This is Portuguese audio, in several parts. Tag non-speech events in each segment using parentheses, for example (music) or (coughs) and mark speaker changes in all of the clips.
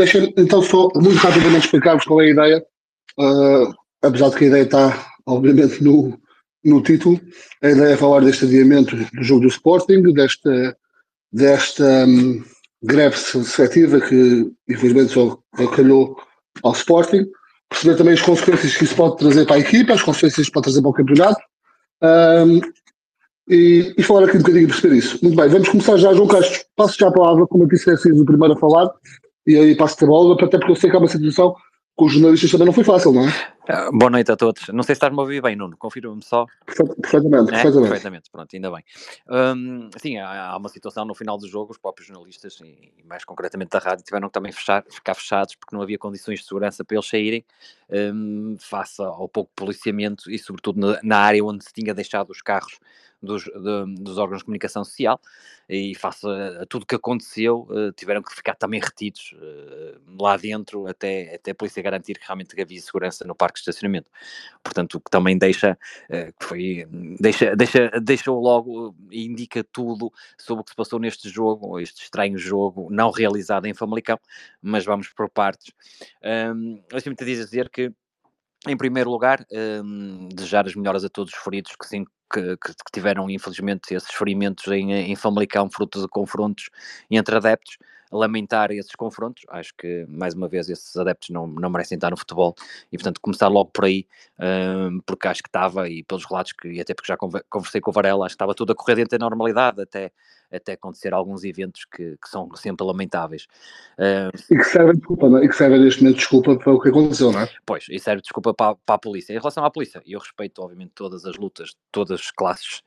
Speaker 1: Deixa-me então só muito rapidamente explicar-vos qual é a ideia, uh, apesar de que a ideia está, obviamente, no, no título. A ideia é falar deste adiamento do jogo do Sporting, desta, desta um, greve seletiva que, infelizmente, só calhou ao Sporting, perceber também as consequências que isso pode trazer para a equipa, as consequências que pode trazer para o campeonato. Um, e, e, falar aqui um bocadinho perceber isso. Muito bem, vamos começar já, João Castro. Passo já a palavra, como eu disse, é o primeiro a falar, e aí passo-te a bola, até porque eu sei que há uma situação com os jornalistas também não foi fácil, não é?
Speaker 2: Uh, boa noite a todos. Não sei se estás-me a ouvir bem, Nuno. Confirma-me só.
Speaker 1: Perfeitamente, é? perfeitamente.
Speaker 2: Perfeitamente, pronto, ainda bem. Um, sim, há, há, uma situação no final do jogo, os próprios jornalistas, e mais concretamente da rádio, tiveram que também fechar, ficar fechados porque não havia condições de segurança para eles saírem, um, face ao pouco policiamento e, sobretudo, na, na área onde se tinha deixado os carros dos, de, dos órgãos de comunicação social e face a, a tudo que aconteceu uh, tiveram que ficar também retidos uh, lá dentro até, até a polícia garantir que realmente havia segurança no parque de estacionamento. Portanto, o que também deixa, uh, foi, deixa, deixa, deixou logo e indica tudo sobre o que se passou neste jogo, este estranho jogo não realizado em Famalicão, mas vamos por partes. Um, eu sempre te dizer que em primeiro lugar, um, desejar as melhoras a todos os feridos que, sim, que, que, tiveram, infelizmente, esses ferimentos em, em Famalicão, fruto de confrontos entre adeptos lamentar esses confrontos. Acho que, mais uma vez, esses adeptos não, não merecem estar no futebol e, portanto, começar logo por aí, um, porque acho que estava, e pelos relatos que, e até porque já conversei com o Varela, acho que estava tudo a correr dentro da normalidade, até, até acontecer alguns eventos que, que são sempre lamentáveis.
Speaker 1: Uh, e que servem desculpa, não é? E que servem neste momento desculpa para o que aconteceu, não é?
Speaker 2: Pois, e serve desculpa para, para a polícia. Em relação à polícia, eu respeito, obviamente, todas as lutas, todas as classes,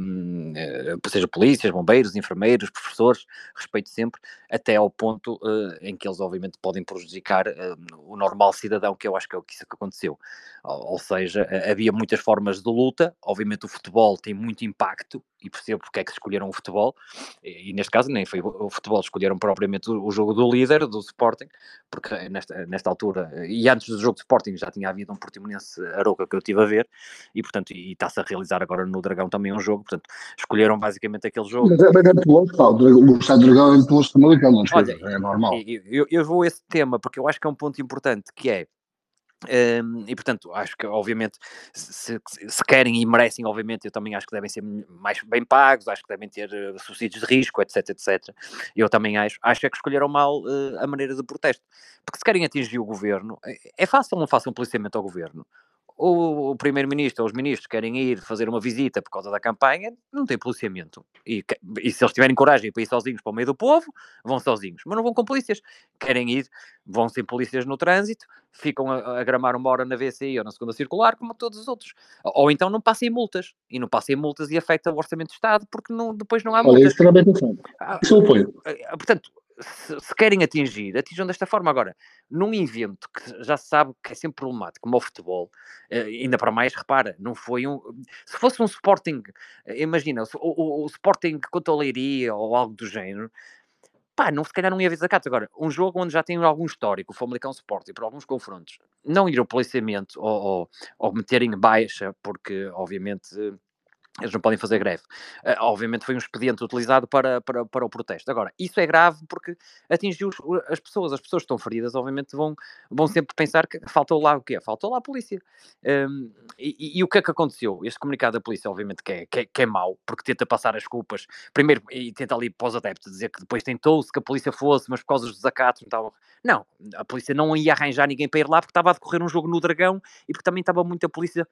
Speaker 2: um, eh, seja polícias, bombeiros, enfermeiros, professores, respeito sempre até ao ponto uh, em que eles obviamente podem prejudicar uh, o normal cidadão, que eu acho que é o que isso que aconteceu. Ou, ou seja, havia muitas formas de luta, obviamente o futebol tem muito impacto, e percebo porque é que escolheram o futebol, e, e neste caso nem foi o, futebol, escolheram propriamente o, o, jogo do líder, do Sporting, porque nesta, nesta altura, e antes do jogo do Sporting já tinha havido um Portimonense Aroca que eu estive a ver, e portanto, e está-se a realizar agora no Dragão também um jogo, portanto, escolheram basicamente aquele jogo. Mas
Speaker 1: é, é piloto, o Estado do Dragão é também, não Olha, é normal.
Speaker 2: Eu, eu vou a esse tema porque eu acho que é um ponto importante, que é um, e portanto, acho que obviamente se, se, querem e merecem, obviamente, eu também acho que devem ser mais bem pagos, acho que devem ter uh, subsídios de risco, etc, etc. Eu também acho, acho é que escolheram mal uh, a maneira de protesto, porque se querem atingir o governo, é, é fácil não façam um policiamento ao governo? O, o primeiro-ministro ou os ministros querem ir fazer uma visita por causa da campanha, não tem policiamento. E, e, se eles tiverem coragem para ir sozinhos para o meio do povo, vão sozinhos, mas não vão com polícias. Querem ir, vão sem polícias no trânsito, ficam a, a gramar uma hora na VCI ou na segunda circular, como todos os outros. Ou, então não passem multas. E não passem multas e afeta o orçamento do Estado, porque não, depois não há multas. Olha,
Speaker 1: isso também pensando. Isso eu apoio.
Speaker 2: Portanto, se, se, querem atingir, atinjam desta forma. Agora, num evento que já se sabe que é sempre problemático, como o futebol, eh, ainda para mais, repara, não foi um. Se fosse um Sporting, eh, imagina, o, o, o Sporting contra Leiria ou algo do género, pá, não, se calhar não ia ver desacatos. Agora, um jogo onde já tem algum histórico, o Famalicão Sporting, por alguns confrontos, não ir ao policiamento ou, ou, ou meterem baixa, porque obviamente eles não podem fazer greve. Uh, obviamente foi um expediente utilizado para, para, para o protesto. Agora, isso é grave porque atingiu as pessoas. As pessoas que estão feridas, obviamente, vão, vão sempre pensar que faltou lá o quê? Faltou lá a polícia. Um, e, e, o que é que aconteceu? Este comunicado da polícia, obviamente, que é, que, é, que é mau, porque tenta passar as culpas, primeiro, e tenta ali os adeptos dizer que depois tentou-se que a polícia fosse, mas por causa dos desacatos não estava... Não, a polícia não ia arranjar ninguém para ir lá porque estava a decorrer um jogo no Dragão e porque também estava muita polícia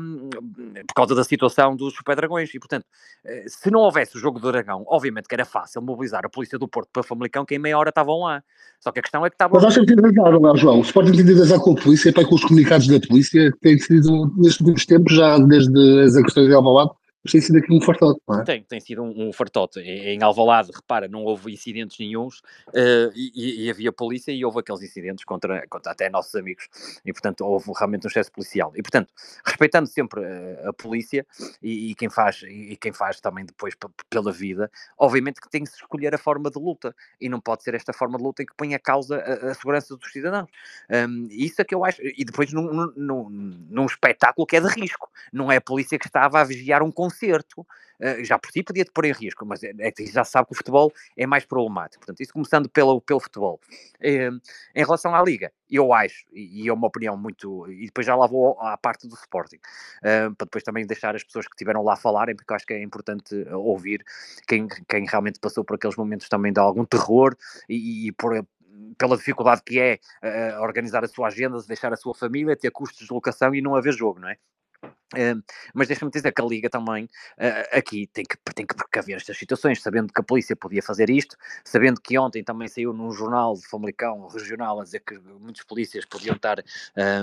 Speaker 2: um, por causa da situação dos Super Dragões. E, portanto, eh, se não houvesse o jogo do Dragão, obviamente que era fácil mobilizar a polícia do Porto para Famalicão, que em meia hora estavam lá. Só que a questão é que estavam...
Speaker 1: Mas acho que não, João. Se pode entender com a polícia, para com os comunicados da polícia, que têm sido, nestes últimos tempos, já desde as questões de Alvalade, mas tem sido aqui um fartote, não é?
Speaker 2: Tem, tem sido um, um fartote. Em Alvalade, repara, não houve incidentes nenhums uh, e, e, havia polícia e houve aqueles incidentes contra, contra até nossos amigos e, portanto, houve realmente um excesso policial. E, portanto, respeitando sempre a, a polícia e, e, quem faz, e, quem faz também depois pela vida, obviamente que tem que se escolher a forma de luta e não pode ser esta forma de luta em que põe a causa a, a segurança dos cidadãos. Um, isso é que eu acho. E depois num, num, num, num espetáculo que é de risco. Não é a polícia que estava a vigiar um concerto, uh, já por si podia te pôr em risco, mas é, é, já sabe que o futebol é mais problemático. Portanto, isso começando pelo, pelo futebol. Em relação à Liga, eu acho, e, é uma opinião muito. E depois já lá vou à parte do Sporting, uh, para depois também deixar as pessoas que estiveram lá falarem, porque eu acho que é importante ouvir quem, quem realmente passou por aqueles momentos também de algum terror e, e por, pela dificuldade que é uh, organizar a sua agenda, deixar a sua família, ter custos de deslocação e não haver jogo, não é? Mas deixa-me dizer que a Liga também uh, aqui tem que, tem que precaver estas situações, sabendo que a polícia podia fazer isto, sabendo que ontem também saiu num jornal de Famalicão regional a dizer que muitos polícias podiam estar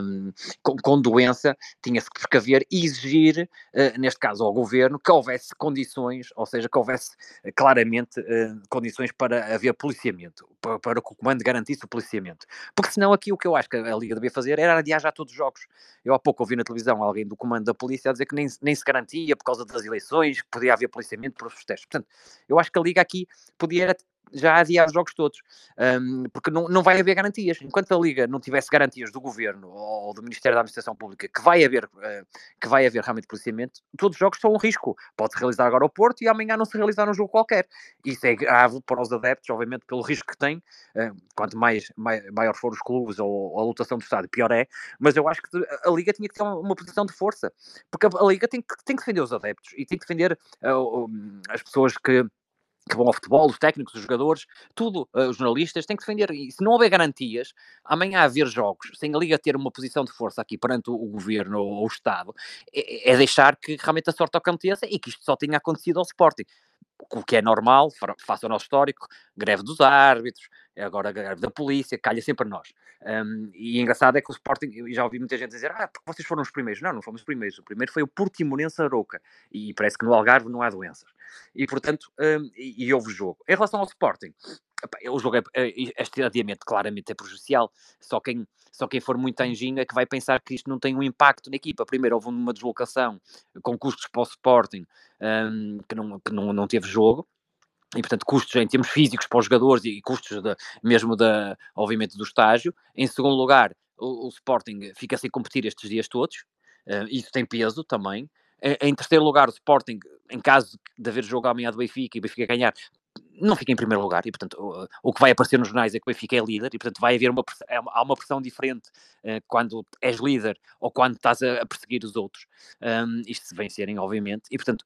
Speaker 2: um, com, com, doença, tinha-se que precaver e exigir, uh, neste caso ao governo, que houvesse condições, ou seja, que houvesse claramente condições para haver policiamento, para, para, que o comando garantisse o policiamento. Porque senão aqui o que eu acho que a Liga devia fazer era adiar já todos os jogos. Eu há pouco ouvi na televisão alguém do comando da polícia a dizer que nem, nem se garantia por causa das eleições, que podia haver policiamento os protestos. Portanto, eu acho que a Liga aqui podia já adiar os jogos todos, um, porque não, não vai haver garantias. Enquanto a Liga não tivesse garantias do Governo ou do Ministério da Administração Pública que vai haver, uh, que vai haver realmente policiamento, todos os jogos são um risco. Pode-se realizar agora ao Porto e amanhã não se realizar um jogo qualquer. Isso é grave para os adeptos, obviamente, pelo risco que tem. Uh, quanto mais, mais, maior for os clubes ou, a lotação do estádio, pior é. Mas eu acho que a Liga tinha que ter uma, posição de força, porque a, a Liga tem que, tem que defender os adeptos e tem que defender uh, as pessoas que que vão ao futebol, os técnicos, os jogadores, tudo, uh, os jornalistas, têm que defender. E se não houver garantias, amanhã haver jogos, sem a Liga ter uma posição de força aqui perante o, governo ou o Estado, é, é, deixar que realmente a sorte aconteça e que isto só tenha acontecido ao Sporting o que é normal, faça o nosso histórico, greve dos árbitros, agora a greve da polícia, calha sempre a nós. Um, e engraçado é que o Sporting, eu já ouvi muita gente dizer, ah, porque vocês foram os primeiros. Não, não fomos os primeiros. O primeiro foi o Portimonense Arouca. E parece que no Algarve não há doenças. E, portanto, um, e, e houve jogo. Em relação ao Sporting, o jogo é, é, este adiamento claramente é prejudicial. Só quem, só quem for muito anjinho é que vai pensar que isto não tem um impacto na equipa. Primeiro, houve uma deslocação com custos para o Sporting um, que, não, que não, não teve jogo e portanto custos em termos físicos para os jogadores e custos de, mesmo da, obviamente do estágio. Em segundo lugar, o, o, Sporting fica sem competir estes dias todos, uh, isso tem peso também. Em, terceiro lugar, o Sporting, em caso de haver jogo amanhã do Benfica e Benfica ganhar, não fica em primeiro lugar e, portanto, o, o, que vai aparecer nos jornais é que o Benfica é líder e, portanto, vai haver uma, é há uma pressão diferente uh, quando és líder ou quando estás a, a perseguir os outros. Um, isto se vencerem, obviamente, e, portanto,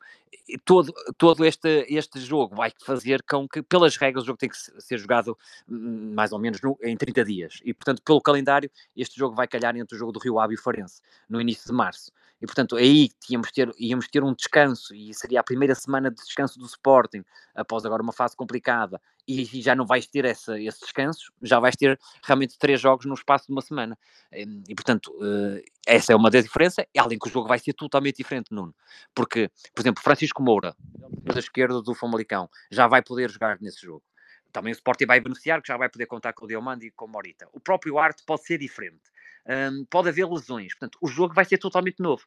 Speaker 2: todo, todo este, este jogo vai fazer com que, pelas regras, o jogo tem que ser jogado hum, mais ou menos no, em 30 dias e, portanto, pelo calendário, este jogo vai calhar entre o jogo do Rio Ave e o Farense, no início de março. E, portanto, aí tínhamos ter, íamos ter um descanso e seria a primeira semana de descanso do Sporting, após agora uma fase complicada, e já não vais ter essa, esse descanso, já vais ter realmente três jogos no espaço de uma semana. Hum, e, portanto, eh, essa é uma das diferenças, além que o jogo vai ser totalmente diferente, Nuno. Porque, por exemplo, Francisco Moura, da esquerda do Famalicão, já vai poder jogar nesse jogo também o Sporting vai beneficiar, que já vai poder contar com o Diomandi e com o Morita. O próprio Arte pode ser diferente um, pode haver lesões. Portanto, o jogo vai ser totalmente novo.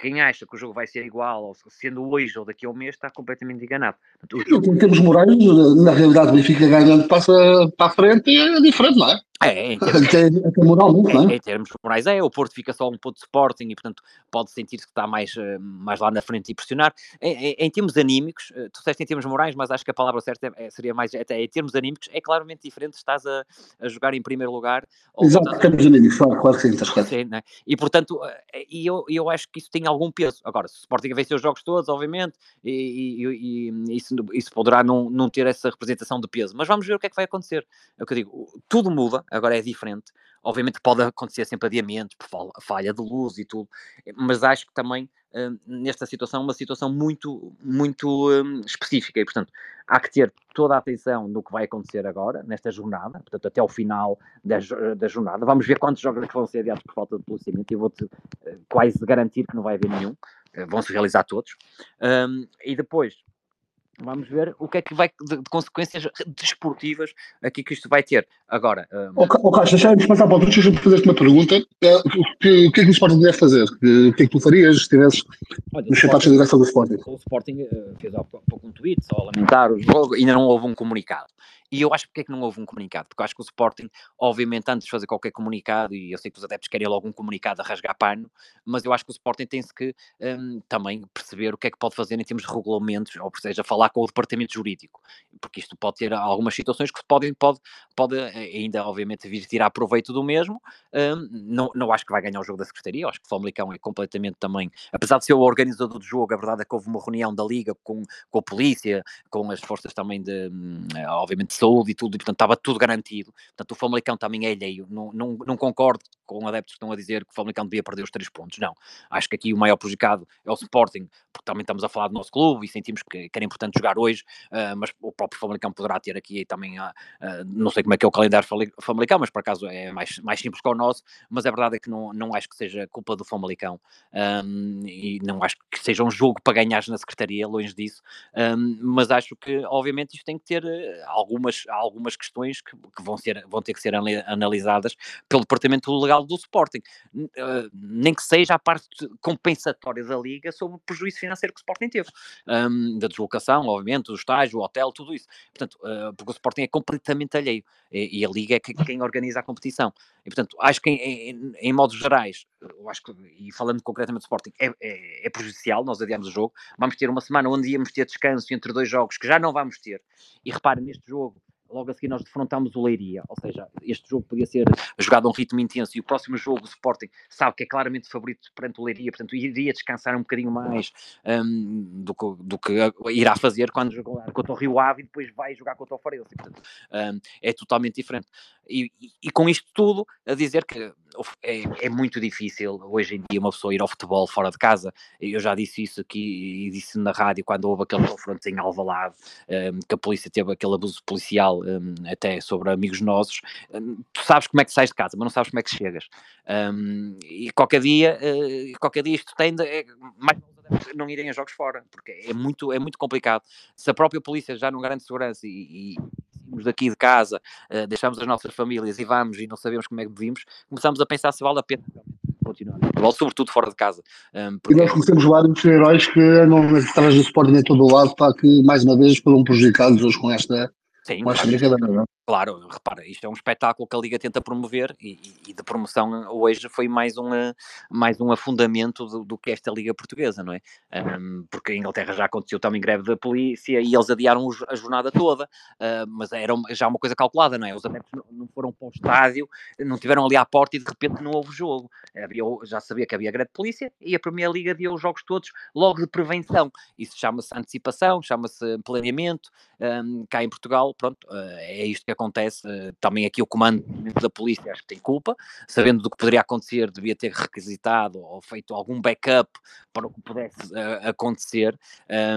Speaker 2: Quem acha que o jogo vai ser igual, ou sendo hoje ou daqui a um mês, está completamente enganado.
Speaker 1: Em termos morais, na realidade, o Benfica ganhando passa para a frente é diferente, não é? É, em (laughs) termos,
Speaker 2: até, até moralmente, não é? Em termos morais é, o Porto fica só um ponto de Sporting e portanto pode sentir-se que está mais, eh, mais lá na frente e pressionar. Em, em, termos anímicos, eh, tu disseste em termos morais, mas acho que a palavra certa é, seria mais até em termos anímicos, é claramente diferente estás a, a jogar em primeiro lugar.
Speaker 1: Exato, em termos anímicos, claro, claro que sim, estás
Speaker 2: sim né? E portanto, eh, e eu, eu acho que isso tem algum peso. Agora, se o Sporting vencer os jogos todos, obviamente, e, e, e isso, isso poderá não, não ter essa representação de peso, mas vamos ver o que é que vai acontecer. É o que eu digo, tudo muda, agora é diferente Obviamente pode acontecer sempre adiamentos, por falha de luz e tudo, mas acho que também hum, nesta situação, uma situação muito, muito um, específica e, portanto, há que ter toda a atenção no que vai acontecer agora, nesta jornada, portanto, até o final da, da jornada. Vamos ver quantos jogos é vão ser adiados por falta de policiamento e vou-te uh, quase garantir que não vai haver nenhum, uh, vão-se realizar todos. Um, e depois, Vamos ver o que é que vai de, de consequências desportivas aqui que isto vai ter. Agora.
Speaker 1: Um... Oh, oh, deixa-me passar para o deixa-me fazer-te uma pergunta. Uh, o, que, o que é que o Sporting deve fazer? O que é que tu farias se estivesse nos chatados de direção do Sporting?
Speaker 2: O Sporting uh, fez há pouco um tweet só a lamentar o jogo, ainda não houve um comunicado. E eu acho porque é que não houve um comunicado, porque eu acho que o Sporting, obviamente, antes de fazer qualquer comunicado, e eu sei que os adeptos querem logo um comunicado a rasgar pano, mas eu acho que o Sporting tem-se que um, também perceber o que é que pode fazer em termos de regulamentos, ou seja, falar com o departamento jurídico, porque isto pode ter algumas situações que podem, pode, pode eh, ainda, obviamente, vir tirar proveito do mesmo. Um, não, não acho que vai ganhar o jogo da Secretaria, acho que o Famalicão é completamente também, apesar de ser o organizador do jogo, a verdade é que houve uma reunião da Liga com, com a polícia, com as forças também de, hum, obviamente, de saúde e tudo, e portanto estava tudo garantido. Portanto, o Famalicão também é alheio. Não, não, não concordo com adeptos que estão a dizer que o Famalicão devia perder os três pontos. Não. Acho que aqui o maior prejudicado é o Sporting, porque também estamos a falar do nosso clube e sentimos que, que era importante jogar hoje, uh, mas o próprio Famalicão poderá ter aqui também, uh, não sei como é que é o calendário Famalicão, mas por acaso é mais, mais simples que o nosso, mas a verdade é que não, não acho que seja culpa do Famalicão um, e não acho que seja um jogo para ganhar na Secretaria, longe disso, um, mas acho que obviamente isto tem que ter algumas, algumas questões que, que vão, ser, vão ter que ser analisadas pelo Departamento Legal do Sporting, nem que seja a parte compensatória da Liga sobre o prejuízo financeiro que o Sporting teve, um, da deslocação, obviamente, do estágio, o hotel, tudo isso. Portanto, uh, porque o Sporting é completamente alheio. E, e a Liga é quem organiza a competição. E, portanto, acho que em, em, em modos gerais, acho que, e falando concretamente do Sporting, é, é, é prejudicial, nós adiamos o jogo, vamos ter uma semana onde íamos ter descanso entre dois jogos que já não vamos ter, e reparem, neste jogo, logo a seguir nós defrontamos o Leiria, ou seja, este jogo podia ser jogado a um ritmo intenso. E o próximo jogo, o Sporting, sabe que é claramente favorito perante o Leiria, portanto iria descansar um bocadinho mais um, do, que, do que irá fazer quando jogar contra o Rio Ave e depois vai jogar contra o Farense, portanto um, é totalmente diferente. E, e, com isto tudo, a dizer que é, é, muito difícil hoje em dia uma pessoa ir ao futebol fora de casa. Eu já disse isso aqui e disse na rádio quando houve aquele confronto em Alvalade, um, que a polícia teve aquele abuso policial um, até sobre amigos nossos. Um, tu sabes como é que sais de casa, mas não sabes como é que chegas. Hum, e qualquer dia, uh, qualquer dia isto tende é, mais não irem a jogos fora, porque é muito, é muito complicado. Se a própria polícia já não garante segurança e, e saímos daqui de casa, uh, deixamos as nossas famílias e vamos e não sabemos como é que vivimos, começamos a pensar se vale a pena continuar sobretudo fora de casa.
Speaker 1: Um, porque... E nós conhecemos vários heróis que andam atrás do Sporting em todo o lado, para que mais uma vez foram prejudicados hoje com esta, Sim, brincadeira, não é?
Speaker 2: Claro, repara, isto é um espetáculo que a Liga tenta promover e, e, e de promoção hoje foi mais um, mais um afundamento do, do que esta Liga Portuguesa, não é? Um, porque a Inglaterra já aconteceu também greve da polícia e eles adiaram a jornada toda, uh, mas era já uma coisa calculada, não é? Os adeptos não, não, foram para o estádio, não tiveram ali à porta e de repente não houve jogo. Havia, já sabia que havia greve de polícia e a Primeira Liga deu os jogos todos logo de prevenção. Isso chama-se antecipação, chama-se planeamento. Um, cá em Portugal, pronto, uh, é isto que acontece, uh, também aqui o comando da polícia acho que tem culpa, sabendo do que poderia acontecer, devia ter requisitado ou feito algum backup para o que pudesse uh, acontecer,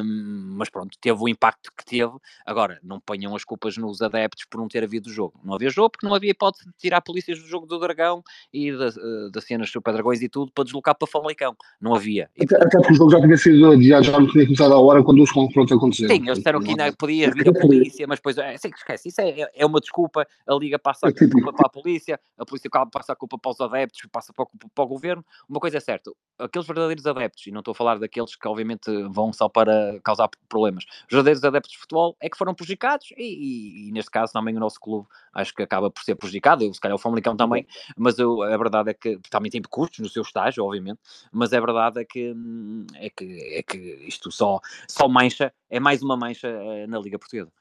Speaker 2: um, mas pronto, teve o impacto que teve. Agora, não ponham as culpas nos adeptos por não ter havido jogo. Não havia jogo porque não havia hipótese de tirar polícias do jogo do Dragão e das da cenas Super Dragões e tudo para deslocar para Famalicão. Não havia.
Speaker 1: Até, até porque o jogo já tinha sido adiado, já não tinha começado a hora quando os confrontos aconteceram.
Speaker 2: Sim, eles disseram que ainda podia vir a polícia, mas depois, é, sei que esquece, isso é, é uma desculpa, a Liga passa a culpa para a polícia, a polícia passa a culpa para os adeptos, passa para, para o governo. Uma coisa é certa, aqueles verdadeiros adeptos, e não estou a falar daqueles que obviamente vão só para causar problemas, os verdadeiros adeptos de futebol é que foram prejudicados e, e, e neste caso também o nosso clube acho que acaba por ser prejudicado, eu, se calhar o Famalicão também, mas eu, a verdade é que também tem custos no seu estágio, obviamente, mas a verdade é que, hum, é que, é que isto só, só mancha, é mais uma mancha eh, na Liga Portuguesa.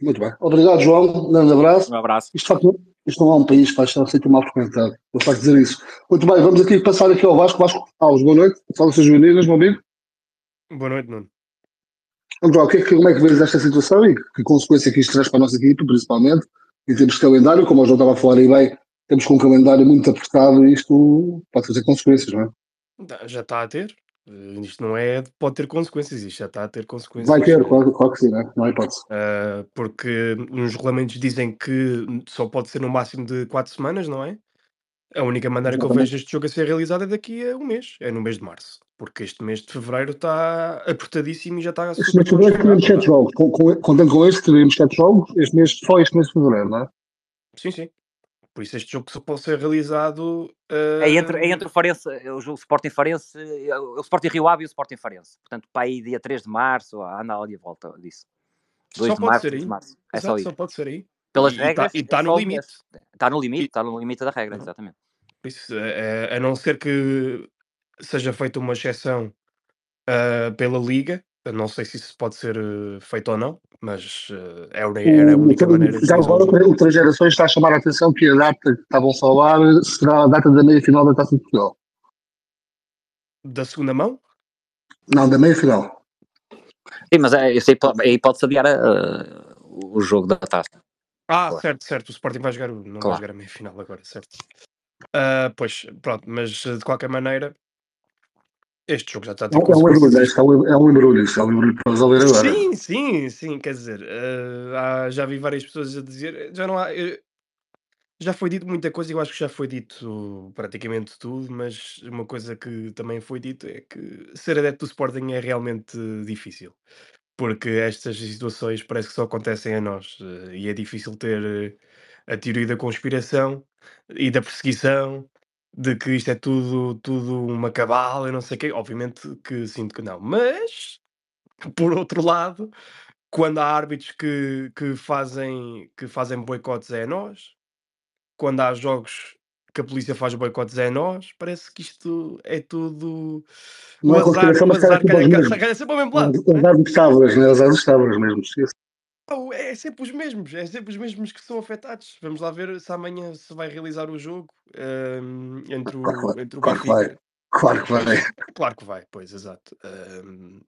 Speaker 1: Muito bem. Obrigado, João. Um grande abraço.
Speaker 2: Um abraço.
Speaker 1: Isto, isto não é um país que vai estar sempre mal frequentado. Vou só dizer isso. Muito bem, vamos aqui passar aqui ao Vasco. Vasco Alves, boa noite. Fala-se meninas, meu amigo.
Speaker 3: Boa noite, Nuno.
Speaker 1: João, que, como é que vês esta situação e que consequência que isto traz para a nossa equipe, principalmente, em termos de calendário, como o João estava a falar aí bem, temos com um calendário muito apertado e isto pode fazer consequências, não
Speaker 3: é? Já está a ter. Uh, isto não é, pode ter consequências, isto já está a ter consequências.
Speaker 1: Vai ter, claro, claro que sim, né? não há hipótese.
Speaker 3: Uh, porque nos regulamentos dizem que só pode ser no máximo de 4 semanas, não é? A única maneira Exatamente. que eu vejo este jogo a ser realizado é daqui a um mês, é no mês de março. Porque este mês de fevereiro está apertadíssimo e já está
Speaker 1: super. Este mês de fevereiro teremos 7 jogos. Contando com este, teremos 7 jogos. Este mês, só este mês de fevereiro, não é?
Speaker 3: Sim, sim. Por isso este jogo só pode ser realizado.
Speaker 2: Uh... É, entre, é entre o Farense, o jogo Sporting Farense, o Sporting Rio Ave e o Sporting Farense. Portanto, para aí dia 3 de março, anda ali a volta disso. 2
Speaker 3: Só
Speaker 2: de
Speaker 3: pode
Speaker 2: março,
Speaker 3: ser
Speaker 2: 2 de
Speaker 3: aí.
Speaker 2: março. É só
Speaker 3: Exato,
Speaker 2: isso.
Speaker 3: só pode ser aí.
Speaker 2: Pelas
Speaker 3: E- e tá-
Speaker 2: regras.
Speaker 3: e tá
Speaker 2: é
Speaker 3: no
Speaker 2: só
Speaker 3: limite.
Speaker 2: Está no limite,
Speaker 3: E-
Speaker 2: está no limite da regra,
Speaker 3: Uhum.
Speaker 2: exatamente.
Speaker 3: Por isso, é- é- a não ser que seja feita uma exceção ah, pela Liga, não sei se isso pode ser eh, feito ou não, mas eh, é a era a
Speaker 1: O-
Speaker 3: única
Speaker 1: o-
Speaker 3: maneira de
Speaker 1: já agora o Três Gerações está a chamar a atenção que a data que estavam a falar será a data da meia-final da Taça de Portugal.
Speaker 3: Da segunda mão?
Speaker 1: Não, da meia-final.
Speaker 2: Sim, mas é, isso aí, po- aí pode-se adiar ah, o jogo da taça.
Speaker 3: Ah,
Speaker 2: Claro.
Speaker 3: certo, certo. O Sporting vai jogar, não vai
Speaker 2: Claro.
Speaker 3: jogar a meia final agora, certo. Ah, pois, pronto, mas de qualquer maneira, este jogo já está a
Speaker 1: É
Speaker 3: ter
Speaker 1: um é um embrulho, é um é embrulho, é um embrulho para resolver agora.
Speaker 3: Sim, sim, sim, quer dizer, eh, há- já vi várias pessoas a dizer, já não há, eh, já foi dito muita coisa, eu acho que já foi dito praticamente tudo, mas uma coisa que também foi dito é que ser adepto do Sporting é realmente difícil, porque estas situações parece que só acontecem a nós, eh, e é difícil ter eh, a teoria da conspiração e da perseguição, de que isto é tudo, tudo uma cabala e não sei o quê, obviamente que sinto que não, mas por outro lado, quando há árbitros que, que fazem, que fazem boicotes é a nós, quando há jogos que a polícia faz boicotes é a nós, parece que isto é tudo
Speaker 1: Não
Speaker 3: o
Speaker 1: é
Speaker 3: azar,
Speaker 1: conspiração,
Speaker 3: o azar calha sempre ao mesmo lado. É?
Speaker 1: dados estáveis, né? Os dados estáveis mesmo.
Speaker 3: Não, É sempre os mesmos, é sempre os mesmos que são afetados. Vamos lá ver se amanhã se vai realizar o jogo hum, entre,
Speaker 1: Claro que
Speaker 3: o,
Speaker 1: vai.
Speaker 3: entre o
Speaker 1: Claro que vai.
Speaker 3: Benfica.
Speaker 1: Claro que vai.
Speaker 3: Pois, (laughs) claro que vai, pois, exato. Hum,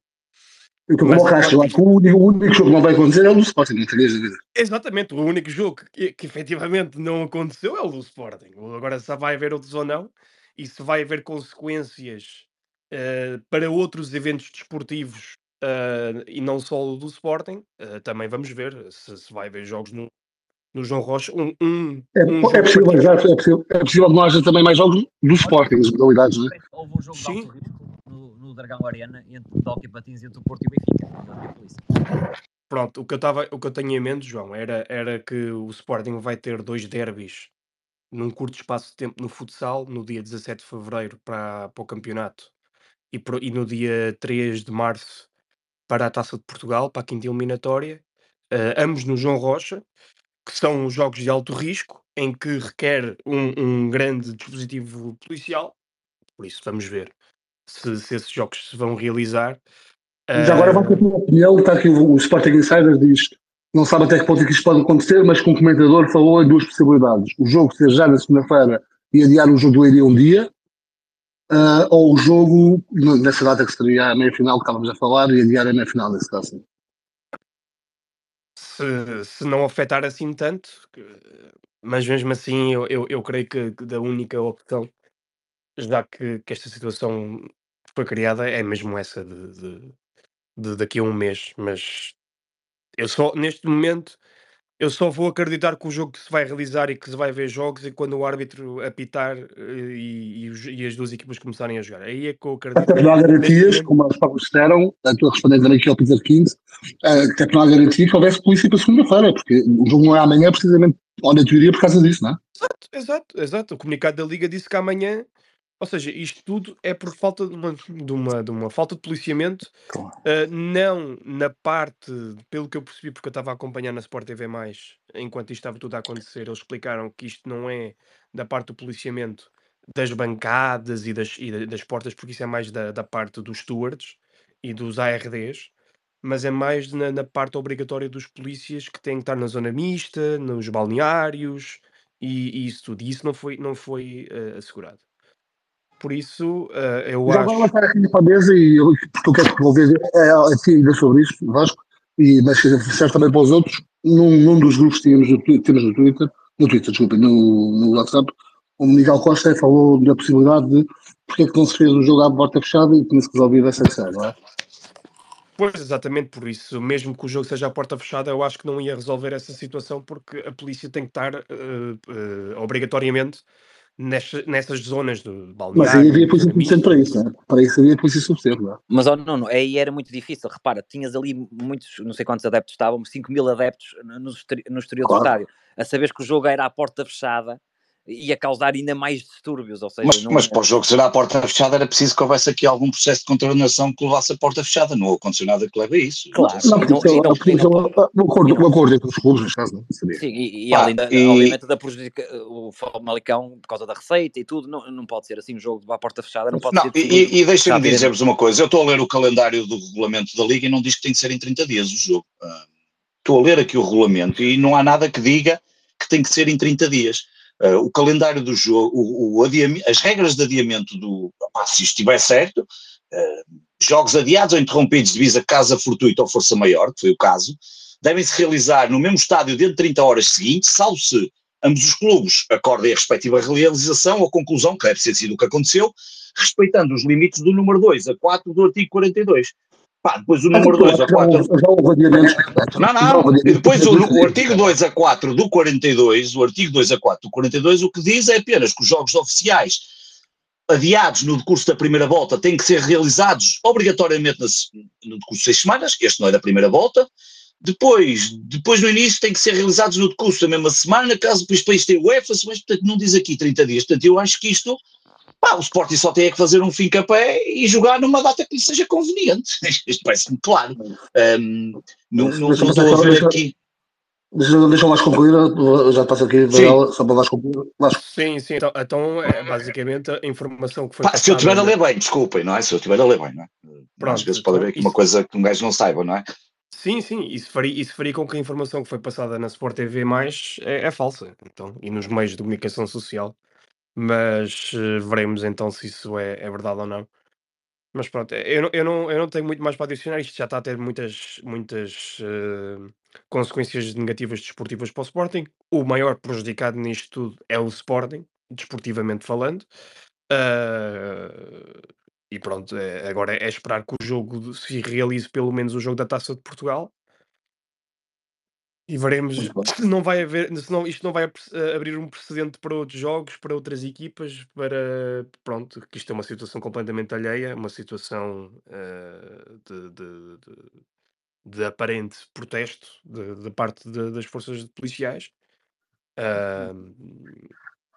Speaker 1: E
Speaker 3: Mas
Speaker 1: como o Castro,
Speaker 3: eu acho
Speaker 1: que o único, o único jogo que não vai acontecer é o do Sporting, não tenhas dúvida.
Speaker 3: Exatamente, o único jogo que, que efetivamente não aconteceu é o do Sporting. Agora se vai haver outros ou não, e se vai haver consequências eh, para outros eventos desportivos eh, e não só o do Sporting, eh, também vamos ver se, se vai haver jogos no, no João Rocha. Um, um,
Speaker 1: É,
Speaker 3: um
Speaker 1: é possível, exato, é possível, é possível que não haja também mais jogos do Sporting, as modalidades, é?
Speaker 2: Houve um jogo de
Speaker 3: Sim.
Speaker 2: alto risco no, no Dragão Arena entre o Hockey Patins entre o Porto e o Benfica.
Speaker 3: Pronto, o que eu, tava, o que eu tenho em mente, João, era, era que o Sporting vai ter dois derbys num curto espaço de tempo no futsal, no dia 17 de fevereiro para, para o campeonato e, pro- e no dia 3 de março para a Taça de Portugal, para a quinta eliminatória, eh, ambos no João Rocha, que são jogos de alto risco, em que requer um, um grande dispositivo policial. Por isso, vamos ver se, se esses jogos se vão realizar.
Speaker 1: Mas agora
Speaker 3: Eh,
Speaker 1: ter uma opinião, está aqui o, o Sporting Insider diz não sabe até que ponto é que isto pode acontecer, mas que um comentador falou em duas possibilidades. O jogo ser já na segunda-feira e adiar o jogo do Leiria um dia, ah, ou o jogo nessa data que seria a meia-final que estávamos a falar e adiar a meia-final nesse caso.
Speaker 3: se, se não afetar assim tanto, mas mesmo assim eu, eu, eu creio que, que da única opção, já que, que esta situação foi criada, é mesmo essa de, de, de daqui a um mês. Mas eu só, neste momento, eu só vou acreditar que o jogo que se vai realizar e que se vai ver jogos e quando o árbitro apitar eh, e, e, e as duas equipas começarem a jogar. Aí é que eu acredito.
Speaker 1: Até não há garantias, como próprios disseram, a tua respondendo também aqui ao Peter King, ah, até não há garantia que houvesse polícia para segunda-feira, porque o jogo não é amanhã precisamente, ou na teoria, por causa disso, não é?
Speaker 3: Exato, exato, exato. O comunicado da Liga disse que amanhã, ou seja, isto tudo é por falta de uma, de uma, de uma falta de policiamento,
Speaker 1: Claro.
Speaker 3: ah, não na parte, pelo que eu percebi, porque eu estava a acompanhar na Sport TV, enquanto isto estava tudo a acontecer, eles explicaram que isto não é da parte do policiamento das bancadas e das, e da- das portas, porque isso é mais da, da parte dos stewards e dos ARDs, mas é mais na, na parte obrigatória dos polícias que têm que estar na zona mista, nos balneários e, e isso tudo. E isso não foi, não foi eh, assegurado. Por isso, eh, eu
Speaker 1: Já
Speaker 3: acho.
Speaker 1: lançar aqui para a mesa, e eu, porque eu quero que ouvir é, a ti ainda sobre isto, Vasco, e, mas serve também para os outros. Num, num dos grupos que tínhamos temos no Twitter, no Twitter, desculpa, no, no WhatsApp, o Miguel Costa falou da possibilidade de porque é que não se fez o jogo à porta fechada e tinha-se resolvido essa questão, não é?
Speaker 3: Pois, exatamente por isso. Mesmo que o jogo seja à porta fechada, eu acho que não ia resolver essa situação porque a polícia tem que estar eh, eh, obrigatoriamente nestas, nessas zonas de
Speaker 1: Mas aí havia
Speaker 3: balneário,
Speaker 1: polícia suficiente para isso, não é? Para isso havia polícia suficiente, não é?
Speaker 2: Mas oh, não, não, aí era muito difícil. Repara, tinhas ali muitos, não sei quantos adeptos estavam, 5 mil adeptos no, no exteri- no exterior do
Speaker 1: Claro.
Speaker 2: estádio. A saber que o jogo era à porta fechada, ia causar ainda mais distúrbios. Ou seja,
Speaker 4: mas,
Speaker 2: não...
Speaker 4: mas para o jogo ser à porta fechada era preciso que houvesse aqui algum processo de contornação que levasse a porta fechada. Não aconteceu nada que leve a isso.
Speaker 2: Claro, não, não,
Speaker 1: não, não, acordo, acordo com os clubes, neste caso, não
Speaker 2: Sim, e, e além da, e... obviamente da prejudica o Famalicão por causa da receita e tudo, não, não pode ser assim um jogo à porta fechada, não pode
Speaker 4: não,
Speaker 2: ser.
Speaker 4: E, e deixem-me dizer-vos uma coisa: eu estou a ler o calendário do regulamento da Liga e não diz que tem de ser em 30 dias o jogo. Uh, estou a ler aqui o regulamento e não há nada que diga que tem que ser em 30 dias. Uh, o calendário do jogo, o, o as regras de adiamento do, opa, se estiver certo, uh, jogos adiados ou interrompidos devido a casa fortuita ou força maior, que foi o caso, devem-se realizar no mesmo estádio dentro de 30 horas seguintes, salvo se ambos os clubes acordem a respectiva realização ou conclusão, que deve ser sido o que aconteceu, respeitando os limites do número 2 a 4 do artigo 42. Pá, depois o número 2 a 4. Não, não. E depois o, o artigo 2 a 4 do 42, o artigo 2 a 4 do 42, o que diz é apenas que os jogos oficiais adiados no decurso da primeira volta têm que ser realizados obrigatoriamente no decurso de seis semanas, este não é da primeira volta. Depois, depois no início tem que ser realizados no decurso da mesma semana, caso depois para isto tenha UEFA, mas portanto não diz aqui 30 dias. Portanto, eu acho que isto Pá, o Sporting só tem que fazer um fim capé e jogar numa data que lhe seja conveniente. (laughs) Isto parece-me claro. Um, não, não, não estou a ver aqui.
Speaker 1: Deixa, deixa mais concluir, já passa aqui ela, só para mais concluir.
Speaker 3: Sim, sim, então, então é basicamente a informação que foi.
Speaker 4: Pá, se eu estiver a ler bem, desculpem, não é? Se eu estiver a ler bem, não é? Pronto, Às vezes pode haver aqui isso... uma coisa que um gajo não saiba, não é?
Speaker 3: Sim, sim, isso faria, isso faria com que a informação que foi passada na Sport TV mais é, é falsa, então, e nos meios de comunicação social mas uh, veremos então se isso é, é, verdade ou não. Mas pronto, eh, eu, eu, não, eu não tenho muito mais para adicionar, isto já está a ter muitas, muitas uh, consequências negativas desportivas para o Sporting. O maior prejudicado nisto tudo é o Sporting, desportivamente falando. Uh, e pronto, agora é esperar que o jogo se realize pelo menos o jogo da Taça de Portugal e veremos se (laughs) não vai haver, se não, isto não vai uh, abrir um precedente para outros jogos, para outras equipas, para pronto, que isto é uma situação completamente alheia, uma situação uh, de, de, de, de, aparente protesto de, parte das forças policiais. Uh,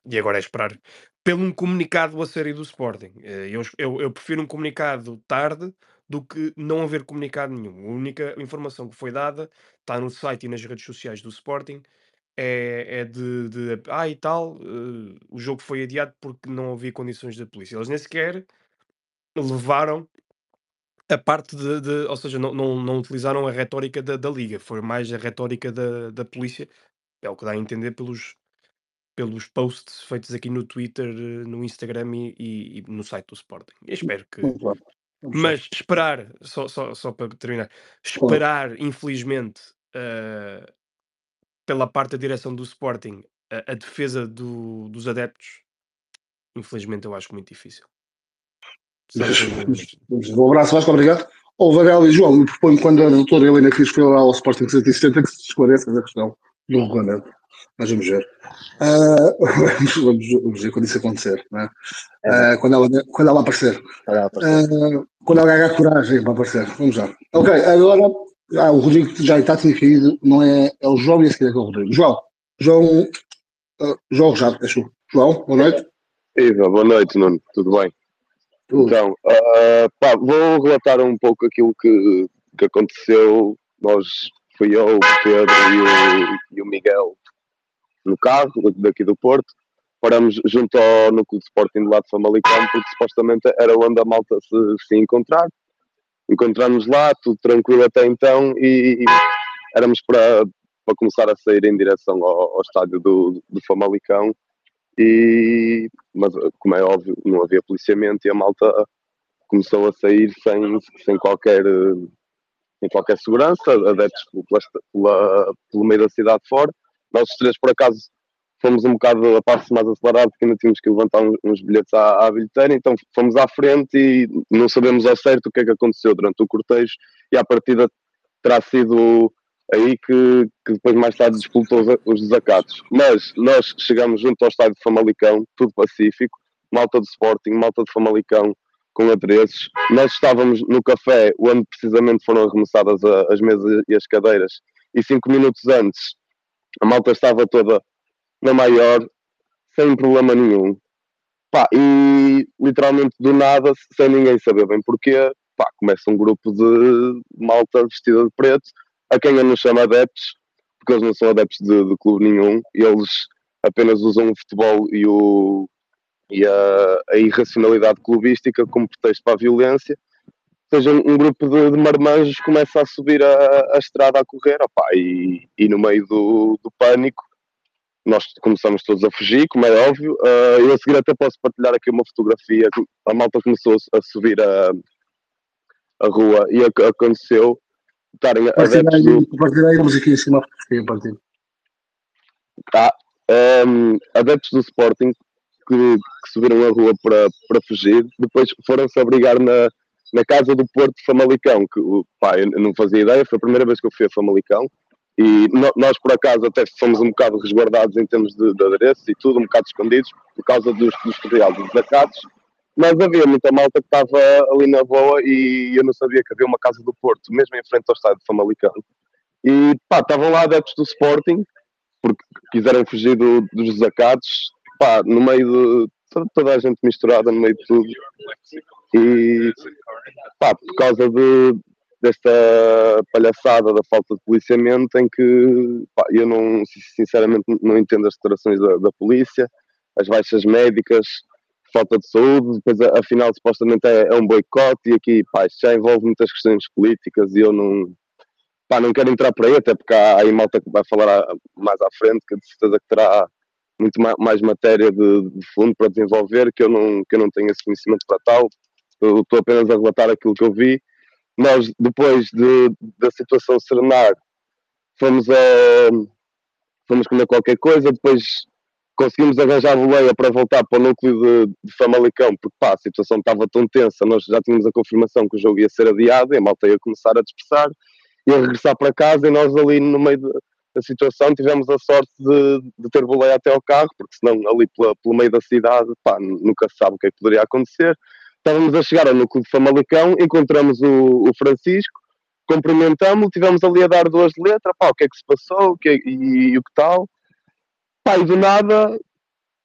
Speaker 3: e agora é esperar pelo um comunicado a série do Sporting. Eh, eu, eu, eu prefiro um comunicado tarde do que não haver comunicado nenhum. A única informação que foi dada está no site e nas redes sociais do Sporting. É, é de, de ah e tal, uh, o jogo foi adiado porque não havia condições da polícia. Eles nem sequer levaram a parte de, de ou seja, não, não, não utilizaram a retórica da, da liga, foi mais a retórica da, da polícia, é o que dá a entender pelos, pelos posts feitos aqui no Twitter, eh, no Instagram e, e, e no site do Sporting. Eu espero que, mas esperar, só, só, só para terminar, esperar, infelizmente, uh, pela parte da direção do Sporting, a, a defesa do, dos adeptos, infelizmente eu acho muito difícil.
Speaker 1: Um abraço, Vasco, obrigado. O oh, Varela e João, eu proponho quando a doutora Helena Cris foi lá ao Sporting 170 que se esclareça a questão do regulamento. Mas vamos ver. Uh, (laughs) vamos, vamos, ver quando isso acontecer, né? uh, quando, ela, quando ela aparecer. Uh, quando ela ganhar coragem para aparecer. Vamos lá. Ok, agora ah, o Rodrigo já está tinha caído, não é, é o João e a seguir é, o Rodrigo. João, João, uh, João já, é João, boa noite.
Speaker 5: Iva, boa noite, Nuno, tudo bem? Tudo. Então, uh, pá, vou relatar um pouco aquilo que, que aconteceu. Nós, fui eu, o Pedro e o, e o Miguel no carro daqui do Porto. Paramos junto ao núcleo de Sporting lado de Famalicão, porque supostamente era onde a malta se, se encontrar. Encontramos lá, tudo tranquilo até então, e, e éramos para, para começar a sair em direção ao, ao estádio do, do Famalicão. E, mas, como é óbvio, não havia policiamento e a malta começou a sair sem, sem qualquer sem qualquer segurança, adeptos pela, pela, pelo meio da cidade fora. Nós três, por acaso, fomos um bocado a passo mais acelerado, porque ainda tínhamos que levantar uns, bilhetes à, à bilheteira, então fomos à frente e não sabemos ao certo o que é que aconteceu durante o cortejo, e à partida terá sido aí que, que depois mais tarde disputou os, os desacatos. Mas nós chegamos junto ao estádio de Famalicão, tudo pacífico, malta de Sporting, malta de Famalicão, com adereços. Nós estávamos no café onde precisamente foram arremessadas as mesas e as cadeiras, e cinco minutos antes a malta estava toda na maior, sem problema nenhum. Pá, e literalmente do nada, sem ninguém saber bem porquê, pá, começa um grupo de malta vestida de preto, a quem eu não chamo adeptos, porque eles não são adeptos de, de clube nenhum, eles apenas usam o futebol e, o, e a, a irracionalidade clubística como pretexto para a violência. Seja, um, um grupo de, de, marmanjos começa a subir a, a estrada a correr, opá, e, e no meio do, do pânico nós começamos todos a fugir, como é óbvio. Uh, eu a seguir até posso partilhar aqui uma fotografia. A malta começou a subir a, a rua e aconteceu estarem
Speaker 1: adeptos do... Em cima a fotografia, partilho.
Speaker 5: Tá. Um, adeptos do Sporting que, que, subiram a rua para, para fugir, depois foram-se abrigar na, na casa do Porto Famalicão, que pá, eu não fazia ideia, foi a primeira vez que eu fui a Famalicão, e nós, por acaso, até fomos um bocado resguardados em termos de, de adereços e tudo, um bocado escondidos, por causa dos, dos tutoriais dos desacatos. Mas havia muita malta que estava ali na boa e eu não sabia que havia uma casa do Porto, mesmo em frente ao estádio de Famalicão. E pá, estavam lá adeptos do Sporting, porque quiseram fugir do, dos desacatos, pá, no meio de toda a gente misturada, no meio de tudo. E pá, por causa de, desta palhaçada da falta de policiamento em que pá, eu não, sinceramente não entendo as declarações da, da, polícia, as baixas médicas, falta de saúde, depois afinal supostamente é, é um boicote e aqui pá, isto já envolve muitas questões políticas e eu não, pá, não quero entrar por aí, até porque há aí malta que vai falar mais à frente, que de certeza que terá muito mais matéria de, de fundo para desenvolver, que eu não, que eu não tenho esse conhecimento para tal, estou apenas a relatar aquilo que eu vi nós, depois de, da situação serenar, fomos a fomos comer qualquer coisa, depois conseguimos arranjar a boleia para voltar para o núcleo de, de Famalicão, porque pá, a situação estava tão tensa, nós já tínhamos a confirmação que o jogo ia ser adiado, e a malta ia começar a dispersar, ia regressar para casa, e nós ali no meio da situação tivemos a sorte de, de, ter boleia até ao carro, porque senão ali pela, pelo meio da cidade, pá, nunca se sabe o que é que poderia acontecer. Estávamos a chegar ao núcleo de Famalicão, encontramos o, o Francisco, cumprimentamos-lo, tivemos ali a dar duas letras, pá, o que é que se passou, o que é, e, e, o que tal. Pá, e do nada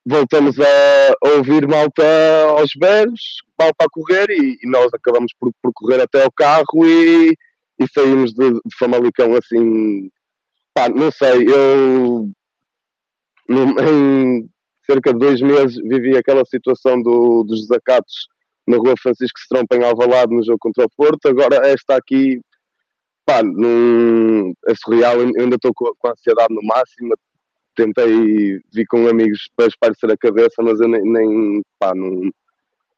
Speaker 5: voltamos a, a ouvir malta aos berros, malta a correr e, e, nós acabamos por, por correr até ao carro e, e saímos de, de Famalicão assim, pá, não sei, eu em cerca de dois meses vivi aquela situação do, dos desacatos na rua Francisco Strompa em Alvalade no jogo contra o Porto, agora esta aqui pá, num, é surreal, eu ainda estou com, com a ansiedade no máximo, tentei vir com amigos para espairecer a cabeça, mas eu nem, nem pá, não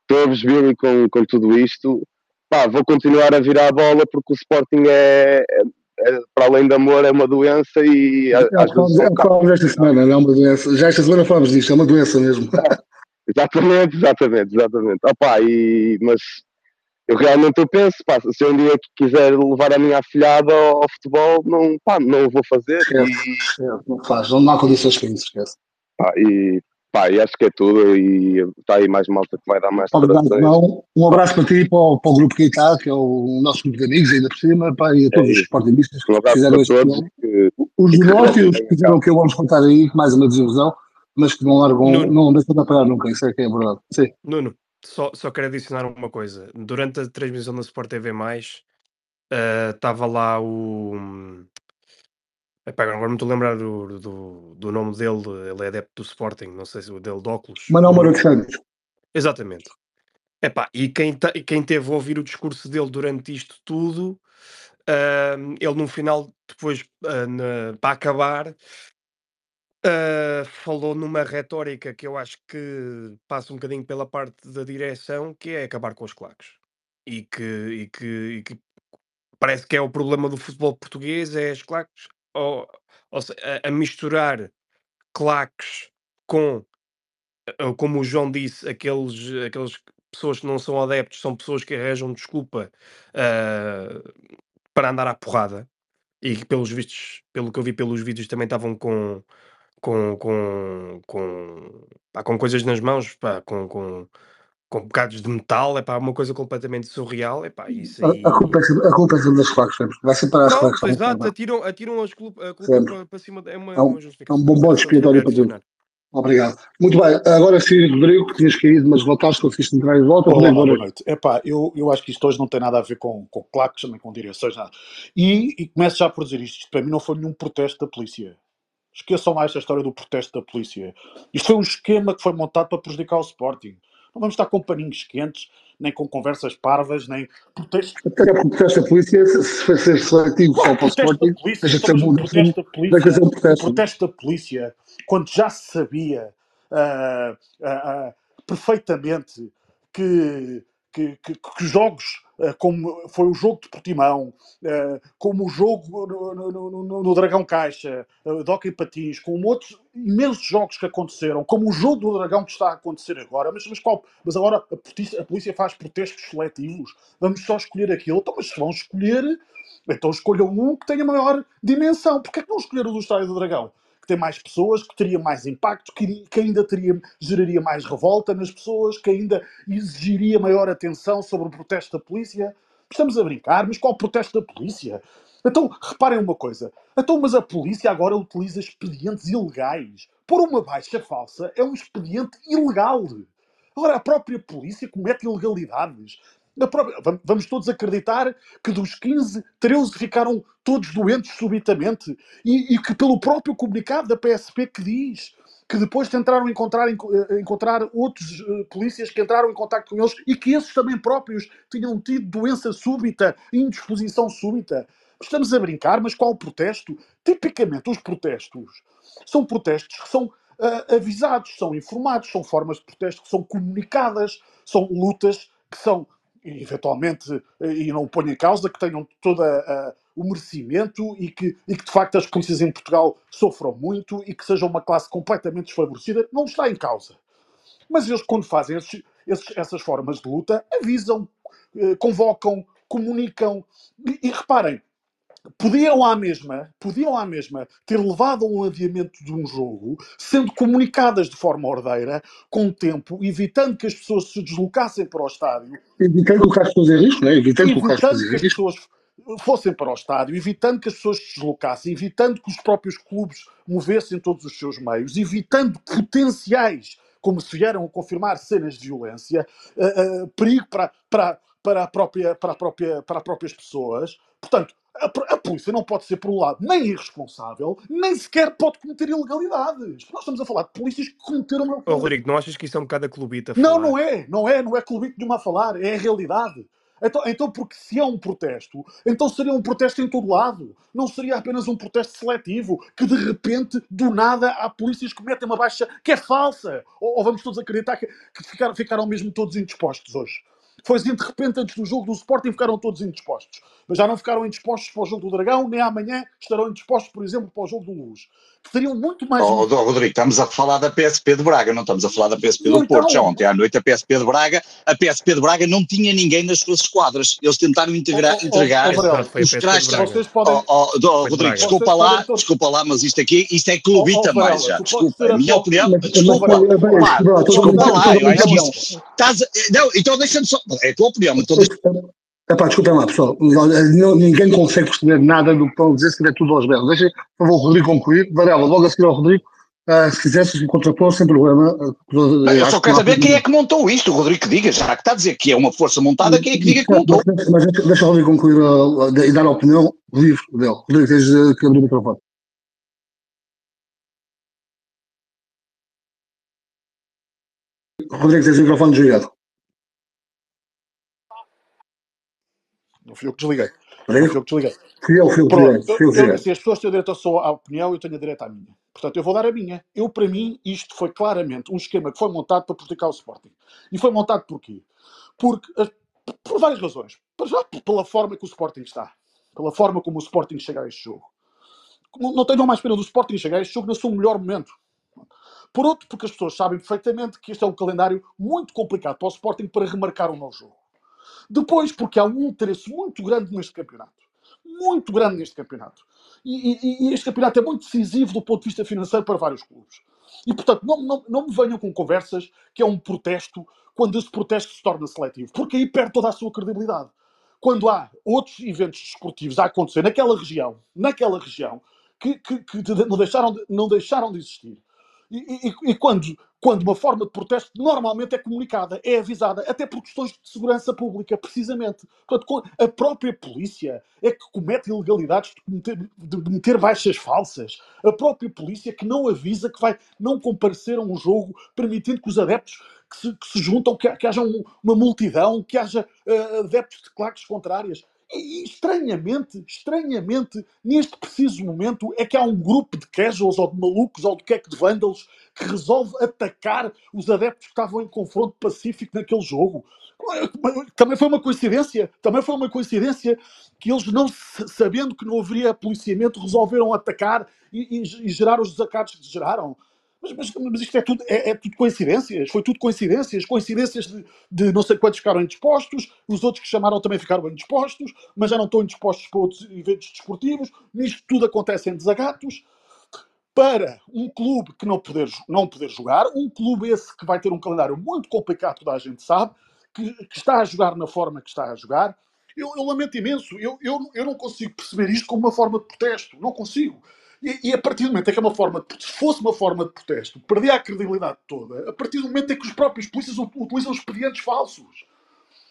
Speaker 5: estou a com, com tudo isto, pá, vou continuar a virar a bola porque o Sporting é, é, é para além de amor é uma doença e
Speaker 1: é, às vezes... É, falamos esta semana, não é uma doença, já esta semana falamos disto, é uma doença mesmo.
Speaker 5: Exatamente, exatamente, exatamente. Opa, e, mas eu realmente eu penso, pá, se um dia quiser levar a minha afilhada ao, ao futebol, não, pá, não o vou fazer.
Speaker 1: Esquece, não faz, não há condições para isso, esquece.
Speaker 5: Pá, e, pá, e acho que é tudo, e está aí mais malta que vai dar mais
Speaker 1: um, um abraço para ti e para, para, o grupo que está, que é o nosso grupo de amigos ainda por cima, pá, e a todos é os sportingistas
Speaker 5: um que fizeram este todos,
Speaker 1: que, Os negócios que fizeram o que eu vamos contar aí, mais uma desilusão mas que não largam, Nuno. não deixam de apagar nunca, isso é que é verdade. Sim.
Speaker 3: Nuno, só, só quero adicionar uma coisa. Durante a transmissão da Sport TV, estava uh, lá o. Epá, agora não estou a lembrar do, do, do, nome dele, ele é adepto do Sporting, não sei se o dele de óculos.
Speaker 1: Manuel Maroto Santos.
Speaker 3: Exatamente. Epá, e quem, quem teve a ouvir o discurso dele durante isto tudo, uh, ele no final, depois, uh, na, para acabar, Uh, falou numa retórica que eu acho que passa um bocadinho pela parte da direção, que é acabar com os claques. E que, e que, e que parece que é o problema do futebol português, é as claques, ou, ou a, a, misturar claques com, como o João disse, aqueles, aqueles pessoas que não são adeptos, são pessoas que arranjam desculpa uh, para andar à porrada. E que pelos vistos, pelo que eu vi pelos vídeos, também estavam com com com com, pá, com coisas nas mãos, pá, com com com bocados de metal, é pá, uma coisa completamente surreal, é pá, isso
Speaker 1: A, a culpa é, a culpa é das claques, sempre. Vai ser para as claques.
Speaker 3: Exato, atiram, atiram as culpa, a culpa para, para cima, é uma,
Speaker 1: É um, é um bom bode expiatório para tudo. Obrigado. Muito bem, agora sim, Rodrigo, tinhas caído, mas voltaste, conseguiste entrar de volta.
Speaker 6: Olá, boa noite. Epá, eu, eu acho que isto hoje não tem nada a ver com, com claques, nem com direções, nada. E, e começo já por dizer isto. Isto para mim não foi nenhum protesto da polícia. Esqueçam lá esta história do protesto da polícia. Isto foi um esquema que foi montado para prejudicar o Sporting. Não vamos estar com paninhos quentes, nem com conversas parvas, nem protestos.
Speaker 1: Até porque o protesto da polícia, se foi ser seletivo só para o Sporting,
Speaker 6: deixa ser muito protesto da polícia, um protesto. protesto da polícia, quando já se sabia uh, uh, uh, perfeitamente que, que, que, que jogos eh, como foi o jogo de Portimão, eh, como o jogo no, no, no, no Dragão Caixa, uh, Doca e Patins, como outros imensos jogos que aconteceram, como o jogo do Dragão que está a acontecer agora, mas, mas, qual, mas agora a polícia, a polícia faz protestos seletivos, vamos só escolher aquilo, então, mas vão escolher, então escolham um que tenha maior dimensão. Porquê é que não escolheram o do Estádio do Dragão? Ter mais pessoas, que teria mais impacto, que, que ainda teria, geraria mais revolta nas pessoas, que ainda exigiria maior atenção sobre o protesto da polícia. Estamos a brincar, mas qual protesto da polícia? Então, reparem uma coisa. Então, mas a polícia agora utiliza expedientes ilegais. Por uma baixa falsa é um expediente ilegal. Agora, a própria polícia comete ilegalidades. Própria... Vamos todos acreditar que dos 15, 13 ficaram todos doentes subitamente e, e, que pelo próprio comunicado da PSP que diz que depois tentaram encontrar, eh, encontrar outros uh, polícias que entraram em contato com eles e que esses também próprios tinham tido doença súbita, indisposição súbita. Estamos a brincar, mas qual protesto? Tipicamente, os protestos são protestos que são uh, avisados, são informados, são formas de protesto que são comunicadas, são lutas que são eventualmente, eh, e não ponho em causa, que tenham todo uh, o merecimento e que, e que de facto as polícias em Portugal sofram muito e que sejam uma classe completamente desfavorecida, não está em causa. Mas eles, quando fazem esses, esses, essas formas de luta, avisam, convocam, comunicam. E, e reparem, podiam à mesma, podiam à mesma ter levado a um adiamento de um jogo, sendo comunicadas de forma ordeira, com tempo, evitando que as pessoas se deslocassem para o estádio.
Speaker 1: Evitando colocar as pessoas em risco, não é?
Speaker 6: Evitando, evitando que as pessoas fossem para o estádio, evitando que as pessoas se deslocassem, evitando que os próprios clubes movessem todos os seus meios, evitando potenciais, como se vieram a confirmar, cenas de violência, uh, uh, perigo para, para, para, a própria, para, a própria, para as próprias pessoas. Portanto, a, polícia não pode ser, por um lado, nem irresponsável, nem sequer pode cometer ilegalidades. Nós estamos a falar de polícias que cometeram. Uma...
Speaker 3: Oh, Rodrigo, não achas que isso é um bocado a clubita?
Speaker 6: Não, não é, não é, não é clubito nenhuma a falar, é a realidade. Então, então, porque se é um protesto, então seria um protesto em todo lado. Não seria apenas um protesto seletivo, que de repente, do nada, há polícias que metem uma baixa que é falsa. Ou, ou vamos todos acreditar que, que ficaram, ficaram mesmo todos indispostos hoje. Foi assim, de repente, antes do jogo do Sporting, ficaram todos indispostos. Mas já não ficaram indispostos para o jogo do Dragão, nem amanhã estarão indispostos, por exemplo, para o jogo do Luz. Teriam muito mais.
Speaker 4: Oh, oh, Rodrigo, estamos a falar da PSP de Braga, não estamos a falar da PSP do Porto. Já ontem à noite, a PSP de Braga, a PSP de Braga não tinha ninguém nas suas esquadras. Eles tentaram integrar, oh, oh, entregar oh, os crachos. Podem... Oh, oh, Rodrigo, desculpa lá, desculpa lá, mas isto aqui, isto é clubita mais já. Desculpa, a minha opinião. Desculpa lá, desculpa lá, eu acho que isso. Não, então deixa-me só. É a tua opinião, mas estou
Speaker 1: Epá, desculpem lá, pessoal. Não, ninguém consegue perceber nada do que estão a dizer, se tiver tudo aos belos. Deixem, por favor, o Rodrigo concluir. Varela, logo a seguir ao Rodrigo, uh, se quisesse, contrapor, sem problema.
Speaker 4: Uh, eu só quero saber quem é que montou isto. O Rodrigo que diga, já que está a dizer que é uma força montada, quem é que diga que montou?
Speaker 1: Mas, mas deixa o Rodrigo concluir uh, e dar a opinião livre dele. Rodrigo, tens que abrir o microfone. Rodrigo, tens o microfone desligado.
Speaker 6: Não fui eu que desliguei. Não fui eu que desliguei.
Speaker 1: Fui eu, fui eu,
Speaker 6: Pronto, fui eu, eu, se as pessoas têm direito só à opinião, eu tenho direito à minha. Portanto, eu vou dar a minha. Eu, para mim, isto foi claramente um esquema que foi montado para prejudicar o Sporting. E foi montado por quê? Porque, eh, por várias razões. Já pela forma que o Sporting está. Pela forma como o Sporting chega a este jogo. Não tenho mais pena do Sporting chegar a este jogo no seu melhor momento. Por outro, porque as pessoas sabem perfeitamente que este é um calendário muito complicado para o Sporting para remarcar um novo jogo. Depois, porque há um interesse muito grande neste campeonato. Muito grande neste campeonato. E, e, e, este campeonato é muito decisivo do ponto de vista financeiro para vários clubes. E, portanto, não, não, não me venham com conversas que é um protesto quando esse protesto se torna seletivo, porque aí perde toda a sua credibilidade. Quando há outros eventos desportivos a acontecer naquela região, naquela região, que, que, que não, deixaram de, não deixaram de existir, e, e, e, quando, quando uma forma de protesto normalmente é comunicada, é avisada, até por questões de segurança pública, precisamente. Portanto, a própria polícia é que comete ilegalidades de meter, de meter baixas falsas. A própria polícia que não avisa que vai não comparecer a um jogo, permitindo que os adeptos que se, que se juntam, que, que haja um, uma multidão, que haja uh, adeptos de claques contrárias. E, estranhamente, estranhamente, neste preciso momento, é que há um grupo de casuals ou de malucos ou de que é que de vândalos que resolve atacar os adeptos que estavam em confronto pacífico naquele jogo. Também foi uma coincidência, também foi uma coincidência que eles, não sabendo que não haveria policiamento, resolveram atacar e, e, e gerar os desacatos que geraram. Mas, mas, mas, isto é tudo, é, é, tudo coincidências, foi tudo coincidências, coincidências de, de, não sei quantos ficaram indispostos, os outros que chamaram também ficaram indispostos, mas já não estão indispostos para outros eventos desportivos, nisto tudo acontece em desagatos. Para um clube que não poder, não poder jogar, um clube esse que vai ter um calendário muito complicado, toda a gente sabe, que, que está a jogar na forma que está a jogar, eu, eu lamento imenso, eu, eu, eu não consigo perceber isto como uma forma de protesto, não consigo. E, e, a partir do momento em que é uma forma, se fosse uma forma de protesto, perdia a credibilidade toda, a partir do momento em que os próprios polícias utilizam expedientes falsos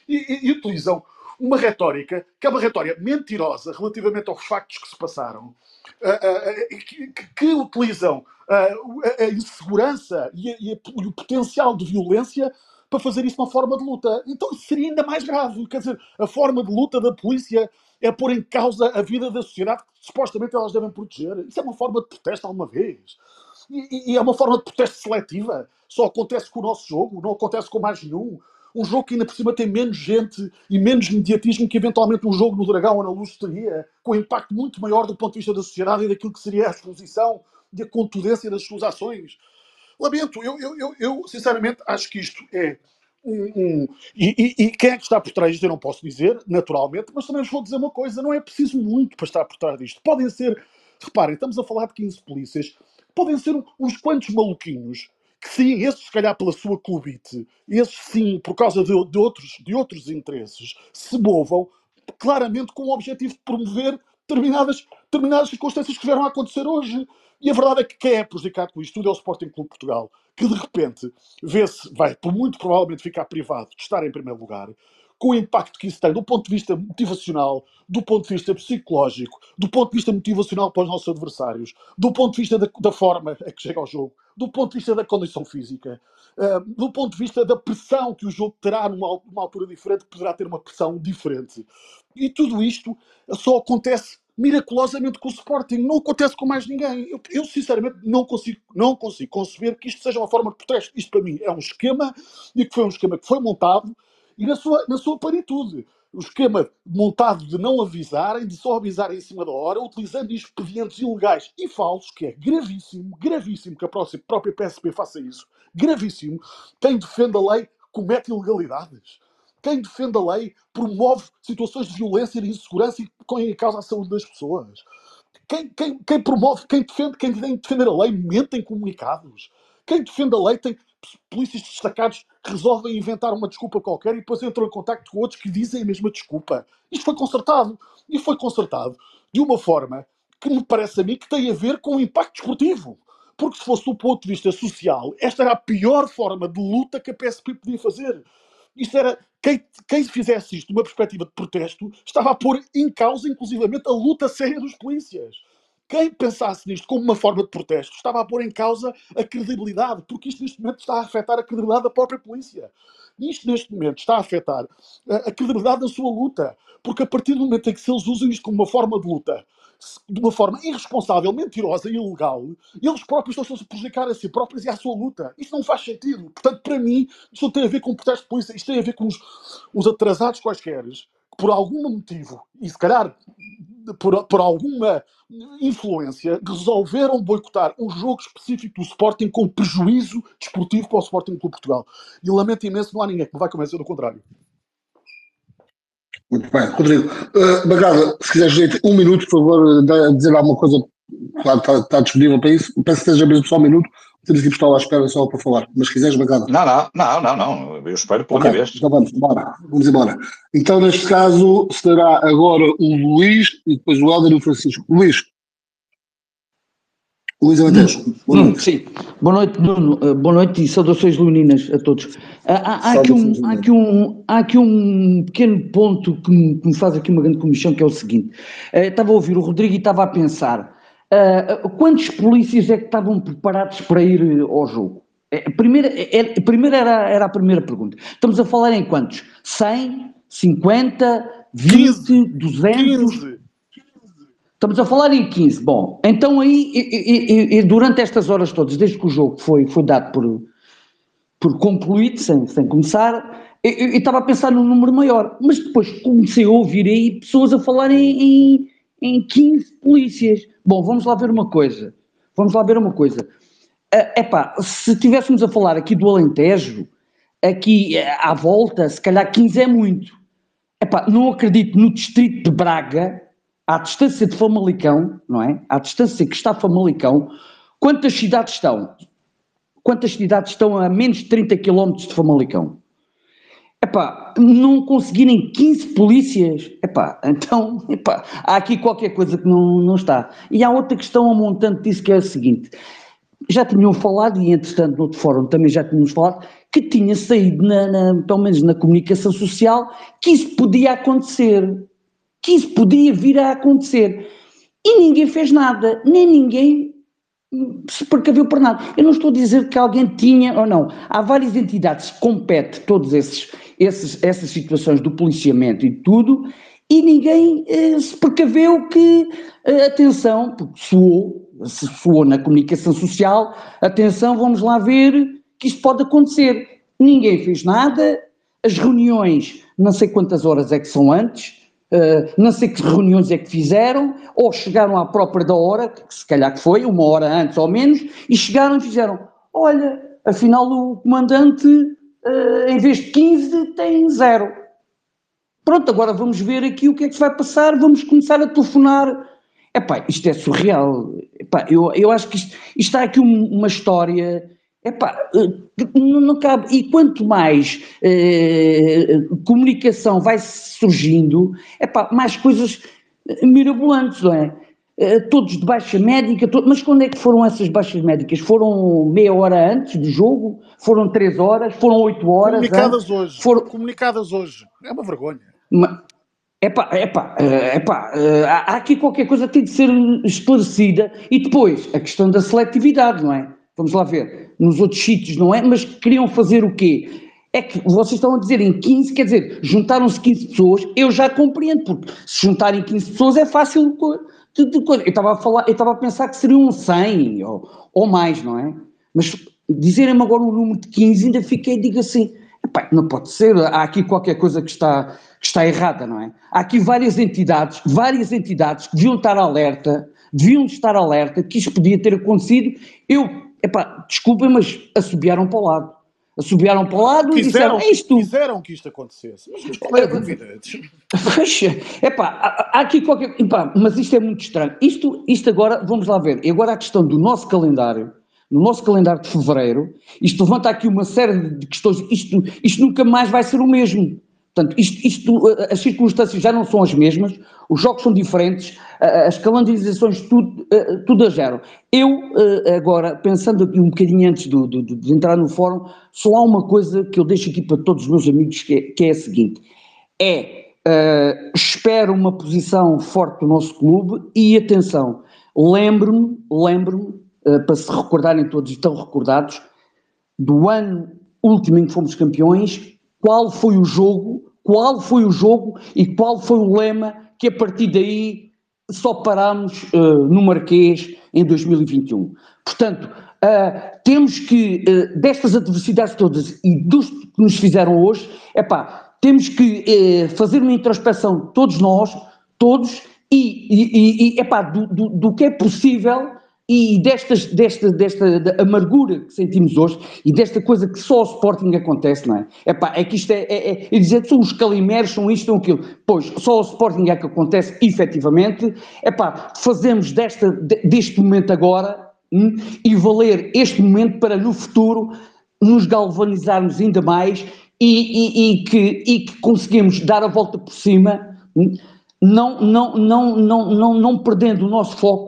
Speaker 6: e, e, e utilizam uma retórica que é uma retórica mentirosa relativamente aos factos que se passaram, uh, uh, que, que, utilizam uh, a insegurança e, e, o potencial de violência para fazer isso uma forma de luta. Então seria ainda mais grave. Quer dizer, a forma de luta da polícia é pôr em causa a vida da sociedade que supostamente elas devem proteger. Isso é uma forma de protesto alguma vez. E, e, é uma forma de protesto seletiva. Só acontece com o nosso jogo, não acontece com mais nenhum. Um jogo que ainda por cima tem menos gente e menos mediatismo que eventualmente um jogo no Dragão ou na Luz teria, com um impacto muito maior do ponto de vista da sociedade e daquilo que seria a exposição e a contundência das suas ações. Lamento, eu, eu, eu, eu sinceramente acho que isto é um, um e, e, e, quem é que está por trás disto eu não posso dizer, naturalmente, mas também vos vou dizer uma coisa: não é preciso muito para estar por trás disto. Podem ser, reparem, estamos a falar de 15 polícias, podem ser uns quantos maluquinhos que sim, esses se calhar pela sua clubite, esses sim, por causa de, de, outros, de outros interesses, se movam claramente com o objetivo de promover determinadas, determinadas circunstâncias que vieram a acontecer hoje. E a verdade é que quem é prejudicado com isto tudo é o Sporting Clube Portugal, que de repente vê-se, vai muito provavelmente ficar privado de estar em primeiro lugar, com o impacto que isso tem do ponto de vista motivacional, do ponto de vista psicológico, do ponto de vista motivacional para os nossos adversários, do ponto de vista da, da forma a que chega ao jogo, do ponto de vista da condição física, uh, do ponto de vista da pressão que o jogo terá numa, numa altura diferente, poderá ter uma pressão diferente. E tudo isto só acontece miraculosamente com o Sporting. Não acontece com mais ninguém. Eu, eu, sinceramente não consigo, não consigo conceber que isto seja uma forma de protesto. Isto para mim é um esquema e que foi um esquema que foi montado e na sua, na sua paritude. O esquema montado de não avisarem, de só avisarem em cima da hora, utilizando expedientes ilegais e falsos, que é gravíssimo, gravíssimo que a própria PSP faça isso. Gravíssimo. Quem defende a lei comete ilegalidades. Quem defende a lei promove situações de violência e de insegurança e põe em causa a saúde das pessoas. Quem, quem, quem promove, quem defende, quem tem de defender a lei mente em comunicados. Quem defende a lei tem polícias destacados que resolvem inventar uma desculpa qualquer e depois entram em contato com outros que dizem a mesma desculpa. Isto foi consertado. E foi consertado de uma forma que me parece a mim que tem a ver com o impacto desportivo. Porque se fosse do ponto de vista social, esta era a pior forma de luta que a PSP podia fazer. Isto era. Quem, quem fizesse isto numa perspectiva de protesto estava a pôr em causa, inclusivamente, a luta séria dos polícias. Quem pensasse nisto como uma forma de protesto estava a pôr em causa a credibilidade, porque isto neste momento está a afetar a credibilidade da própria polícia. Isto neste momento está a afetar a, a credibilidade da sua luta, porque a partir do momento em que se eles usam isto como uma forma de luta, de uma forma irresponsável, mentirosa e ilegal, eles próprios estão-se a prejudicar a si próprios e à sua luta. Isto não faz sentido. Portanto, para mim, isto não tem a ver com o protesto de polícia, isto tem a ver com os, os atrasados quaisquer, que por algum motivo, e se calhar por, por alguma influência, resolveram boicotar um jogo específico do Sporting com prejuízo desportivo para o Sporting Clube Portugal. E lamento imenso, não há ninguém que me vai convencer do contrário.
Speaker 1: Muito bem, Rodrigo. Uh, Bagada, se quiseres um minuto, por favor, dizer alguma coisa, claro, está, está disponível para isso. Peço que esteja mesmo só um minuto, temos que estar à espera só para falar. Mas se quiseres, Bagada.
Speaker 4: Não, não, não, não, não. eu espero por okay, vez.
Speaker 1: Então vamos, embora. Vamos embora. Então, neste caso, será agora o Luís e depois o Helder e o Francisco. Luís. Luís Alentejo.
Speaker 7: Boa noite. Sim. Boa noite, Nuno. Uh, boa noite e saudações leoninas a todos. Uh, há, há, aqui um, há, aqui um, há aqui um pequeno ponto que me, que me faz aqui uma grande comissão, que é o seguinte. Uh, estava a ouvir o Rodrigo e estava a pensar, quantos polícias é que estavam preparados para ir ao jogo? Primeiro, é, primeiro era, era a primeira pergunta. Estamos a falar em quantos? 100, 50, 20, 15, 200? 15. Estamos a falar em 15. Bom, então aí, e, e, e, durante estas horas todas, desde que o jogo foi, foi dado por, por concluído, sem, sem começar, eu, estava a pensar num número maior, mas depois comecei a ouvir aí pessoas a falarem em, em, em 15 polícias. Bom, vamos lá ver uma coisa. Vamos lá ver uma coisa. É uh, pá, se estivéssemos a falar aqui do Alentejo, aqui uh, à volta, se calhar 15 é muito. Epá, não acredito no distrito de Braga à distância de Famalicão, não é? À distância que está Famalicão, quantas cidades estão? Quantas cidades estão a menos de 30 km de Famalicão? Epá, não conseguirem 15 polícias, epá, então, epá, há aqui qualquer coisa que não, não está. E há outra questão a montante disso que é a seguinte, já tinham falado, e entretanto no outro fórum também já tínhamos falado, que tinha saído, na, na, pelo menos na comunicação social, que isso podia acontecer que isso podia vir a acontecer. E ninguém fez nada, nem ninguém se precaveu para nada. Eu não estou a dizer que alguém tinha ou não. Há várias entidades que competem todas esses, esses, essas situações do policiamento e tudo, e ninguém eh, se precaveu que, eh, atenção, porque soou, se soou na comunicação social, atenção, vamos lá ver que isto pode acontecer. Ninguém fez nada, as reuniões, não sei quantas horas é que são antes, Uh, não sei que reuniões é que fizeram, ou chegaram à própria da hora, que se calhar que foi, uma hora antes ou menos, e chegaram e fizeram, olha, afinal o comandante, uh, em vez de 15, tem zero. Pronto, agora vamos ver aqui o que é que se vai passar, vamos começar a telefonar. Epá, isto é surreal. Epá, eu, eu acho que isto, isto está aqui um, uma história Epá, eh, não, não cabe. E quanto mais eh, comunicação vai surgindo, epá, mais coisas mirabolantes, não é? Eh, todos de baixa médica, mas quando é que foram essas baixas médicas? Foram meia hora antes do jogo? Foram três horas? Foram oito horas?
Speaker 6: Comunicadas antes? hoje. Foram... Comunicadas hoje. É uma vergonha. Mas,
Speaker 7: Epá, epá, epá, há aqui qualquer coisa que tem de ser esclarecida e depois a questão da seletividade, não é? Vamos lá ver, nos outros sítios não é, mas queriam fazer o quê? É que vocês estão a dizer em 15, quer dizer, juntaram-se 15 pessoas, eu já compreendo, porque se juntarem 15 pessoas é fácil de, de coisa. Eu estava a falar, eu estava a pensar que seriam 100 ou, ou mais, não é? Mas dizerem-me agora o número de 15, ainda fiquei, digo assim, não pode ser, há aqui qualquer coisa que está, que está errada, não é? Há aqui várias entidades, várias entidades que deviam estar alerta, deviam estar alerta que isto podia ter acontecido. Eu epá, desculpem, mas assobiaram para o lado. Assobiaram para o lado quiseram, e disseram, é isto.
Speaker 6: Quiseram que isto acontecesse. Mas qual é a dúvida?
Speaker 7: epá, há, há aqui qualquer... Epá, mas isto é muito estranho. Isto, isto agora, vamos lá ver, e agora a questão do nosso calendário, no nosso calendário de fevereiro, isto levanta aqui uma série de questões, isto, isto nunca mais vai ser o mesmo. Portanto, isto, isto, as circunstâncias já não são as mesmas, os jogos são diferentes, as calendarizações, tudo, tudo a zero. Eu, agora, pensando aqui um bocadinho antes do, do, de entrar no fórum, só há uma coisa que eu deixo aqui para todos os meus amigos, que é, que é a seguinte: é, uh, espero uma posição forte do nosso clube e, atenção, lembro-me, lembro-me, uh, para se recordarem todos, estão recordados, do ano último em que fomos campeões, qual foi o jogo qual foi o jogo e qual foi o lema que a partir daí só parámos uh, no Marquês em 2021. Portanto, uh, temos que, uh, destas adversidades todas e dos que nos fizeram hoje, epá, temos que fazer uma introspeção, todos nós, todos, e, e, e epá, do, do, do que é possível e destas, desta, desta amargura que sentimos hoje e desta coisa que só o Sporting acontece, não é? Epá, é que isto é, é, é, é dizer que são os calimeres, são isto, são aquilo. Pois, só o Sporting é que acontece efetivamente. Epá, fazemos desta, deste momento agora hum, e valer este momento para no futuro nos galvanizarmos ainda mais e, e, e que, e que conseguimos dar a volta por cima, hum, não, não, não, não, não, não perdendo o nosso foco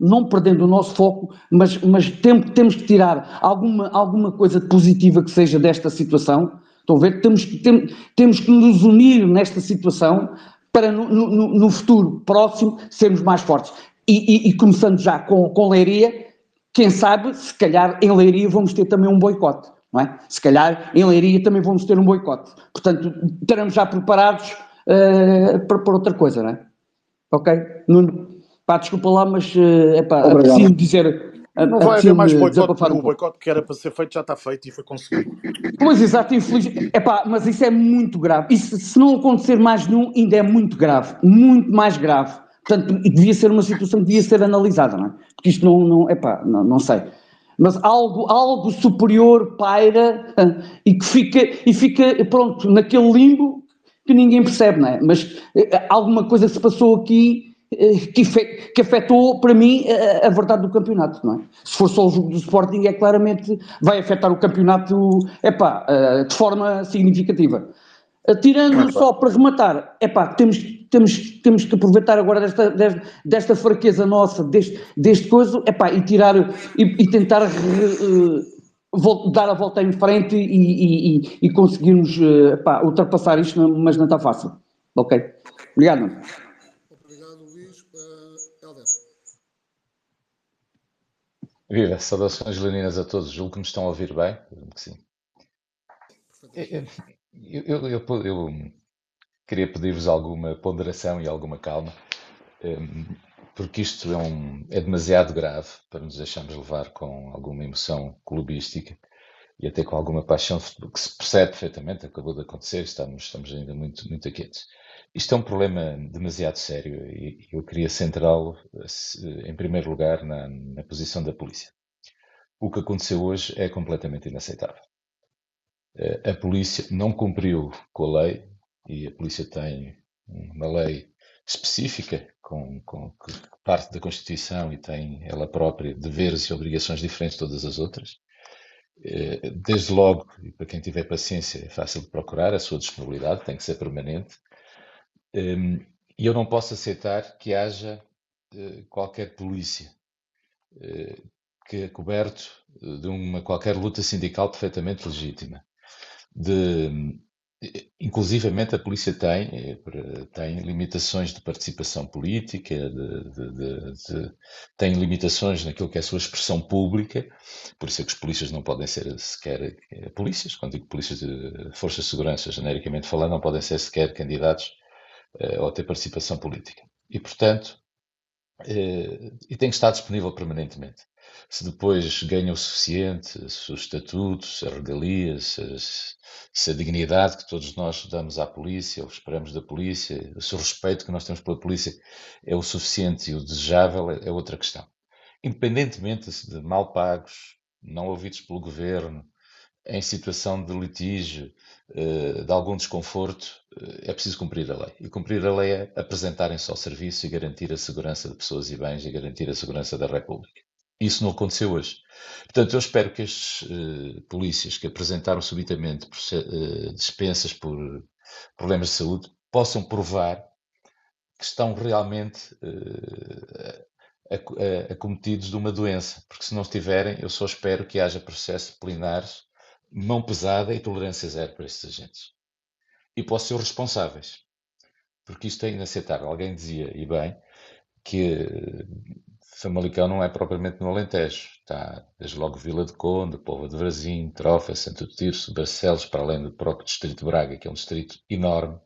Speaker 7: não perdendo o nosso foco, mas, mas tem, temos que tirar alguma, alguma coisa positiva que seja desta situação. Estão a ver? Temos, tem, temos que nos unir nesta situação para no, no, no futuro próximo sermos mais fortes. E, e, e, começando já com, com Leiria, quem sabe, se calhar em Leiria vamos ter também um boicote, não é? Se calhar em Leiria também vamos ter um boicote. Portanto, estaremos já preparados uh, para, para outra coisa, não é? Ok? Nuno, pá, desculpa lá, mas uh, epá, preciso dizer.
Speaker 6: Não vai haver mais boicote, um o boicote que era para ser feito já está feito e foi conseguido.
Speaker 7: Pois, exato, infeliz. Epá, mas isso é muito grave. Isso, se não acontecer mais nenhum, ainda é muito grave. Muito mais grave. Portanto, devia ser uma situação que devia ser analisada, não é? Porque isto não, não epá, não, não sei. Mas algo, algo superior paira e que fica, e fica, pronto, naquele limbo que ninguém percebe, não é? Mas eh, alguma coisa se passou aqui eh, que, que afetou, para mim, a, a, verdade do campeonato, não é? Se for só o jogo do Sporting, é claramente, vai afetar o campeonato, epá, eh, de forma significativa. Tirando só para rematar, epá, temos, temos, temos que aproveitar agora desta, desta, desta fraqueza nossa, deste, deste coisa, epá, e tirar, e, e tentar uh, dar a volta em frente e, e, e conseguirmos uh, ultrapassar isto, mas não está fácil. Ok? Obrigado, Luís. Uh, Helder.
Speaker 8: Viva, saudações leoninas a todos. Julgo que me estão a ouvir bem. Que sim. Eu, eu, eu, eu queria pedir-vos alguma ponderação e alguma calma, um, porque isto é, um, é demasiado grave para nos deixarmos levar com alguma emoção clubística e até com alguma paixão que se percebe perfeitamente, acabou de acontecer, estamos, estamos ainda muito, muito quietos. Isto é um problema demasiado sério e eu queria centrá-lo, em primeiro lugar, na, na posição da polícia. O que aconteceu hoje é completamente inaceitável. Eh, a polícia não cumpriu com a lei e a polícia tem uma lei específica com, com que parte da Constituição e tem ela própria deveres e obrigações diferentes de todas as outras. Eh, desde logo, e para quem tiver paciência, é fácil de procurar, a sua disponibilidade tem que ser permanente. Ehm, e eu não posso aceitar que haja eh, qualquer polícia que é coberto de uma qualquer luta sindical perfeitamente legítima. De inclusivamente a polícia tem, eh, tem limitações de participação política, de, de, tem limitações naquilo que é a sua expressão pública, por isso é que os polícias não podem ser sequer eh, polícias, quando digo polícias de forças de segurança, genericamente falando, não podem ser sequer candidatos ou ter participação política. E, portanto, uh, e tem que estar disponível permanentemente se depois ganha o suficiente, se o estatuto, se as regalias, se, a dignidade que todos nós damos à polícia, ou esperamos da polícia, se o respeito que nós temos pela polícia é o suficiente e o desejável, é, é outra questão. Independentemente de mal pagos, não ouvidos pelo governo, em situação de litígio, eh, de algum desconforto, eh, é preciso cumprir a lei. E cumprir a lei é apresentarem-se ao serviço e garantir a segurança de pessoas e bens e garantir a segurança da República. Isso não aconteceu hoje. Portanto, eu espero que estes uh, polícias que apresentaram subitamente dispensas por problemas de saúde possam provar que estão realmente acometidos de uma doença, porque se não estiverem, eu só espero que haja processos disciplinares, mão pesada e tolerância zero para estes agentes. E posso ser responsáveis, porque isto é inaceitável. Alguém dizia, e bem, que Famalicão não é propriamente no Alentejo. Está desde logo Vila de Conde, Povo de Varzim, Trofa, Santo Tirso, Barcelos, para além do próprio Distrito de Braga, que é um distrito enorme.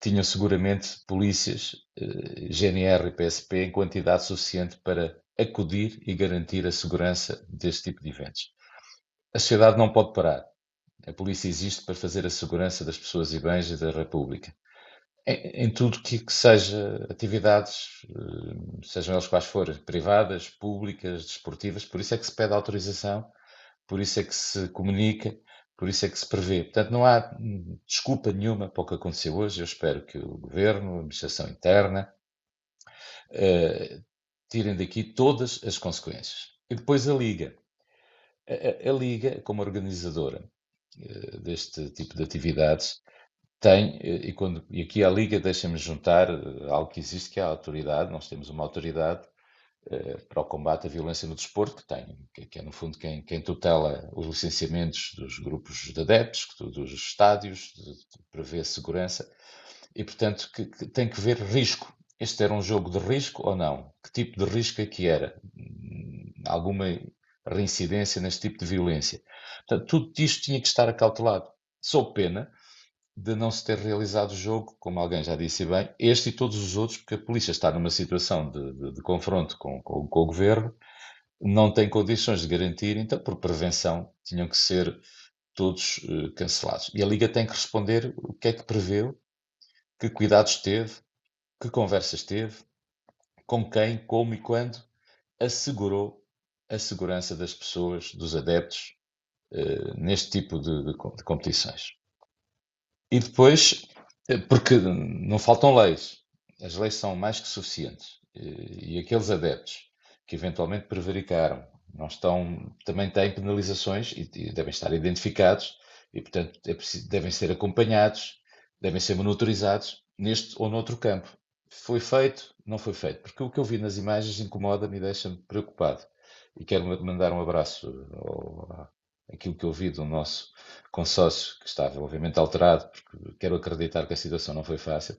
Speaker 8: Tinham seguramente polícias, eh, GNR e PSP em quantidade suficiente para acudir e garantir a segurança deste tipo de eventos. A sociedade não pode parar. A polícia existe para fazer a segurança das pessoas e bens e da República em, em tudo que, que, seja atividades, eh, sejam elas quais forem, privadas, públicas, desportivas, por isso é que se pede autorização, por isso é que se comunica, por isso é que se prevê. Portanto, não há desculpa nenhuma para o que aconteceu hoje. Eu espero que o Governo, a Administração Interna, uh, tirem daqui todas as consequências. E depois a Liga. A, Liga, como organizadora uh, deste tipo de atividades, tem, eh, e, quando, e aqui a Liga deixa-me juntar eh, algo que existe, que é a autoridade. Nós temos uma autoridade para o combate à violência no desporto, que tem, que, é no fundo quem, quem, tutela os licenciamentos dos grupos de adeptos, dos estádios, de, de prever segurança, e portanto que, que tem que ver risco. Este era um jogo de risco ou não? Que tipo de risco é que era? Hum, alguma reincidência neste tipo de violência? Portanto, tudo isto tinha que estar acautelado. Sou pena de não se ter realizado o jogo, como alguém já disse bem, este e todos os outros, porque a polícia está numa situação de, de, de confronto com, com, com, o governo, não tem condições de garantir, então, por prevenção, tinham que ser todos uh, cancelados. E a Liga tem que responder o que é que preveu, que cuidados teve, que conversas teve, com quem, como e quando assegurou a segurança das pessoas, dos adeptos, uh, neste tipo de, de, de competições. E depois, eh, porque não faltam leis, as leis são mais que suficientes. E, aqueles adeptos que eventualmente prevaricaram, não estão, também têm penalizações e, e devem estar identificados e, portanto, é preciso, devem ser acompanhados, devem ser monitorizados neste ou noutro campo. Foi feito? Não foi feito? Porque o que eu vi nas imagens incomoda-me e deixa-me preocupado. E quero mandar um abraço ao, que eu vi do nosso consórcio, que estava obviamente alterado, porque quero acreditar que a situação não foi fácil,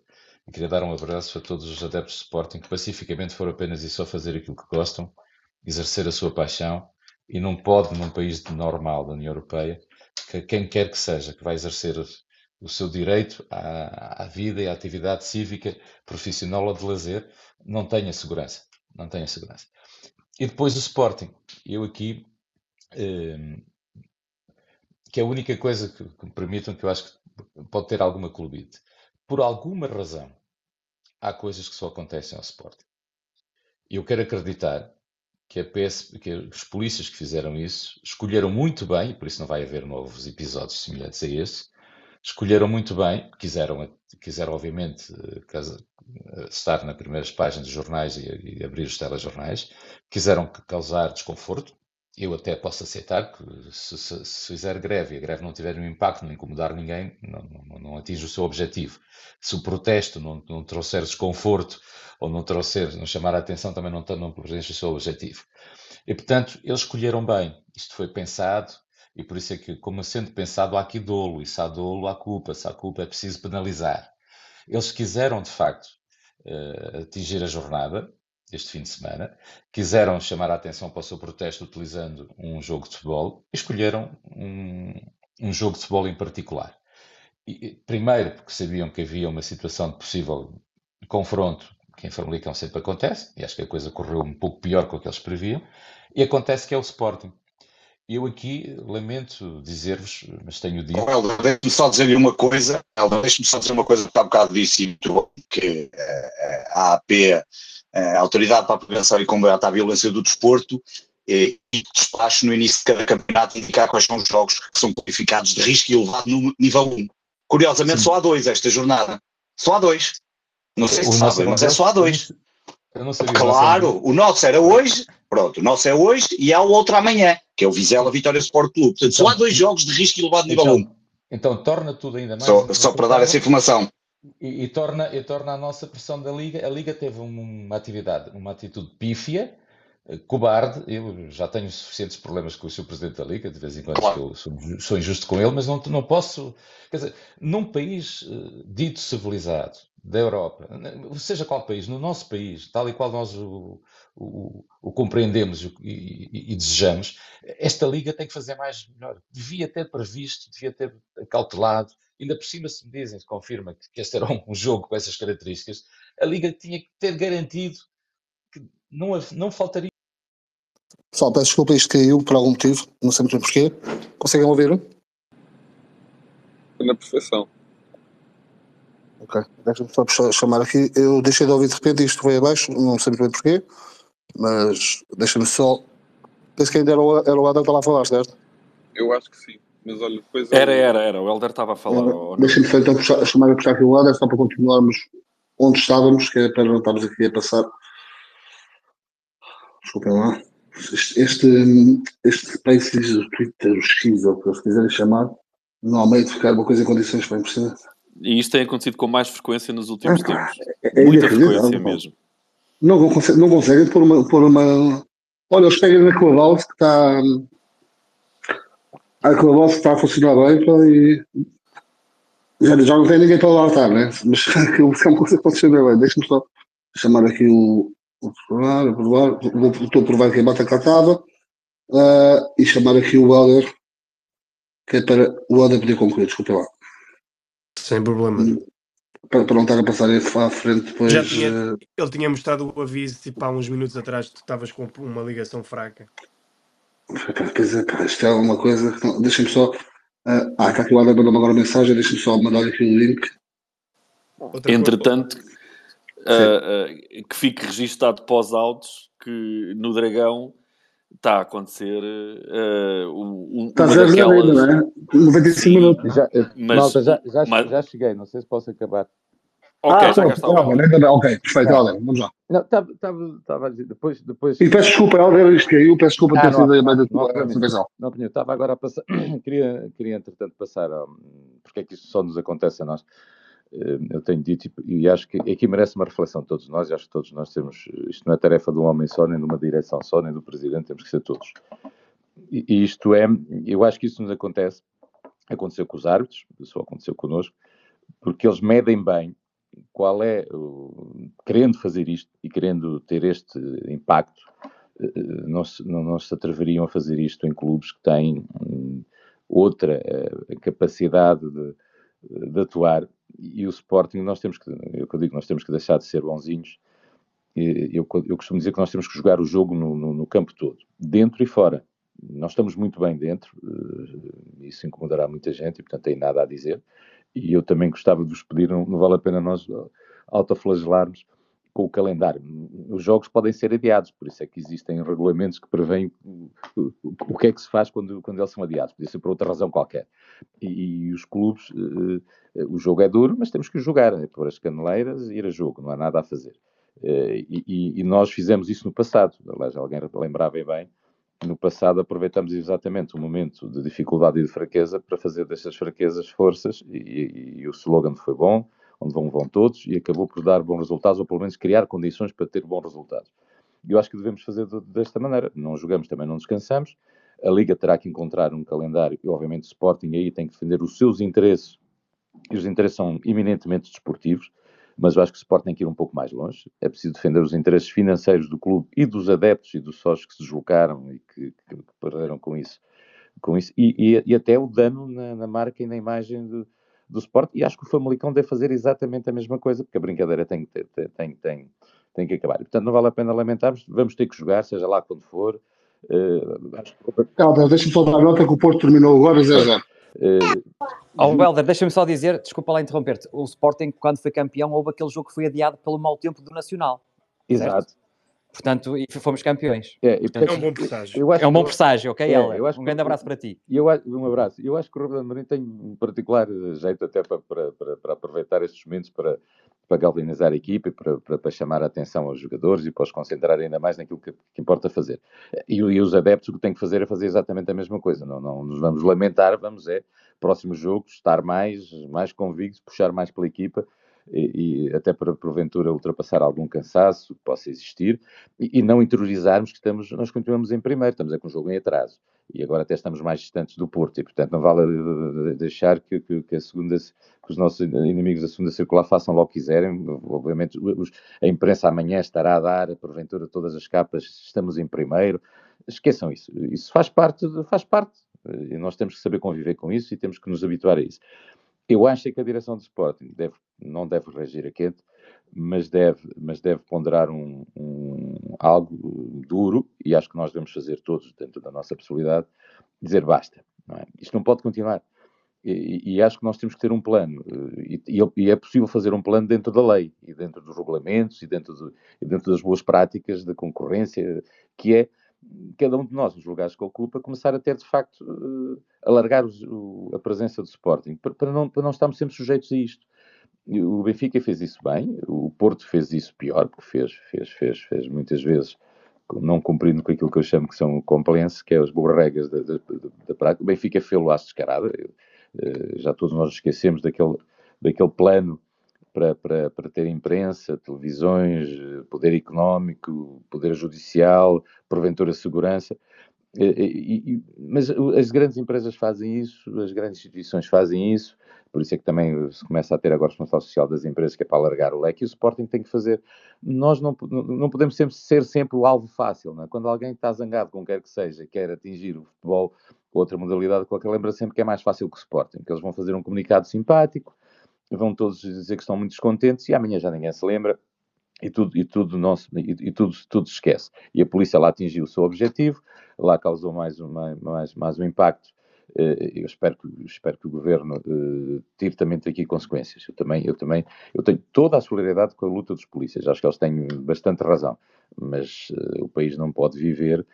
Speaker 8: e queria dar um abraço a todos os adeptos de Sporting que pacificamente foram apenas e só fazer aquilo que gostam, exercer a sua paixão, e não pode, num país normal da União Europeia, que quem quer que seja que vai exercer o seu direito à, à vida e à atividade cívica, profissional ou de lazer, não tenha segurança. Não tenha segurança. E depois o Sporting. Eu aqui eh, que é a única coisa que, me permitam que eu acho que pode ter alguma clubite. Por alguma razão, há coisas que só acontecem ao Sporting. Eu quero acreditar que, a PS, que os polícias que fizeram isso escolheram muito bem, por isso não vai haver novos episódios semelhantes a esse, escolheram muito bem, quiseram, quiseram obviamente eh, estar nas primeiras páginas dos jornais e, e abrir os telejornais, quiseram causar desconforto, eu até posso aceitar que se, se, se, fizer greve e a greve não tiver um impacto, não incomodar ninguém, não, não, não atinge o seu objetivo. Se o protesto não, não trouxer desconforto ou não trouxer, não chamar a atenção, também não, não preenche o seu objetivo. E, portanto, eles escolheram bem. Isto foi pensado e por isso é que, como sendo pensado, há aqui dolo. E se há dolo, há culpa. Se há culpa, é preciso penalizar. Eles quiseram, de facto, atingir a jornada, este fim de semana, quiseram chamar a atenção para o seu protesto utilizando um jogo de futebol e escolheram um, um jogo de futebol em particular. E, primeiro, porque sabiam que havia uma situação de possível confronto que em Famalicão sempre acontece, e acho que a coisa correu um pouco pior com o que eles previam, e acontece que é o Sporting. Eu aqui lamento dizer-vos, mas tenho dito.
Speaker 4: Oh, Helder, deixe-me só dizer-lhe uma coisa. Helder, deixe-me só dizer uma coisa que há um bocado disse que uh, a AP a Autoridade para a Prevenção e Combate à Violência do Desporto e despacho no início de cada campeonato indicar quais são os jogos que são qualificados de risco elevado no nível 1. Curiosamente, Sim. só há dois esta jornada. Só há dois. Não sei se sabem, mas é só há dois. Sabia, claro, o nosso era hoje, pronto, o nosso é hoje e há o outro amanhã, que é o Vizela Vitória Sport Clube. Portanto, só há dois jogos de risco elevado nível
Speaker 8: então,
Speaker 4: 1.
Speaker 8: Então torna tudo ainda mais.
Speaker 4: Só, só para dar essa informação.
Speaker 8: E, e, torna, e torna a nossa pressão da Liga. A Liga teve uma atividade, uma atitude pífia, eh, cobarde. Eu já tenho suficientes problemas com o seu presidente da Liga, de vez em quando claro. sou, sou, injusto com ele, mas não, não posso. Quer dizer, num país uh, dito civilizado da Europa, seja qual país, no nosso país, tal e qual nós o, o, o compreendemos e, e, e, desejamos, esta Liga tem que fazer mais melhor. Devia ter previsto, devia ter cautelado ainda por cima se me dizem, se confirma que, este era (laughs) um, jogo com essas características, a Liga tinha que ter garantido que não, não faltaria.
Speaker 1: Pessoal, peço desculpa, isto caiu por algum motivo, não sei muito bem porquê. Conseguem ouvir?
Speaker 9: Na perfeição.
Speaker 1: Ok, deixa-me só chamar aqui. Eu deixei de ouvir de repente isto foi abaixo, não sei muito bem porquê, mas deixa-me só. Penso que ainda era o, era o Adam que estava a falar, certo?
Speaker 9: Eu acho que sim. Mas olha, depois.
Speaker 10: Era, era, era. O Helder estava a falar.
Speaker 1: Deixa-me só então puxar, chamar a puxar aqui o Helder, só para continuarmos onde estávamos, que é para não estarmos aqui a passar. Desculpem lá. Este, este Spaces, o Twitter, o X, ou o que eles quiserem chamar, normalmente ficar uma coisa em condições bem impressionante.
Speaker 10: E isto tem acontecido com mais frequência nos últimos tempos. É, é Muita frequência mesmo.
Speaker 1: Não, consegue, não conseguem pôr uma, pôr uma. Olha, eles pegam na Clubhouse que está. A Clubhouse está a funcionar bem pá, e. Já, já não tem ninguém para lá estar, né? Mas (laughs) aquilo é uma coisa que funciona bem. Deixa-me só chamar aqui o. Vou provar, vou provar. Estou a provar que a bata cá estava. Uh, e chamar aqui o Helder, que é para o Helder poder concluir. Desculpa lá.
Speaker 3: Sem problema.
Speaker 1: Para, para não estar a passar isso à frente depois.
Speaker 3: Já tinha, uh... Ele tinha mostrado o aviso tipo, há uns minutos atrás que tu estavas com uma ligação fraca.
Speaker 1: Pois é, pá, isto é uma coisa. Deixem-me só. Uh, ah, está aqui o Helder mandou-me agora mensagem. Deixem-me só mandar aqui o link.
Speaker 11: Outra Entretanto, uh, que fique registado pós-autos que no Dragão está a acontecer uh, um,
Speaker 1: está uma daquelas... ainda, não é? 95 minutos.
Speaker 8: Já, mas, malta, já, já, mas... já cheguei, não sei se posso acabar.
Speaker 11: Ok, ah, já cá está.
Speaker 1: Não, ok, perfeito, Helder, vamos lá.
Speaker 8: Não, estava, estava, depois, depois...
Speaker 1: E peço desculpa, Helder, isto caiu, peço desculpa ah, ter sido a da tua
Speaker 8: intervenção. Não, não, estava agora a passar, (clears throat) queria, queria entretanto passar, porque é que isto só nos acontece a nós. Eh, eu tenho dito, e acho que aqui merece uma reflexão de todos nós, acho que todos nós temos, isto não é tarefa de um homem só, nem de uma direção só, nem do presidente, temos que ser todos. E isto é, eu acho que isso nos acontece, aconteceu com os árbitros, só aconteceu connosco, porque eles medem bem qual é, querendo fazer isto e querendo ter este impacto, eh, não se, não, não se atreveriam a fazer isto em clubes que têm hum, outra eh, capacidade de, de atuar e o Sporting, nós temos que, eu, digo, nós temos que deixar de ser bonzinhos. Eu, eu costumo dizer que nós temos que jogar o jogo no, no, no, campo todo, dentro e fora. Nós estamos muito bem dentro, eh, isso incomodará muita gente e, portanto, tem nada a dizer. E eu também gostava de vos pedir, não, não vale a pena nós autoflagelarmos com o calendário. Os jogos podem ser adiados, por isso é que existem regulamentos que prevêem o que é que se faz quando, quando eles são adiados. Podia ser por outra razão qualquer. E, e os clubes, uh, o jogo é duro, mas temos que jogar, é pôr as caneleiras e ir a jogo, não há nada a fazer. Uh, e, e, nós fizemos isso no passado, aliás, alguém lembrava bem, no passado aproveitamos exatamente o momento de dificuldade e de fraqueza para fazer destas fraquezas forças e, e o slogan foi bom, onde vão, vão todos, e acabou por dar bons resultados, ou pelo menos criar condições para ter bons resultados. E eu acho que devemos fazer desta maneira. Não jogamos, também não descansamos. A Liga terá que encontrar um calendário, e obviamente o Sporting aí tem que defender os seus interesses, e os interesses são eminentemente desportivos, mas eu acho que o Sporting tem que ir um pouco mais longe. É preciso defender os interesses financeiros do clube e dos adeptos e dos sócios que se deslocaram e que, que, perderam com isso. Com isso e, e, e até o dano na, na marca e na imagem de, do Sport, e acho que o Famalicão deve fazer exatamente a mesma coisa, porque a brincadeira tem, tem, tem, tem, tem que acabar. E, portanto, não vale a pena lamentarmos, vamos ter que jogar, seja lá quando for. Uh,
Speaker 1: acho que... deixa-me só dar nota que o Porto terminou agora 0-0.
Speaker 2: Uh, oh, Helder, deixa-me só dizer, desculpa lá interromper-te, o Sporting, quando foi campeão, houve aquele jogo que foi adiado pelo mau tempo do Nacional.
Speaker 8: Exato. Certo?
Speaker 2: Portanto, e fomos campeões.
Speaker 3: É, Portanto, é um bom presságio.
Speaker 2: É um bom presságio, ok, é, Ela? Um grande abraço para ti.
Speaker 8: Eu, um abraço. Eu acho que o Ruben Amorim tem um particular jeito até para, para, para, para aproveitar estes momentos para, para galvanizar a equipa e para, para, para, chamar a atenção aos jogadores e para os concentrar ainda mais naquilo que, que importa fazer. E, e, os adeptos o que têm que fazer é fazer exatamente a mesma coisa. Não, não nos vamos lamentar, vamos é, próximo jogo, estar mais, mais convictos, puxar mais pela equipa e, e até para porventura ultrapassar algum cansaço que possa existir e, e, não interiorizarmos que estamos, nós continuamos em primeiro, estamos é com o jogo em atraso e agora até estamos mais distantes do Porto e portanto não vale eh, deixar que, que, que a segunda que os nossos inimigos da segunda circular façam logo quiserem, obviamente os, a imprensa amanhã estará a dar porventura todas as capas, estamos em primeiro esqueçam isso, isso faz parte, faz parte e nós temos que saber conviver com isso e temos que nos habituar a isso. Eu acho que a direção do Sporting deve, não deve reagir a quente, mas deve, mas deve ponderar um, um, algo duro, e acho que nós devemos fazer todos, dentro da nossa possibilidade, dizer basta. Não é? Isto não pode continuar. E, e, acho que nós temos que ter um plano, e, e, é possível fazer um plano dentro da lei, e dentro dos regulamentos, e dentro, e dentro das boas práticas da concorrência, que é cada um de nós, nos lugares que ocupa, começar a ter, de facto, uh, alargar o, a presença do Sporting, para, para, não, para não estarmos sempre sujeitos a isto. O Benfica fez isso bem, o Porto fez isso pior, porque fez, fez, fez, fez muitas vezes não cumprindo com aquilo que eu chamo que são compliance, que é as borregas da, da, da, prática. O Benfica fez-lo à descarada, uh, já todos nós esquecemos daquele, daquele plano para, para, para ter imprensa, televisões, poder económico, poder judicial, porventura segurança. E, e, mas as grandes empresas fazem isso, as grandes instituições fazem isso, por isso é que também se começa a ter agora a responsabilidade social das empresas, que é para alargar o leque, e o Sporting tem que fazer. Nós não, não podemos sempre ser sempre o alvo fácil, é? quando alguém está zangado com quer que seja, quer atingir o futebol, outra modalidade qualquer, lembra sempre que é mais fácil que o Sporting, que eles vão fazer um comunicado simpático, vão todos dizer que estão muito descontentes e amanhã já ninguém se lembra e tudo, e tudo, nosso, e, e, tudo, tudo se esquece. E a polícia lá atingiu o seu objetivo, lá causou mais, mais, mais um impacto. Eh, eu espero que, espero que o governo uh, tire também daqui consequências. Eu também, eu também eu tenho toda a solidariedade com a luta dos polícias, acho que eles têm bastante razão, mas uh, o país não pode viver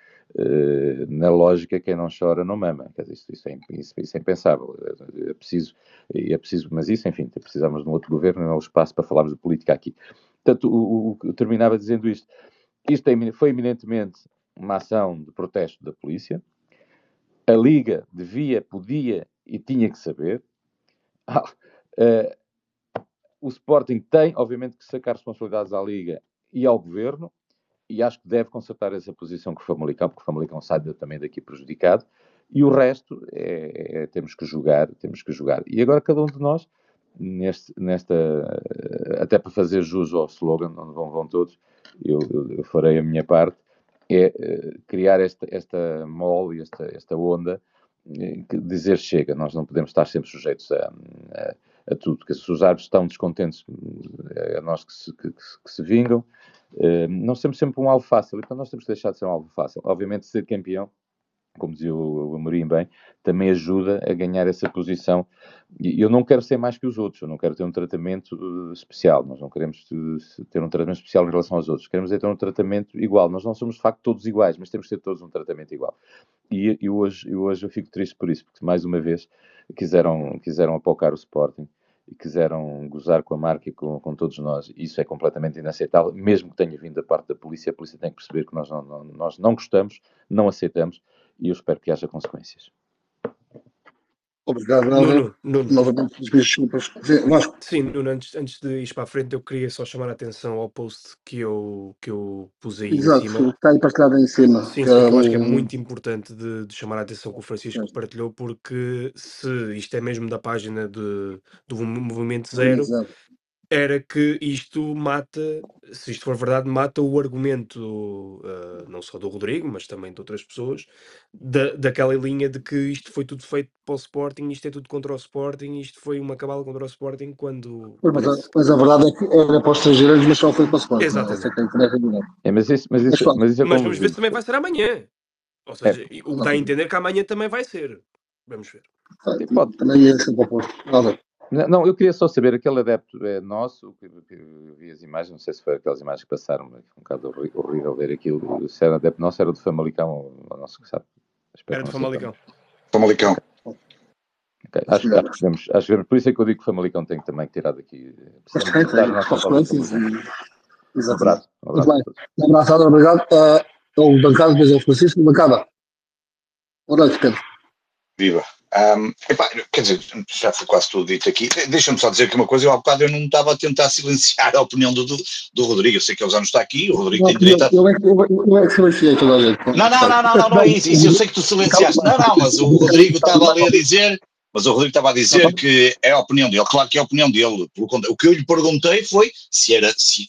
Speaker 8: na lógica quem não chora não mama. Isso, isso, é, isso, isso é impensável. É, é, preciso, é preciso, mas isso, enfim, precisamos de um outro governo, não é o espaço para falarmos de política aqui. Portanto, o, o, eu terminava dizendo isto. Isto é, foi eminentemente uma ação de protesto da polícia. A Liga devia, podia e tinha que saber. (laughs) Ah, uh, o Sporting tem, obviamente, que sacar responsabilidades à Liga e ao Governo, e acho que deve consertar essa posição com o Famalicão, porque o Famalicão sai também daqui prejudicado, e o resto é, é, temos que jogar, temos que jogar. E agora cada um de nós neste, nesta, até para fazer jus ao slogan, onde vão, vão todos, eu, eu, eu farei a minha parte, é uh, criar esta, esta mole, esta, esta onda, uh, dizer chega, nós não podemos estar sempre sujeitos a, a, a tudo, porque se os árbitros estão descontentes, é nós que se, que, que se vingam, uh, nós temos sempre um alvo fácil, então nós temos que deixar de ser um alvo fácil. Obviamente, ser campeão como dizia o, Amorim bem, também ajuda a ganhar essa posição. E eu não quero ser mais que os outros, eu não quero ter um tratamento uh, especial, nós não queremos uh, ter um tratamento especial em relação aos outros, queremos é ter um tratamento igual. Nós não somos de facto todos iguais, mas temos que ter todos um tratamento igual. E, e hoje, hoje eu fico triste por isso, porque mais uma vez quiseram, quiseram apocar o Sporting quiseram gozar com a marca e com, com, todos nós. Isso é completamente inaceitável, mesmo que tenha vindo da parte da polícia. A polícia tem que perceber que nós não, não, nós não gostamos, não aceitamos e eu espero que haja consequências.
Speaker 1: Obrigado, Nuno. Nuno. Novamente, desculpas.
Speaker 3: Sim, Nuno, antes, antes de ir para a frente, eu queria só chamar a atenção ao post que eu, que eu pus aí
Speaker 1: Exato,
Speaker 3: em cima.
Speaker 1: está aí partilhado em cima.
Speaker 3: Sim, sim, eu acho que é muito importante de, de chamar a atenção que o Francisco é. partilhou, porque se isto é mesmo da página de, do Movimento Zero, Exato era que isto mata, se isto for verdade, mata o argumento, uh, não só do Rodrigo, mas também de outras pessoas, da, daquela linha de que isto foi tudo feito para o Sporting, isto é tudo contra o Sporting, isto foi uma cabala contra o Sporting, quando...
Speaker 1: Mas, parece... mas, a verdade é que era para os estrangeiros, mas só foi para o Sporting. É? Exatamente.
Speaker 8: É, mas isso, mas isso, mas isso é
Speaker 3: mas vamos ver se também vai ser amanhã. Ou seja, é. o que dá a entender que amanhã também vai ser. Vamos ver.
Speaker 1: Pode. Também é sempre oposto. Nada.
Speaker 8: Não, eu queria só saber, aquele adepto é nosso, que, que vi as imagens, não sei se foi aquelas imagens que passaram, mas um bocado horrível ver aquilo, se era adepto nosso, era do Famalicão, não sei sabe.
Speaker 3: Espero era do Famalicão.
Speaker 4: Famalicão.
Speaker 8: Okay. Acho, acho, que devemos, acho que por isso é que eu digo que o Famalicão tem também que tirar daqui.
Speaker 1: Precisamos consequências. Um abraço. Um abraço, um abraço obrigado. Uh, o bancada, depois é o Francisco, bancada. Boa noite, Pedro.
Speaker 4: Viva. Um, epá, quer dizer, já foi quase tudo dito aqui. Deixa-me só dizer aqui uma coisa: eu há bocado eu não estava a tentar silenciar a opinião do, do, do Rodrigo. Eu sei que ele já não está aqui, o Rodrigo não, tem direito a.
Speaker 1: Eu, eu, é que silenciei toda a.
Speaker 4: Não, não, não, não, não, não é isso. isso eu sei que tu silenciaste. Não, não, mas o Rodrigo estava ali a dizer. Mas o Rodrigo estava a dizer que é a opinião dele, claro que é a opinião dele. O que eu lhe perguntei foi se era, se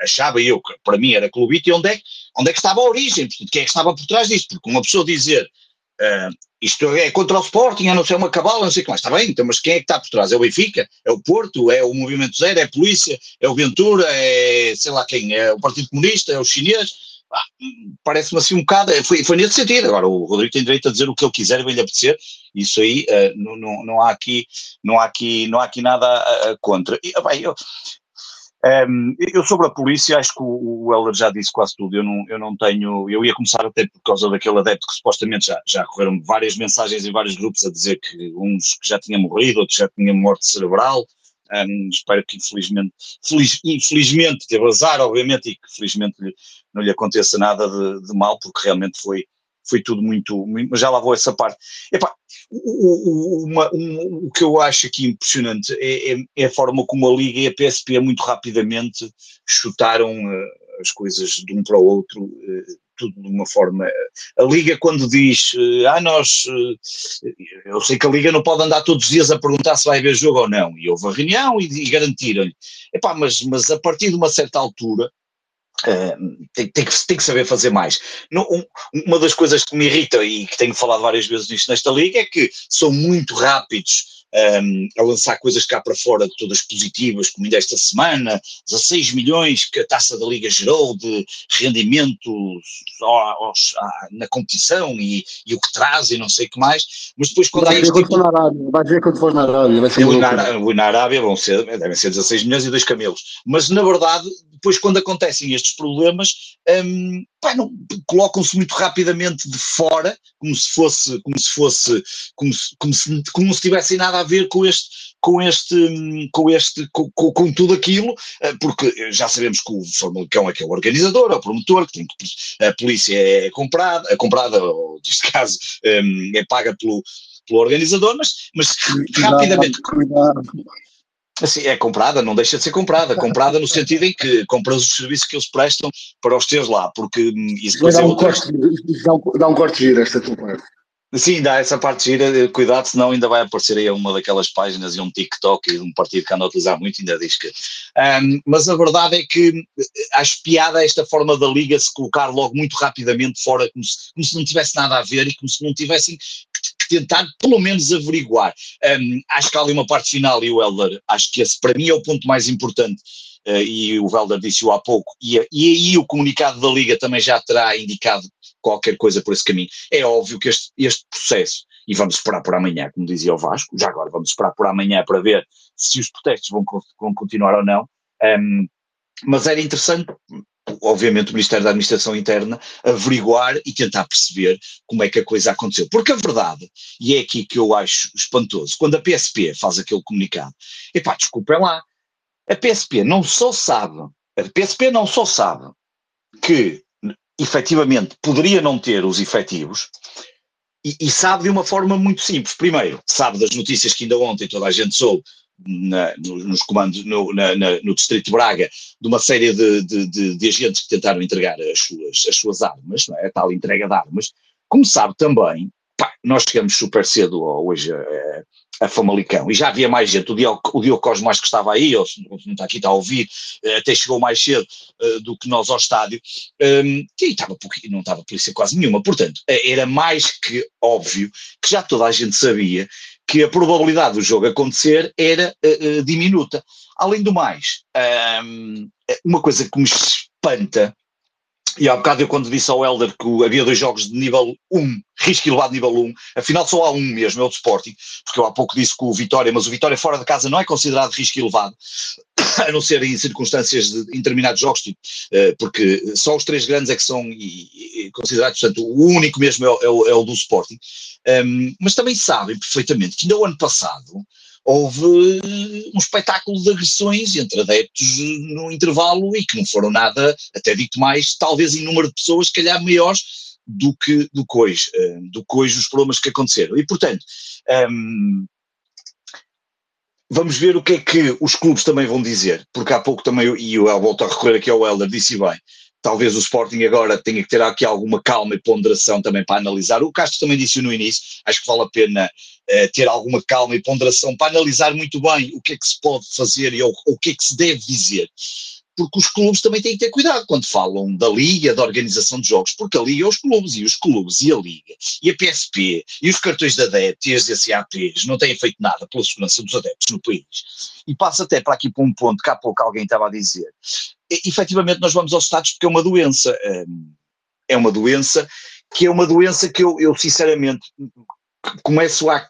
Speaker 4: achava eu que para mim era clubite e onde é, onde é que estava a origem, portanto, quem é que estava por trás disso, porque uma pessoa dizer Uh, isto é contra o Sporting, a não ser uma cabala, não sei o que mais. Está bem, então, mas quem é que está por trás? É o Benfica? É o Porto? É o Movimento Zero? É a Polícia? É o Ventura? É sei lá quem? É o Partido Comunista? É o chinês? Ah, Parece-me assim um bocado. É, foi, foi nesse sentido. Agora, o Rodrigo tem direito a dizer o que ele quiser e vai-lhe apetecer. Isso aí uh, não, não, não, há aqui, não, há aqui, não há aqui nada uh, contra. E, bem, eu, um, eu sobre a polícia, acho que o, o Heller já disse quase tudo. Eu não, eu não tenho. Eu ia começar até por causa daquele adepto que supostamente já, já correram várias mensagens em vários grupos a dizer que uns que já tinham morrido, outros já tinham morte cerebral. Um, espero que infelizmente, feliz, infelizmente teve azar, obviamente, e que felizmente lhe, não lhe aconteça nada de, de mal, porque realmente foi, foi tudo muito, mas já lá vou essa parte. Epá, o, o, uma, um, o que eu acho aqui impressionante é, é, é, a forma como a Liga e a PSP muito rapidamente chutaram uh, as coisas de um para o outro, uh, tudo de uma forma. A Liga, quando diz, ah, nós. eu sei que a Liga não pode andar todos os dias a perguntar se vai haver jogo ou não, e houve a reunião e, e garantiram-lhe. Mas, mas a partir de uma certa altura Uh, tem, tem, que, tem, que, saber fazer mais. No, um, uma das coisas que me irrita e que tenho falado várias vezes disto nesta liga é que são muito rápidos um, a lançar coisas cá para fora, todas positivas, como ainda esta semana, 16 milhões que a taça da Liga gerou de rendimento aos, na competição e, e, o que traz e não sei o que mais, mas depois quando
Speaker 1: vai é tipo... for na Arábia, vai ver quando for na Arábia, vai ser
Speaker 4: na, na Arábia vão ser, devem ser 16 milhões e dois camelos, mas na verdade depois quando acontecem estes problemas, um, colocam-se muito rapidamente de fora, como se fosse, como se fosse, como se, como se, como se tivessem nada a ver com este, com este, com este, com, com, com tudo aquilo, eh, porque já sabemos que o Famalicão é que é o organizador, é o promotor, que tem que, a polícia é comprada, é comprada, ou neste caso, um, é paga pelo, pelo organizador, mas, mas rapidamente. Cuidado. Assim, é comprada, não deixa de ser comprada, comprada no sentido em que compras os serviços que eles prestam para os teus lá, porque hum,
Speaker 1: isso depois dá, é um corte, dá, um, dá um corte giro esta tua parte.
Speaker 4: Sim, dá essa parte gira, eh, cuidado, senão ainda vai aparecer aí uma daquelas páginas e um TikTok e um partido que anda a utilizar muito, ainda diz que. Um, mas a verdade é que eh, acho piada esta forma da Liga se colocar logo muito rapidamente fora, como se, como se não tivesse nada a ver e como se não tivessem que tentar pelo menos averiguar. Um, acho que há ali uma parte final e o Helder, acho que esse para mim é o ponto mais importante. Uh, e o Velder disse-o há pouco, e, e aí o comunicado da Liga também já terá indicado qualquer coisa por esse caminho. É óbvio que este, este processo, e vamos esperar por amanhã, como dizia o Vasco, já agora vamos esperar por amanhã para ver se os protestos vão, vão continuar ou não, um, mas era interessante, obviamente, o Ministério da Administração Interna averiguar e tentar perceber como é que a coisa aconteceu. Porque a verdade, e é aqui que eu acho espantoso, quando a PSP faz aquele comunicado, epá, desculpem lá, a PSP não só sabe, a PSP não só sabe que efetivamente poderia não ter os efetivos e, e, sabe de uma forma muito simples. Primeiro, sabe das notícias que ainda ontem toda a gente soube na, nos comandos no, na, na, no Distrito de Braga de uma série de, de, de, de, agentes que tentaram entregar as suas, as suas armas, é? a tal entrega de armas. Como sabe também, pá, nós chegamos super cedo hoje a, a Famalicão, e já havia mais gente, o Diogo, o Diogo Cosmo mais que estava aí, ou se não está aqui, está a ouvir, eh, até chegou mais cedo uh, do que nós ao estádio, um, e estava, não estava polícia quase nenhuma, portanto, eh, era mais que óbvio que já toda a gente sabia que a probabilidade do jogo acontecer era uh, diminuta. Além do mais, um, uma coisa que me espanta e há bocado eu quando disse ao Helder que havia dois jogos de nível 1, risco elevado nível 1, afinal só há um mesmo, é o de Sporting, porque eu há pouco disse que o Vitória, mas o Vitória fora de casa não é considerado risco elevado, (coughs) a não ser em circunstâncias de, determinados jogos, tipo, eh, porque só os três grandes é que são considerados, portanto o único mesmo é, é, o, é o, do Sporting, um, mas também sabem perfeitamente que ainda o ano passado houve um espetáculo de agressões entre adeptos no intervalo e que não foram nada, até dito mais, talvez em número de pessoas, se calhar maiores do que, do que hoje, eh, do que hoje os problemas que aconteceram. E, portanto, um, vamos ver o que é que os clubes também vão dizer, porque há pouco também, e eu volto a recorrer aqui ao Helder, disse bem, talvez o Sporting agora tenha que ter aqui alguma calma e ponderação também para analisar. O Castro também disse no início, acho que vale a pena uh, ter alguma calma e ponderação para analisar muito bem o que é que se pode fazer e o, o que é que se deve dizer. Porque os clubes também têm que ter cuidado quando falam da Liga, da organização de jogos, porque a Liga é os clubes, e os clubes, e a Liga, e a PSP, e os cartões de adeptos, e as SAPs, não têm feito nada pela segurança dos adeptos no país. E passa até para aqui para um ponto que há pouco alguém estava a dizer efetivamente nós vamos aos Estados porque é uma doença. Hum, é uma doença que é uma doença que eu, eu sinceramente começo a,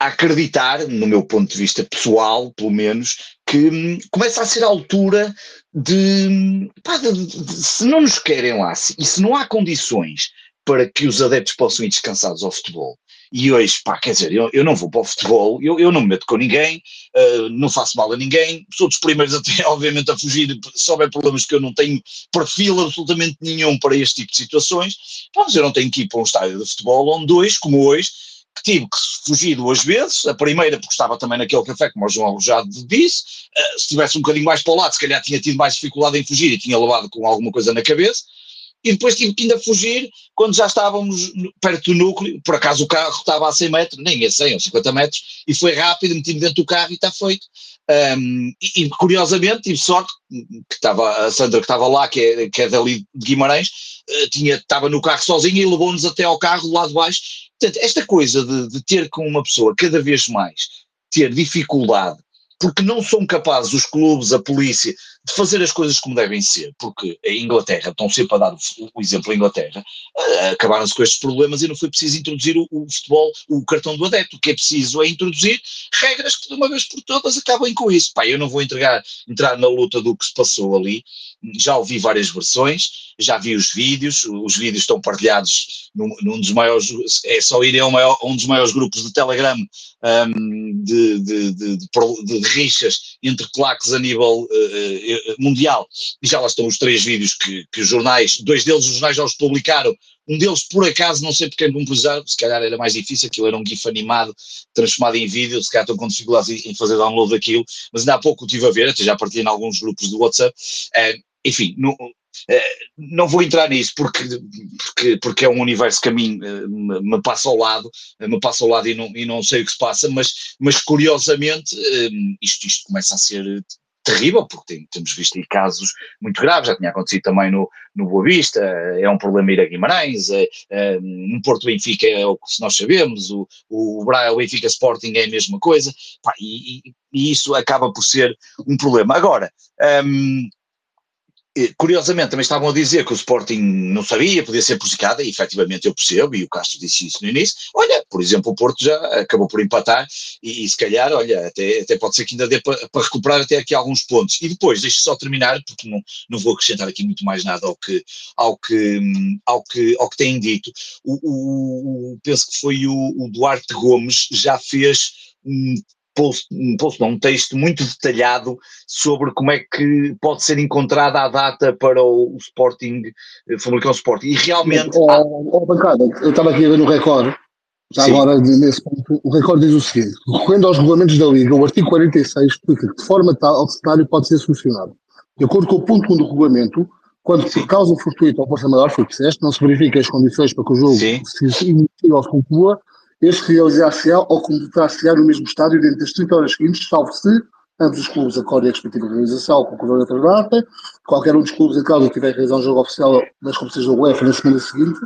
Speaker 4: a, acreditar, no meu ponto de vista pessoal, pelo menos, que hum, começa a ser a altura de, pá, de, de, de, se não nos querem lá e se não há condições para que os adeptos possam ir descansados ao futebol, E hoje, pá, quer dizer, eu, eu não vou para o futebol, eu, eu não me meto com ninguém, uh, não faço mal a ninguém, sou dos primeiros até, (laughs) obviamente, a fugir, se houver problemas que eu não tenho perfil absolutamente nenhum para este tipo de situações, mas eu não tenho que ir para um estádio de futebol onde dois, como hoje, que tive que fugir duas vezes, a primeira porque estava também naquele café, como o João já disse, uh, se tivesse um bocadinho mais para o lado, se calhar tinha tido mais dificuldade em fugir e tinha levado com alguma coisa na cabeça, e depois tive que ainda fugir quando já estávamos perto do núcleo, por acaso o carro estava a 100 metros, nem a 100 ou 50 metros, e foi rápido, meti-me dentro do carro e está feito. Um, e, e, curiosamente tive sorte que estava a Sandra que estava lá, que é, que é dali de Guimarães, uh, tinha, estava no carro sozinha e levou-nos até ao carro do lado de baixo. Portanto, esta coisa de, de ter com uma pessoa cada vez mais ter dificuldade porque não são capazes os clubes, a polícia, de fazer as coisas como devem ser, porque a Inglaterra, estão sempre a dar o, exemplo da Inglaterra, uh, acabaram-se com estes problemas e não foi preciso introduzir o, o, futebol, o cartão do adepto, o que é preciso é introduzir regras que de uma vez por todas acabem com isso. Pá, eu não vou entregar, entrar na luta do que se passou ali, já ouvi várias versões, já vi os vídeos, os vídeos estão partilhados num, num dos maiores, é só ir a um, maior, um dos maiores grupos de Telegram um, de, de, de, de, rixas entre claques a nível uh, mundial, e já lá estão os três vídeos que, que os jornais, dois deles os jornais já os publicaram, um deles, por acaso, não sei porque não puseram, se calhar era mais difícil, aquilo era um GIF animado, transformado em vídeo, se calhar estou com dificuldade em fazer download daquilo, mas ainda há pouco estive a ver, até já partilhei em alguns grupos do WhatsApp, é, enfim, não, eh, não vou entrar nisso porque, porque, porque é um universo que a mim eh, me, me passa ao lado, eh, me passa ao lado e não, e não sei o que se passa, mas, mas curiosamente isto, isto começa a ser terrível, porque tem, temos visto aí casos muito graves, já tinha acontecido também no, no Boa Vista, é um problema ir a Guimarães, é, é, no Porto Benfica é o que nós sabemos, o, o, o Benfica Sporting é a mesma coisa, pá, e, e, isso acaba por ser um problema. Agora, um, Curiosamente, também estavam a dizer que o Sporting não sabia, podia ser prejudicado, e efetivamente eu percebo, e o Castro disse isso no início. Olha, por exemplo, o Porto já acabou por empatar, e, e se calhar, olha, até, até pode ser que ainda dê para, para recuperar até aqui alguns pontos. E depois, deixe só terminar, porque não, não vou acrescentar aqui muito mais nada ao que, ao que, ao que, ao que têm dito. O, o, o penso que foi o, o Duarte Gomes já fez um post, um, post, não, um texto muito detalhado sobre como é que pode ser encontrada a data para o, o Sporting, eh, Famalicão Sporting. E realmente.
Speaker 1: Oh, oh, bancada, eu estava aqui a ver no recorde, já Sim. agora nesse ponto, o recorde diz o seguinte: recorrendo aos regulamentos da Liga, o artigo 46 explica que de forma tal o cenário pode ser solucionado. De acordo com o ponto 1 do regulamento, quando por causa fortuita ou força maior, foi o que disseste, não se verifica as condições para que o jogo Sim. se inicie ou se conclua, este realizar-se-á ou completar-se-á no mesmo estádio dentro das 30 horas seguintes, salvo se ambos os clubes acordem a respectiva realização ou concordam outra data, qualquer um dos clubes em causa tiver realizado um jogo oficial das competições da UEFA na semana seguinte,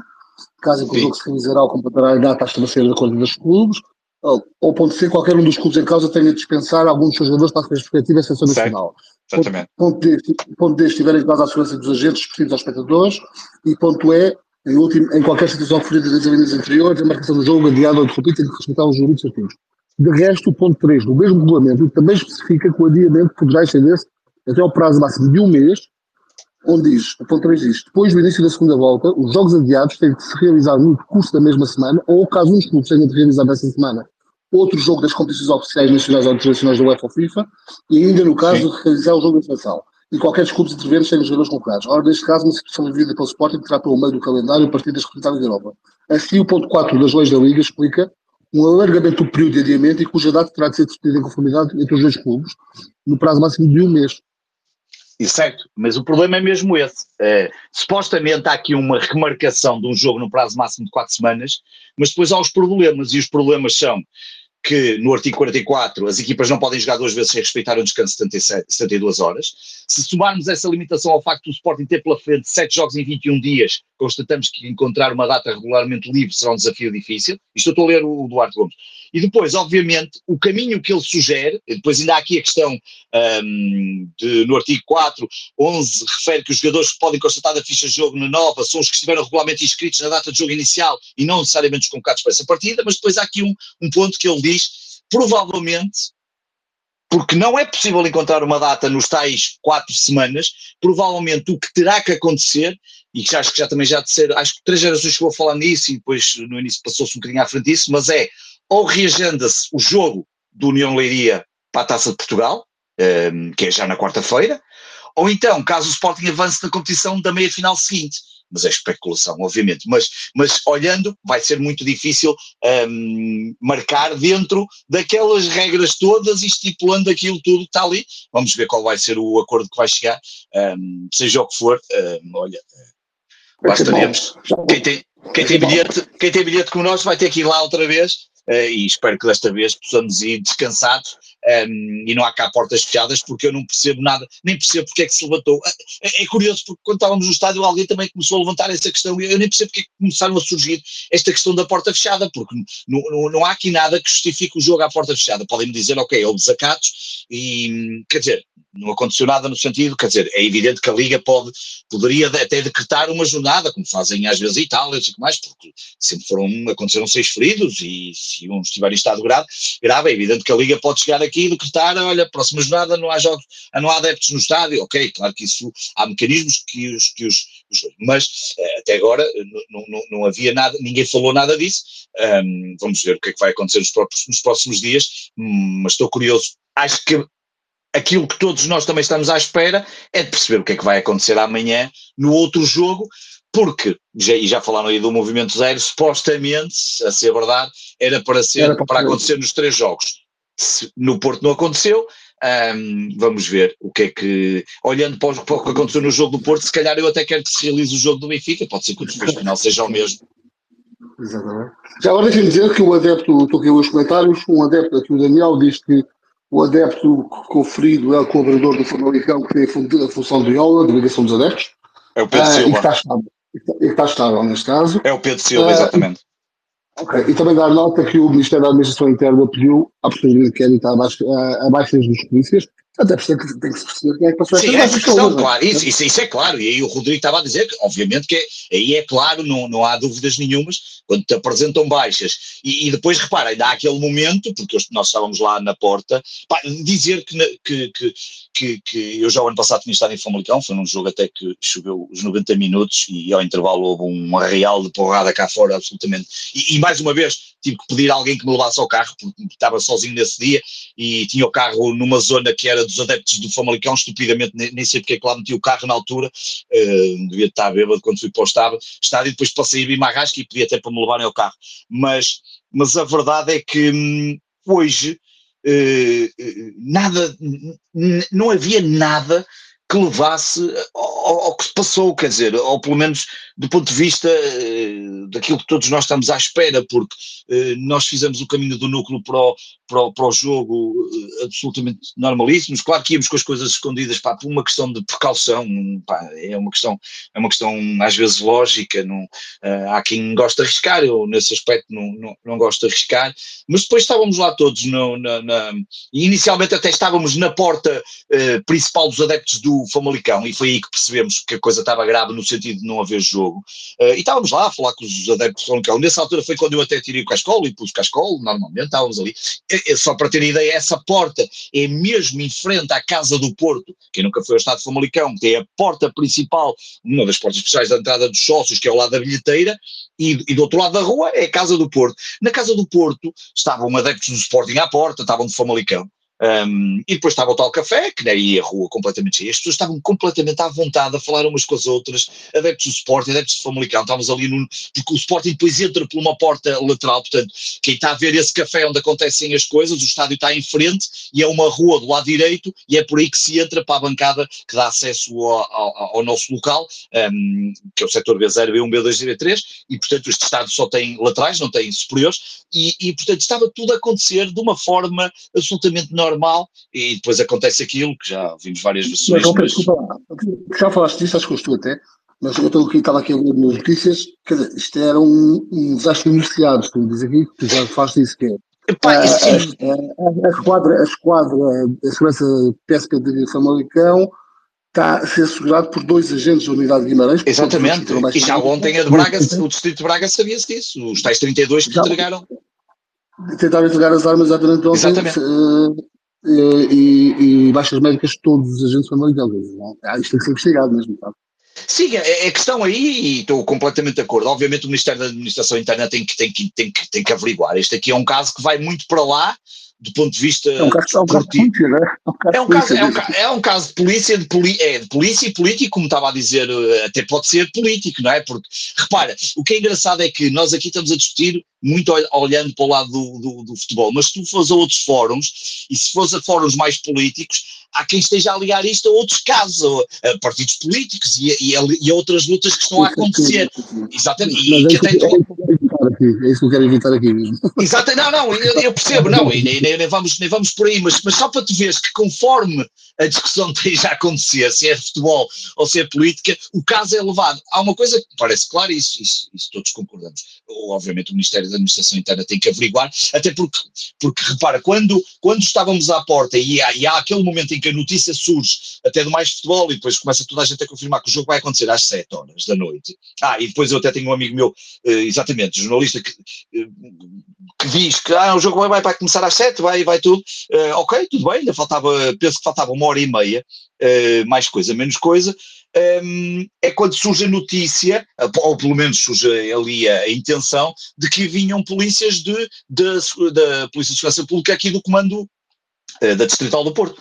Speaker 1: caso em que o jogo se realizará ou completará a data a estabelecer de acordo dos clubes, ou, ponto C, qualquer um dos clubes em causa tenha de dispensar alguns dos seus jogadores para a respectiva seleção nacional.
Speaker 4: Exatamente.
Speaker 1: Ponto, D, ponto D, estiverem em causa a segurança dos agentes, respectivos aos espectadores, e ponto E, em, último, em qualquer situação referida das avendas anteriores, a marcação do jogo adiado ou interrompida tem que respeitar os jurídicos certinhos. De resto, o ponto 3 do mesmo regulamento também especifica que o adiamento poderá estender-se até ao prazo máximo de um mês, onde diz, o ponto 3 diz, depois do início da segunda volta, os jogos adiados têm que se realizar no curso da mesma semana, ou caso um dos clubes tenha de realizar nessa semana outro jogo das competições oficiais nacionais ou internacionais da UEFA ou FIFA, e ainda no caso Sim. de realizar o jogo da seleção e qualquer clubes intervenientes sem os jogadores convocados. Ora, neste caso, uma situação vivida pelo Sporting terá pelo meio do calendário a partir das representadas da Europa. Assim, o ponto 4 das leis da Liga explica um alargamento do período de adiamento e cuja data terá de ser decidida em conformidade entre os dois clubes, no prazo máximo de um mês.
Speaker 4: E certo, mas o problema é mesmo esse. É, supostamente há aqui uma remarcação de um jogo no prazo máximo de quatro semanas, mas depois há os problemas, e os problemas são que no artigo 44 as equipas não podem jogar duas vezes sem respeitar um descanso de 77, 72 horas. Se somarmos essa limitação ao facto do Sporting ter pela frente sete jogos em 21 dias, constatamos que encontrar uma data regularmente livre será um desafio difícil. Isto eu estou a ler o Duarte Gomes. E depois, obviamente, o caminho que ele sugere, depois ainda há aqui a questão um, de, no artigo 4, 11, refere que os jogadores que podem constatar da ficha de jogo na nova são os que estiveram regularmente inscritos na data de jogo inicial e não necessariamente os convocados para essa partida, mas depois há aqui um, um ponto que ele diz, provavelmente porque não é possível encontrar uma data nos tais quatro semanas, provavelmente o que terá que acontecer, e que acho que já também já de ser, acho que três gerações chegou a falar nisso e depois no início passou-se um bocadinho à frente disso, mas é ou reagenda-se o jogo do União Leiria para a Taça de Portugal, um, ehm, que é já na quarta-feira, ou então, caso o Sporting avance na competição da meia-final seguinte, mas é especulação, obviamente. Mas, mas olhando, vai ser muito difícil um, marcar dentro daquelas regras todas e estipulando aquilo tudo que está ali. Vamos ver qual vai ser o acordo que vai chegar, um, seja o que for. Olha, lá estaremos. Quem tem, quem, tem bilhete, quem tem bilhete como nós vai ter que ir lá outra vez e espero que desta vez possamos ir descansados um, e não há cá portas fechadas porque eu não percebo nada, nem percebo porque é que se levantou. É, é, curioso porque quando estávamos no estádio alguém também começou a levantar essa questão e eu nem percebo porque é que começaram a surgir esta questão da porta fechada, porque não, não, não há aqui nada que justifique o jogo à porta fechada. Podem-me dizer, ok, houve desacatos e, quer dizer, não aconteceu nada no sentido, quer dizer, é evidente que a Liga pode, poderia até decretar uma jornada, como fazem às vezes a Itália e mais, porque sempre foram, aconteceram seis feridos e se um estiver em estado grave, grave, é evidente que a Liga pode chegar aqui e decretar, olha, próxima jornada não há jogos, não há adeptos no estádio, ok, claro que isso, há mecanismos que os, que os, mas eh, até agora não, não, não, havia nada, ninguém falou nada disso, um, vamos ver o que é que vai acontecer nos, próprios, nos próximos dias, hum, mas estou curioso, acho que aquilo que todos nós também estamos à espera é de perceber o que é que vai acontecer amanhã no outro jogo, porque, já, e já falaram aí do movimento zero, supostamente, a ser verdade, era para ser, era para, para acontecer nos três jogos. Se no Porto não aconteceu, um, vamos ver o que é que, olhando para o, para o, que aconteceu no jogo do Porto, se calhar eu até quero que se realize o jogo do Benfica, pode ser que o desfecho final seja o mesmo.
Speaker 1: Exatamente. Já agora deixem-me dizer que o adepto, estou aqui nos comentários, um adepto aqui, o Daniel, diz que o adepto conferido é o colaborador do Famalicão que tem a função de aula, de ligação dos adeptos.
Speaker 4: É o Pedro ah, Silva.
Speaker 1: E está estável, e está estável neste caso.
Speaker 4: É o Pedro Silva, ah, exatamente.
Speaker 1: Ok, e também dar nota que o Ministério da Administração Interna pediu a posteriori de inquérito abaixo, abaixo dos polícias, até porque tem que, se perceber quem é que passou
Speaker 4: Sim, essa questão, claro, isso, isso, isso, é claro, e aí o Rodrigo estava a dizer que, obviamente, que é, aí é claro, não, não há dúvidas nenhumas, quando te apresentam baixas, e, e depois, repara, ainda há aquele momento, porque nós estávamos lá na porta, pá, dizer que, que, que, que, que eu já o ano passado tinha estado em Famalicão, foi num jogo até que choveu os 90 minutos, e ao intervalo houve um real de porrada cá fora, absolutamente, e, e mais uma vez, tive que pedir a alguém que me levasse ao carro, porque estava sozinho nesse dia, e tinha o carro numa zona que era dos adeptos do Famalicão, estupidamente, nem, sei porque é que lá meti o carro na altura, uh, devia estar bêbado quando fui para o estádio, depois passei a vir Marrasca e pedi até para me levarem ao carro. Mas, mas a verdade é que hum, hoje uh, nada, não havia nada que levasse ao, ao, que se passou, quer dizer, ou pelo menos do ponto de vista uh, daquilo que todos nós estamos à espera, porque uh, nós fizemos o caminho do núcleo para o, para o, para o jogo uh, absolutamente normalíssimos, claro que íamos com as coisas escondidas, pá, por uma questão de precaução, pá, é uma questão, é uma questão às vezes lógica, não, há quem gosta de arriscar, eu nesse aspecto não, não, não gosto de arriscar, mas depois estávamos lá todos, no, na, na, inicialmente até estávamos na porta principal dos adeptos do Famalicão, e foi aí que percebemos que a coisa estava grave no sentido de não haver jogo. Uh, e estávamos lá a falar com os adeptos do Famalicão. Nessa altura foi quando eu até tirei o cascolo e pus o cascolo, normalmente estávamos ali. É, é, só para ter ideia, essa porta é mesmo em frente à Casa do Porto. Quem nunca foi ao Estado de Famalicão tem a porta principal, uma das portas especiais da entrada dos sócios, que é ao lado da bilheteira, e, e, do outro lado da rua é a Casa do Porto. Na Casa do Porto estavam adeptos do Sporting à porta, estavam de Famalicão. Um, e depois estava o tal café, que daí a rua completamente cheia, as pessoas estavam completamente à vontade a falar umas com as outras, adeptos do Sporting, adeptos de Famalicão, estávamos ali num, porque o Sporting depois entra por uma porta lateral, portanto, quem está a ver esse café onde acontecem as coisas, o estádio está em frente e é uma rua do lado direito e é por aí que se entra para a bancada que dá acesso ao, ao, ao nosso local, um, que é o setor B0, B1, B2 e B3, e portanto este estádio só tem laterais, não tem superiores, e, e portanto estava tudo a acontecer de uma forma absolutamente normal normal e depois acontece aquilo que já vimos várias versões. Mas,
Speaker 1: mas... Desculpa, já falaste disso, acho que gostou até, mas eu estou aqui, estava aqui a ler nas notícias, quer dizer, isto era um, um desastre anunciado, tu diz aqui, tu já falaste isso que é.
Speaker 4: Epá, a, a,
Speaker 1: a, a, esquadra, a esquadra da segurança pesca de Famalicão está a ser assegurado por dois agentes da unidade de Guimarães.
Speaker 4: Exatamente, e já ontem a de Braga, o distrito de Braga sabia-se disso, os tais 32 que já, entregaram.
Speaker 1: Tentaram entregar as armas exatamente ontem. Exatamente. Uh, e, e, baixas médicas de todos os agentes familiares. É? Isto tem que ser investigado mesmo, sabe?
Speaker 4: Sim, é, é questão aí, e estou completamente de acordo. Obviamente o Ministério da Administração Interna tem que, tem, que, tem, que, tem que averiguar. Este aqui é um caso que vai muito para lá, do ponto de vista.
Speaker 1: É um caso, é um caso de polícia, né?
Speaker 4: É um caso, é um, caso, é um caso de polícia, de, poli, é, de polícia e político, como estava a dizer, eh, até pode ser político, não é? Porque, repara, o que é engraçado é que nós aqui estamos a discutir muito olhando para o lado do, do, do futebol, mas se tu fores a outros fóruns, e se fores a fóruns mais políticos, há quem esteja a ligar isto a outros casos, a, partidos políticos e a, e, a, e a, outras lutas que estão a acontecer. Exatamente. E
Speaker 1: que até é isso que eu quero evitar aqui.
Speaker 4: Exato, não, não, eu, eu percebo, não, e nem, nem, vamos, nem vamos por aí, mas, mas só para tu veres que conforme a discussão (laughs) esteja a acontecer, se é futebol ou se é política, o caso é levado. Há uma coisa que parece claro, isso, isso, isso todos concordamos. Obviamente o Ministério da Administração Interna tem que averiguar, até porque, porque repara, quando, quando estávamos à porta e há, e há aquele momento em que a notícia surge até do mais futebol e depois começa toda a gente a confirmar que o jogo vai acontecer às 7 horas da noite. Ah, e depois eu até tenho um amigo meu, eh, exatamente, jornalista, que, eh, que diz que ah, o jogo vai, vai começar às 7, vai, vai tudo. Uh, ok, tudo bem, ainda faltava, penso que faltava uma hora e meia, uh, mais coisa, menos coisa. Um, é quando surge a notícia, ou pelo menos surge ali a, intenção, de que vinham polícias de, de, da Polícia de Segurança Pública aqui do Comando eh, da Distrital do Porto.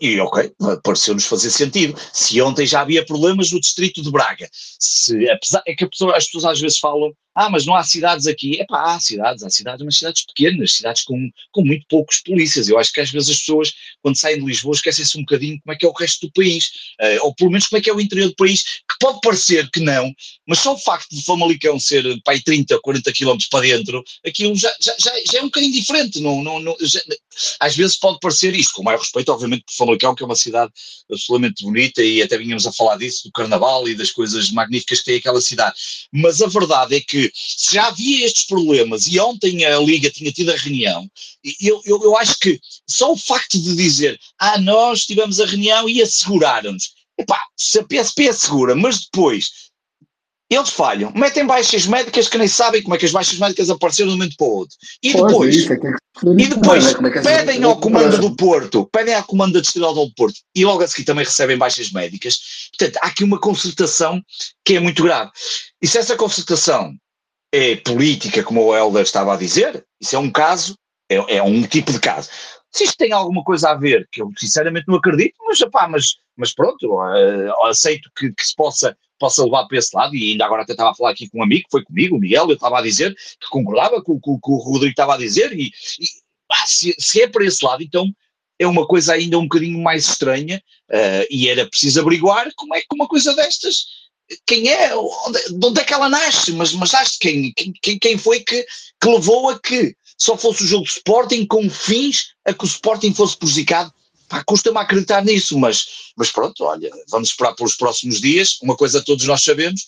Speaker 4: E ok, pareceu-nos fazer sentido. Se ontem já havia problemas no Distrito de Braga, se, apesar, é que as pessoas às vezes falam, ah, mas não há cidades aqui. É pá, há cidades, há cidades, mas cidades pequenas, cidades com, com muito poucos polícias. Eu acho que às vezes as pessoas, quando saem de Lisboa, esquecem-se um bocadinho como é que é o resto do país, uh, ou pelo menos como é que é o interior do país, que pode parecer que não, mas só o facto de Famalicão ser pai 30, 40 quilómetros para dentro, aquilo já, já, já, já, é um bocadinho diferente. Não, não, não já, às vezes pode parecer isto, com maior respeito, obviamente, por Famalicão, que é uma cidade absolutamente bonita, e até vínhamos a falar disso, do carnaval e das coisas magníficas que tem aquela cidade. Mas a verdade é que se já havia estes problemas e ontem a Liga tinha tido a reunião, eu, eu, eu acho que só o facto de dizer, ah, nós tivemos a reunião e asseguraram-nos, epá, se a PSP assegura, mas depois eles falham, metem baixas médicas que nem sabem como é que as baixas médicas apareceram de um momento para o outro. E depois, é e depois é pedem ao comando do Porto, pedem à comando da Distrital do Porto e logo a seguir também recebem baixas médicas. Portanto, há aqui uma concertação que é muito grave. E se essa concertação é política, como o Helder estava a dizer, isso é um caso, é, é um tipo de caso. Se isto tem alguma coisa a ver, que eu sinceramente não acredito, mas, opá, mas, mas pronto, uh, aceito que, que, se possa, possa levar para esse lado, e ainda agora até estava a falar aqui com um amigo, foi comigo, o Miguel, eu estava a dizer que concordava com o que o Rodrigo estava a dizer, e, e se, se, é para esse lado, então é uma coisa ainda um bocadinho mais estranha, uh, e era preciso averiguar como é que uma coisa destas quem é, de onde é que ela nasce, mas, mas acho quem, quem, quem foi que, que levou a que só fosse o jogo de Sporting com fins a que o Sporting fosse prejudicado. custa-me acreditar nisso, mas, mas pronto, olha, vamos esperar pelos próximos dias. Uma coisa todos nós sabemos,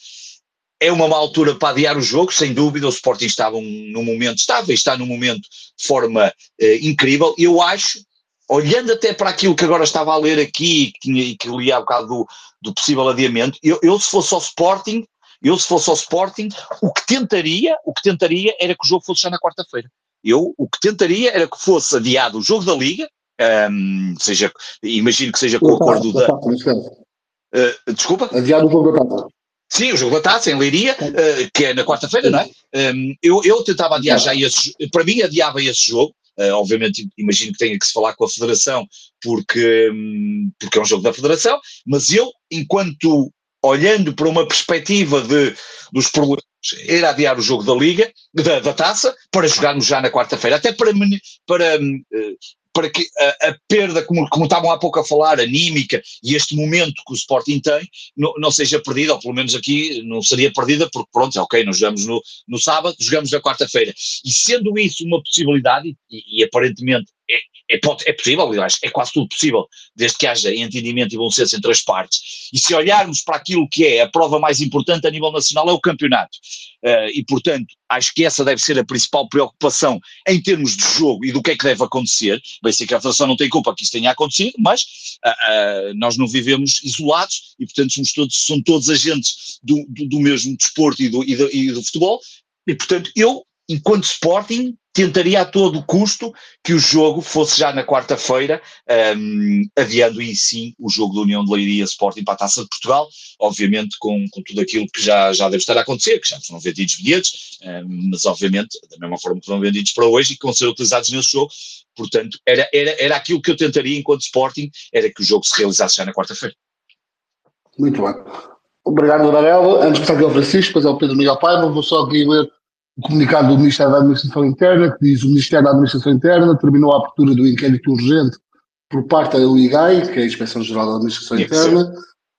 Speaker 4: é uma má altura para adiar o jogo, sem dúvida. O Sporting estava num momento, estava e está num momento de forma eh, incrível. Eu acho olhando até para aquilo que agora estava a ler aqui que, tinha, que li há bocado do, do possível adiamento, eu, eu, se fosse ao Sporting, eu se fosse ao Sporting, o que tentaria, o que tentaria era que o jogo fosse já na quarta-feira. Eu o que tentaria era que fosse adiado o jogo da Liga, um, seja, imagino que seja com o acordo da. Uh, desculpa?
Speaker 1: Adiado o jogo da taça.
Speaker 4: Sim, o jogo da taça em Leiria, uh, que é na quarta-feira, não é? Um, eu, eu tentava adiar já esse, para mim adiava esse jogo, Uh, obviamente, imagino que tenha que se falar com a Federação, porque, um, porque é um jogo da Federação, mas eu, enquanto olhando para uma perspectiva de, dos problemas, era adiar o jogo da Liga, da, da taça, para jogarmos já na quarta-feira, até para, para uh, para que a, a, perda, como, como estavam há pouco a falar, anímica e este momento que o Sporting tem, não, não seja perdida, ou pelo menos aqui não seria perdida, porque pronto, é ok, nós jogamos no, no sábado, jogamos na quarta-feira. E sendo isso uma possibilidade, e, e aparentemente é, é, é, possível, aliás, é quase tudo possível, desde que haja entendimento e bom senso entre as partes. E se olharmos para aquilo que é a prova mais importante a nível nacional, é o campeonato. Uh, e, portanto, acho que essa deve ser a principal preocupação em termos de jogo e do que é que deve acontecer. Bem, sei que a Federação não tem culpa que isso tenha acontecido, mas uh, uh, nós não vivemos isolados e, portanto, somos todos, são todos agentes do, do, do mesmo desporto e do, e do, e do futebol. E, portanto, eu, enquanto Sporting, tentaria a todo custo que o jogo fosse já na quarta-feira, um, adiando e sim o jogo da União de Leiria Sporting para a Taça de Portugal, obviamente com, com tudo aquilo que já, já deve estar a acontecer, que já foram vendidos bilhetes, um, mas obviamente da mesma forma que foram vendidos para hoje e que vão ser utilizados nesse jogo, portanto era, era, era aquilo que eu tentaria enquanto Sporting, era que o jogo se realizasse já na quarta-feira.
Speaker 1: Muito bem. Obrigado, Daniel. Antes de passar aqui ao Francisco, depois ao Pedro Miguel Paiva, vou só aqui ler o comunicado do Ministério da Administração Interna, que diz o Ministério da Administração Interna terminou a abertura do inquérito urgente por parte da UIGAI, que é a Inspeção Geral da Administração Interna,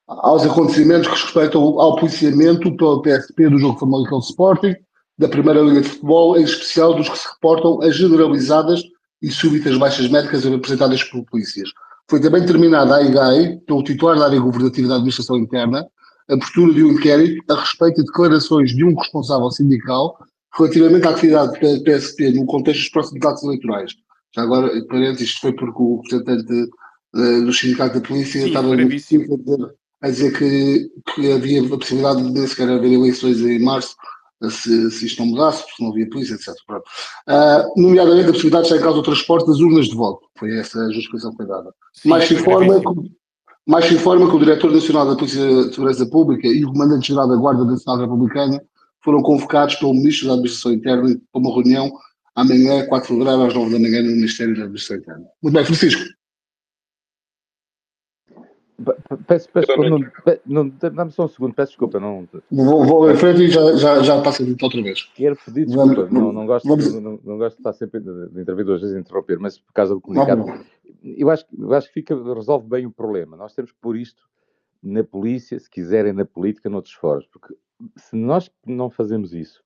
Speaker 1: aos acontecimentos que respeitam ao policiamento pela PSP do jogo Famalicão Sporting, da Primeira Liga de Futebol, em especial dos que se reportam as generalizadas e súbitas baixas médicas apresentadas por polícias. Foi também terminada a IGAI, pelo titular da área governativa da Administração Interna, a abertura de um inquérito a respeito de declarações de um responsável sindical relativamente à atividade da PSP no contexto dos próximos atos eleitorais. Já agora, parênteses, isto foi porque o representante uh, do Sindicato da Polícia Sim, estava a dizer, a dizer que, que havia a possibilidade de sequer haver eleições em março se, se isto não mudasse, se não havia polícia, etc. Uh, nomeadamente a possibilidade de estar em causa o transporte das urnas de voto. Foi essa a justificação que foi dada. Sim, mais, se é informa, que, mais se informa que o Diretor Nacional da Polícia de Segurança Pública e o Comandante-Geral da Guarda Nacional Republicana foram convocados pelo Ministro da Administração Interna para uma reunião amanhã, 4 de fevereiro, às 9 da manhã, no Ministério da Administração Interna. Muito bem, Francisco.
Speaker 8: Peço, peço, não, não, dá-me só um segundo, peço desculpa. Não...
Speaker 1: Vou, vou em frente e já, já, já passo a outra vez.
Speaker 8: Quero pedir desculpa, vamos, não, não, gosto, vamos... não, não, gosto de estar sempre de, intervir duas vezes e interromper, mas por causa do comunicado, eu acho, eu acho que fica, resolve bem o problema. Nós temos que pôr isto na polícia, se quiserem na política, noutros foros, porque se nós não fazemos isso,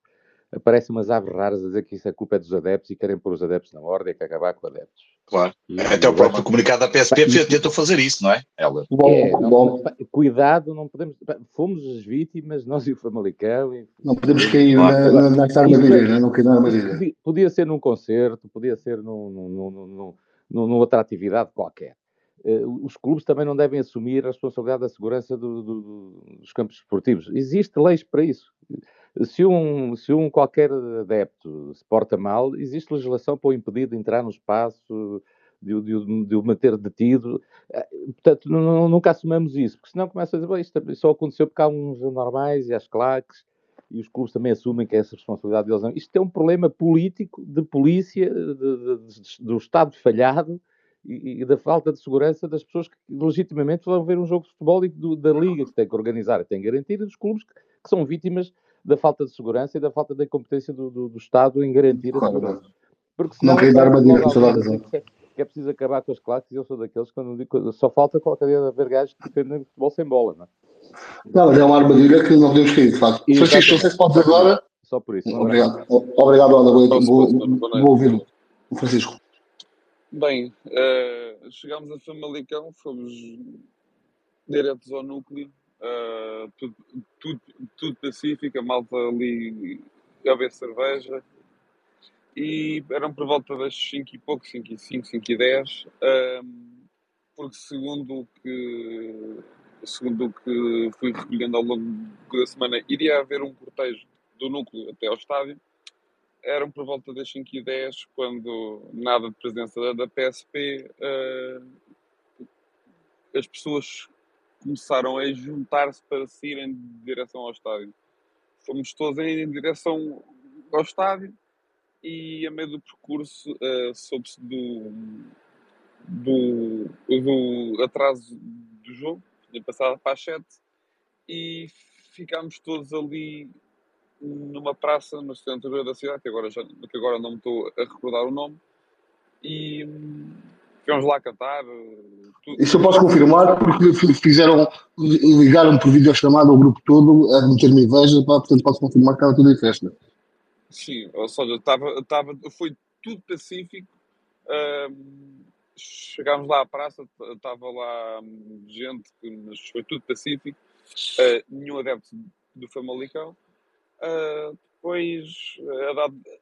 Speaker 8: aparecem umas aves raras a dizer que isso é culpa é dos adeptos e querem pôr os adeptos na ordem e que acabar com adeptos.
Speaker 4: Claro. E, Até o próprio comunicado da PSP tenta fazer isso, não é? Ela.
Speaker 8: Bom, é, não, bom. Cuidado, não podemos. Fomos as vítimas, nós e o Famalicão. E...
Speaker 1: Não podemos cair na, na, na armadilha, não cair na armadilha.
Speaker 8: Podia, ser num concerto, podia ser num, num, num, num, numa outra atividade qualquer. Uh, os clubes também não devem assumir a responsabilidade da segurança do, do, dos campos esportivos. Existem leis para isso. Se um, se um qualquer adepto se porta mal, existe legislação para o impedir de entrar no espaço, de, de, de o manter detido. Eh, portanto, nunca assumamos isso, porque senão começa a dizer, isto só aconteceu porque há uns anormais e as claques, e os clubes também assumem que é essa responsabilidade deles. Isto é um problema político, de polícia, de, do Estado falhado, e, e, da falta de segurança das pessoas que legitimamente vão ver um jogo de futebol e do, da liga que tem que organizar e tem que garantir, e dos clubes que, que, são vítimas da falta de segurança e da falta da incompetência do, do, do Estado em garantir a segurança.
Speaker 1: Porque senão, não queria dar uma direção
Speaker 8: que é preciso acabar com as classes e eu sou daqueles que quando digo, só falta qualquer dia haver gajos que defendem o futebol sem bola, não é?
Speaker 1: Não, mas é uma armadilha que não podemos cair, de facto. Francisco, não sei se podes agora.
Speaker 8: Só por isso.
Speaker 1: Obrigado. Obrigado, Ana. Vou, vou, vou ouvir o Francisco.
Speaker 9: Bem, uh, chegámos a Famalicão, fomos diretos ao núcleo, uh, tudo, tudo, tudo pacífico, a malta ali a ver cerveja, e eram por volta das 5 e pouco, 5 e 5, 5 e 10, um, porque segundo o que segundo o que fui recolhendo ao longo da semana, iria haver um cortejo do núcleo até ao estádio, eram por volta das 5 e 10 quando nada de presença da, PSP uh, as pessoas começaram a juntar-se para saírem de direção ao estádio. Fomos todos em direção ao estádio e a meio do percurso uh, soube-se do, do, do atraso do jogo, tinha passado para as 7 e ficámos todos ali numa praça no centro da cidade, que agora, já, que agora não me estou a recordar o nome, e hum, ficamos lá a cantar.
Speaker 1: Tudo. Isso eu posso confirmar porque fizeram, ligaram por videochamada ao grupo todo a meter-me inveja, portanto posso confirmar que estava tudo em festa.
Speaker 9: Sim, ou seja, estava, estava, foi tudo pacífico. Um, chegámos lá à praça, estava lá hum, gente, mas foi tudo pacífico. Uh, nenhum adepto do Famalicão. Uh, depois, a dada,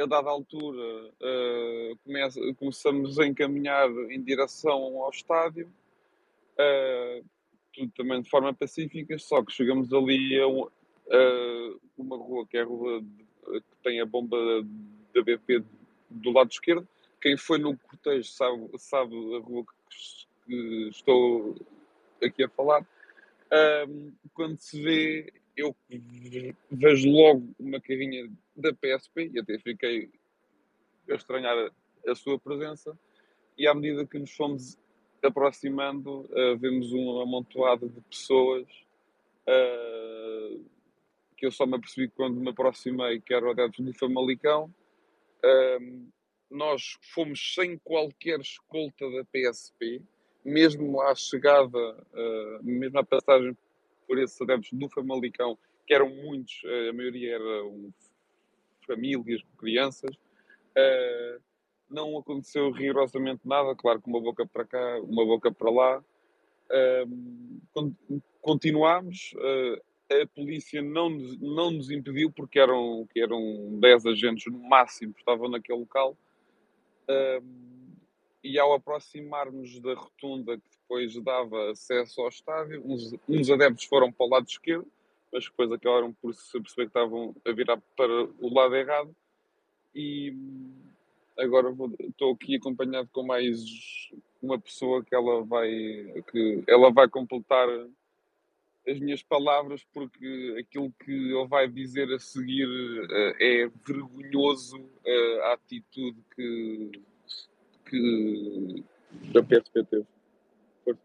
Speaker 9: a dada altura, uh, começa, começamos a encaminhar em direção ao estádio, uh, tudo também de forma pacífica, só que chegamos ali a, um, uma rua que é a rua de, que tem a bomba da BP do lado esquerdo. Quem foi no cortejo sabe, sabe a rua que, que estou aqui a falar. Um, quando se vê, eu vejo logo uma carrinha da PSP e até fiquei a estranhar a, a sua presença. E à medida que nos fomos aproximando, uh, vemos um amontoado de pessoas uh, que eu só me apercebi quando me aproximei que eram adeptos do Famalicão. Uh, nós fomos sem qualquer escolta da PSP, mesmo à chegada, mesmo à passagem por esses adeptos do Famalicão, que eram muitos, uh, a maioria eram famílias crianças, uh, não aconteceu rigorosamente nada, claro que uma boca para cá, uma boca para lá. continuámos, a polícia não, não nos impediu, porque eram, que eram 10 agentes no máximo que estavam naquele local, e ao aproximarmos da rotunda que depois dava acesso ao estádio, uns, uns adeptos foram para o lado esquerdo, mas depois acabaram por se perceber que estavam a virar para o lado errado. E agora vou, estou aqui acompanhado com mais uma pessoa que ela vai que ela vai completar as minhas palavras porque aquilo que ele vai dizer a seguir uh, é vergonhoso uh, a atitude que, que a PSP teve. Força.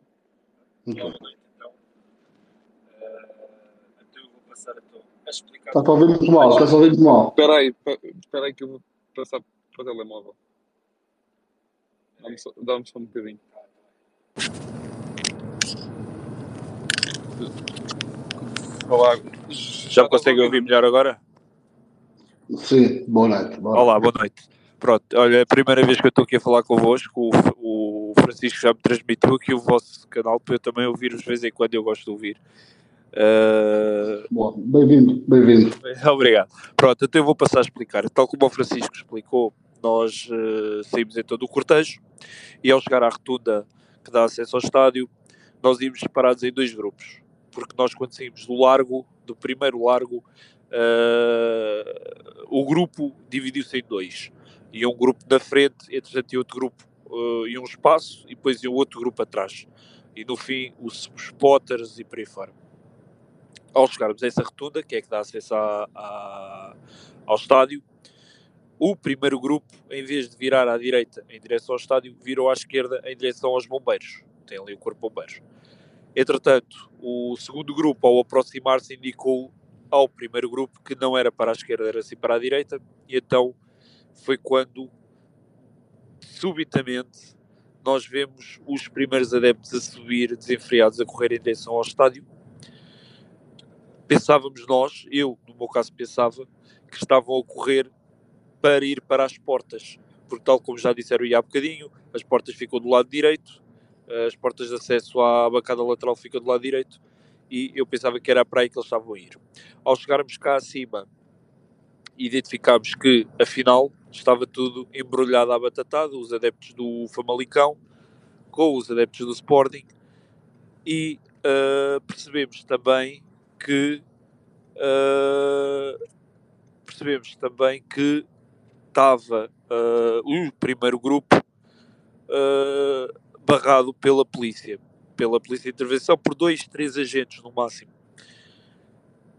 Speaker 1: Boa noite, então. Uh, então eu vou passar então a explicar. Está a ouvir muito mal, está a ouvir muito mal.
Speaker 9: Espera aí, espera aí que eu vou passar para o telemóvel. Dá-me só, dá só um bocadinho.
Speaker 11: Olá. Já me consegue ouvir melhor agora?
Speaker 1: Sim, boa noite.
Speaker 11: Boa Olá, boa noite. Pronto, olha, é a primeira vez que eu estou aqui a falar convosco, o, o Francisco já me transmitiu aqui o vosso canal para eu também ouvir-vos de vez em quando, eu gosto de ouvir.
Speaker 1: Uh... Bom, bem-vindo, bem-vindo. (laughs)
Speaker 11: Obrigado. Pronto, então eu vou passar a explicar. Tal como o Francisco explicou, nós uh, saímos então do cortejo e ao chegar à rotunda que dá acesso ao estádio, nós íamos separados em dois grupos porque nós quando saímos do largo, do primeiro largo, uh, o grupo dividiu-se em dois. E um grupo na frente, entretanto, e outro grupo uh, e um espaço, e depois e um outro grupo atrás. E no fim, os, spotters e por aí fora. Ao chegarmos a essa rotunda, que é que dá acesso a, a, ao estádio, o primeiro grupo, em vez de virar à direita em direção ao estádio, virou à esquerda em direção aos bombeiros. Tem ali o corpo bombeiros. Entretanto, o segundo grupo, ao aproximar-se, indicou ao primeiro grupo que não era para a esquerda, era sim para a direita, e então foi quando, subitamente, nós vemos os primeiros adeptos a subir, desenfreados, a correr em direção ao estádio. Pensávamos nós, eu no meu caso pensava, que estavam a correr para ir para as portas, porque tal como já disseram aí há bocadinho, as portas ficam do lado direito, as portas de acesso à bancada lateral ficam do lado direito e eu pensava que era para aí que eles estavam a ir. Ao chegarmos cá acima, identificámos que, afinal, estava tudo embrulhado à batatada, os adeptos do Famalicão com os adeptos do Sporting e uh, percebemos também que uh, percebemos também que estava uh, o primeiro grupo barrado pela polícia, pela polícia de intervenção, por dois, três agentes no máximo.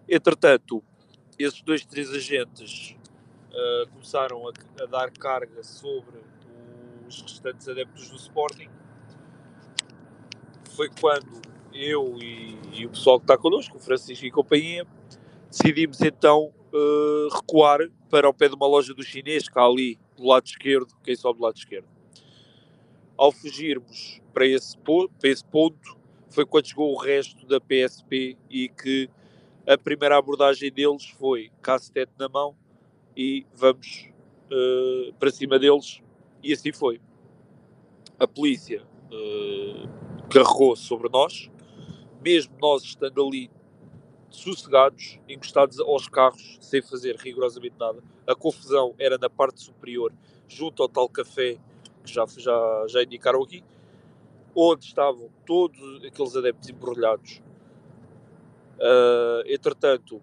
Speaker 11: Entretanto, esses dois, três agentes uh, começaram a, a, dar carga sobre os restantes adeptos do Sporting. Foi quando eu e, e o pessoal que está connosco, o Francisco e companhia, decidimos então uh, recuar para o pé de uma loja do chinês, há ali do lado esquerdo, quem sobe do lado esquerdo ao fugirmos para esse, para esse ponto, foi quando chegou o resto da PSP e que a primeira abordagem deles foi cacetete na mão e vamos uh, para cima deles, e assim foi. A polícia uh, carregou sobre nós, mesmo nós estando ali sossegados, encostados aos carros, sem fazer rigorosamente nada. A confusão era na parte superior, junto ao tal café que já, já, já indicaram aqui, onde estavam todos aqueles adeptos embrulhados. Uh, entretanto,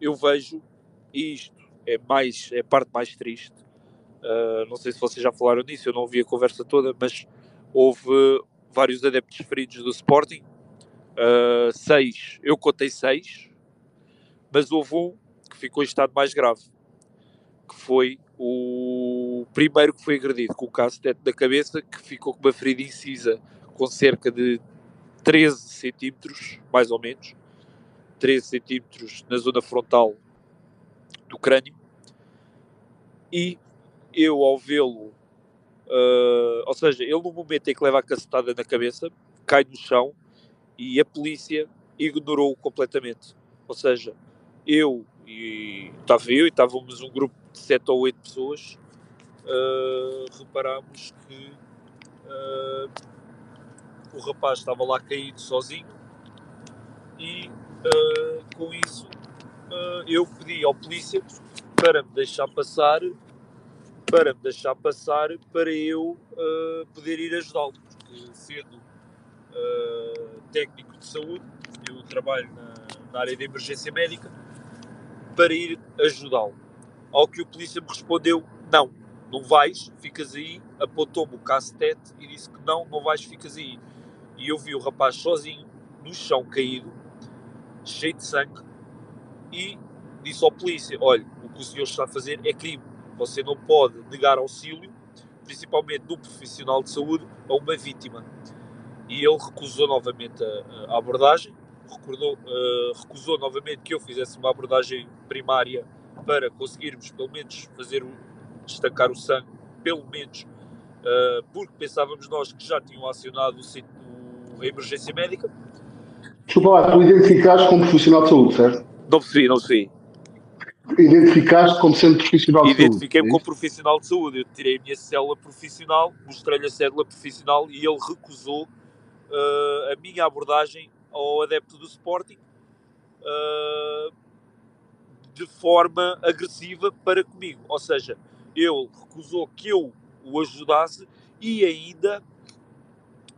Speaker 11: eu vejo, e isto é, mais, é a parte mais triste, Uh, não sei se vocês já falaram nisso, eu não ouvi a conversa toda, mas houve vários adeptos feridos do Sporting. Uh, seis, eu contei seis, mas houve um que ficou em estado mais grave, que foi o primeiro que foi agredido com o caso teto da cabeça, que ficou com uma ferida incisa com cerca de 13 centímetros, mais ou menos, 13 centímetros na zona frontal do crânio, e eu ao vê-lo, uh, ou seja, ele no momento em que leva a cacetada na cabeça, cai no chão e a polícia ignorou-o completamente. Ou seja, eu e estava eu e estávamos um grupo de 7 ou 8 pessoas, uh, reparámos que uh, o rapaz estava lá caído sozinho e uh, com isso eu pedi ao polícia para me deixar passar para me deixar passar para eu uh, poder ir ajudá-lo, porque sendo uh, técnico de saúde, eu trabalho na, na, área de emergência médica, para ir ajudá-lo. Ao que o polícia me respondeu, não, não vais, ficas aí, apontou-me o cacetete e disse que não, não vais, ficas aí. E eu vi o rapaz sozinho, no chão caído, cheio de sangue, e disse ao polícia, olha, o que o senhor está a fazer é crime, você não pode negar auxílio, principalmente do profissional de saúde, a uma vítima. E ele recusou novamente a, a abordagem, recordou, uh, recusou novamente que eu fizesse uma abordagem primária para conseguirmos, pelo menos, fazer destacar o sangue, pelo menos, uh, porque pensávamos nós que já tinham acionado o, o, a emergência médica.
Speaker 1: Desculpa lá, tu identificaste como profissional de saúde, certo?
Speaker 11: Não percebi, não percebi
Speaker 1: identificaste como sendo profissional de
Speaker 11: saúde? Identifiquei-me é como profissional de saúde. Eu tirei a minha célula profissional, mostrei-lhe a célula profissional e ele recusou uh, a minha abordagem ao adepto do Sporting uh, de forma agressiva para comigo. Ou seja, ele recusou que eu o ajudasse e ainda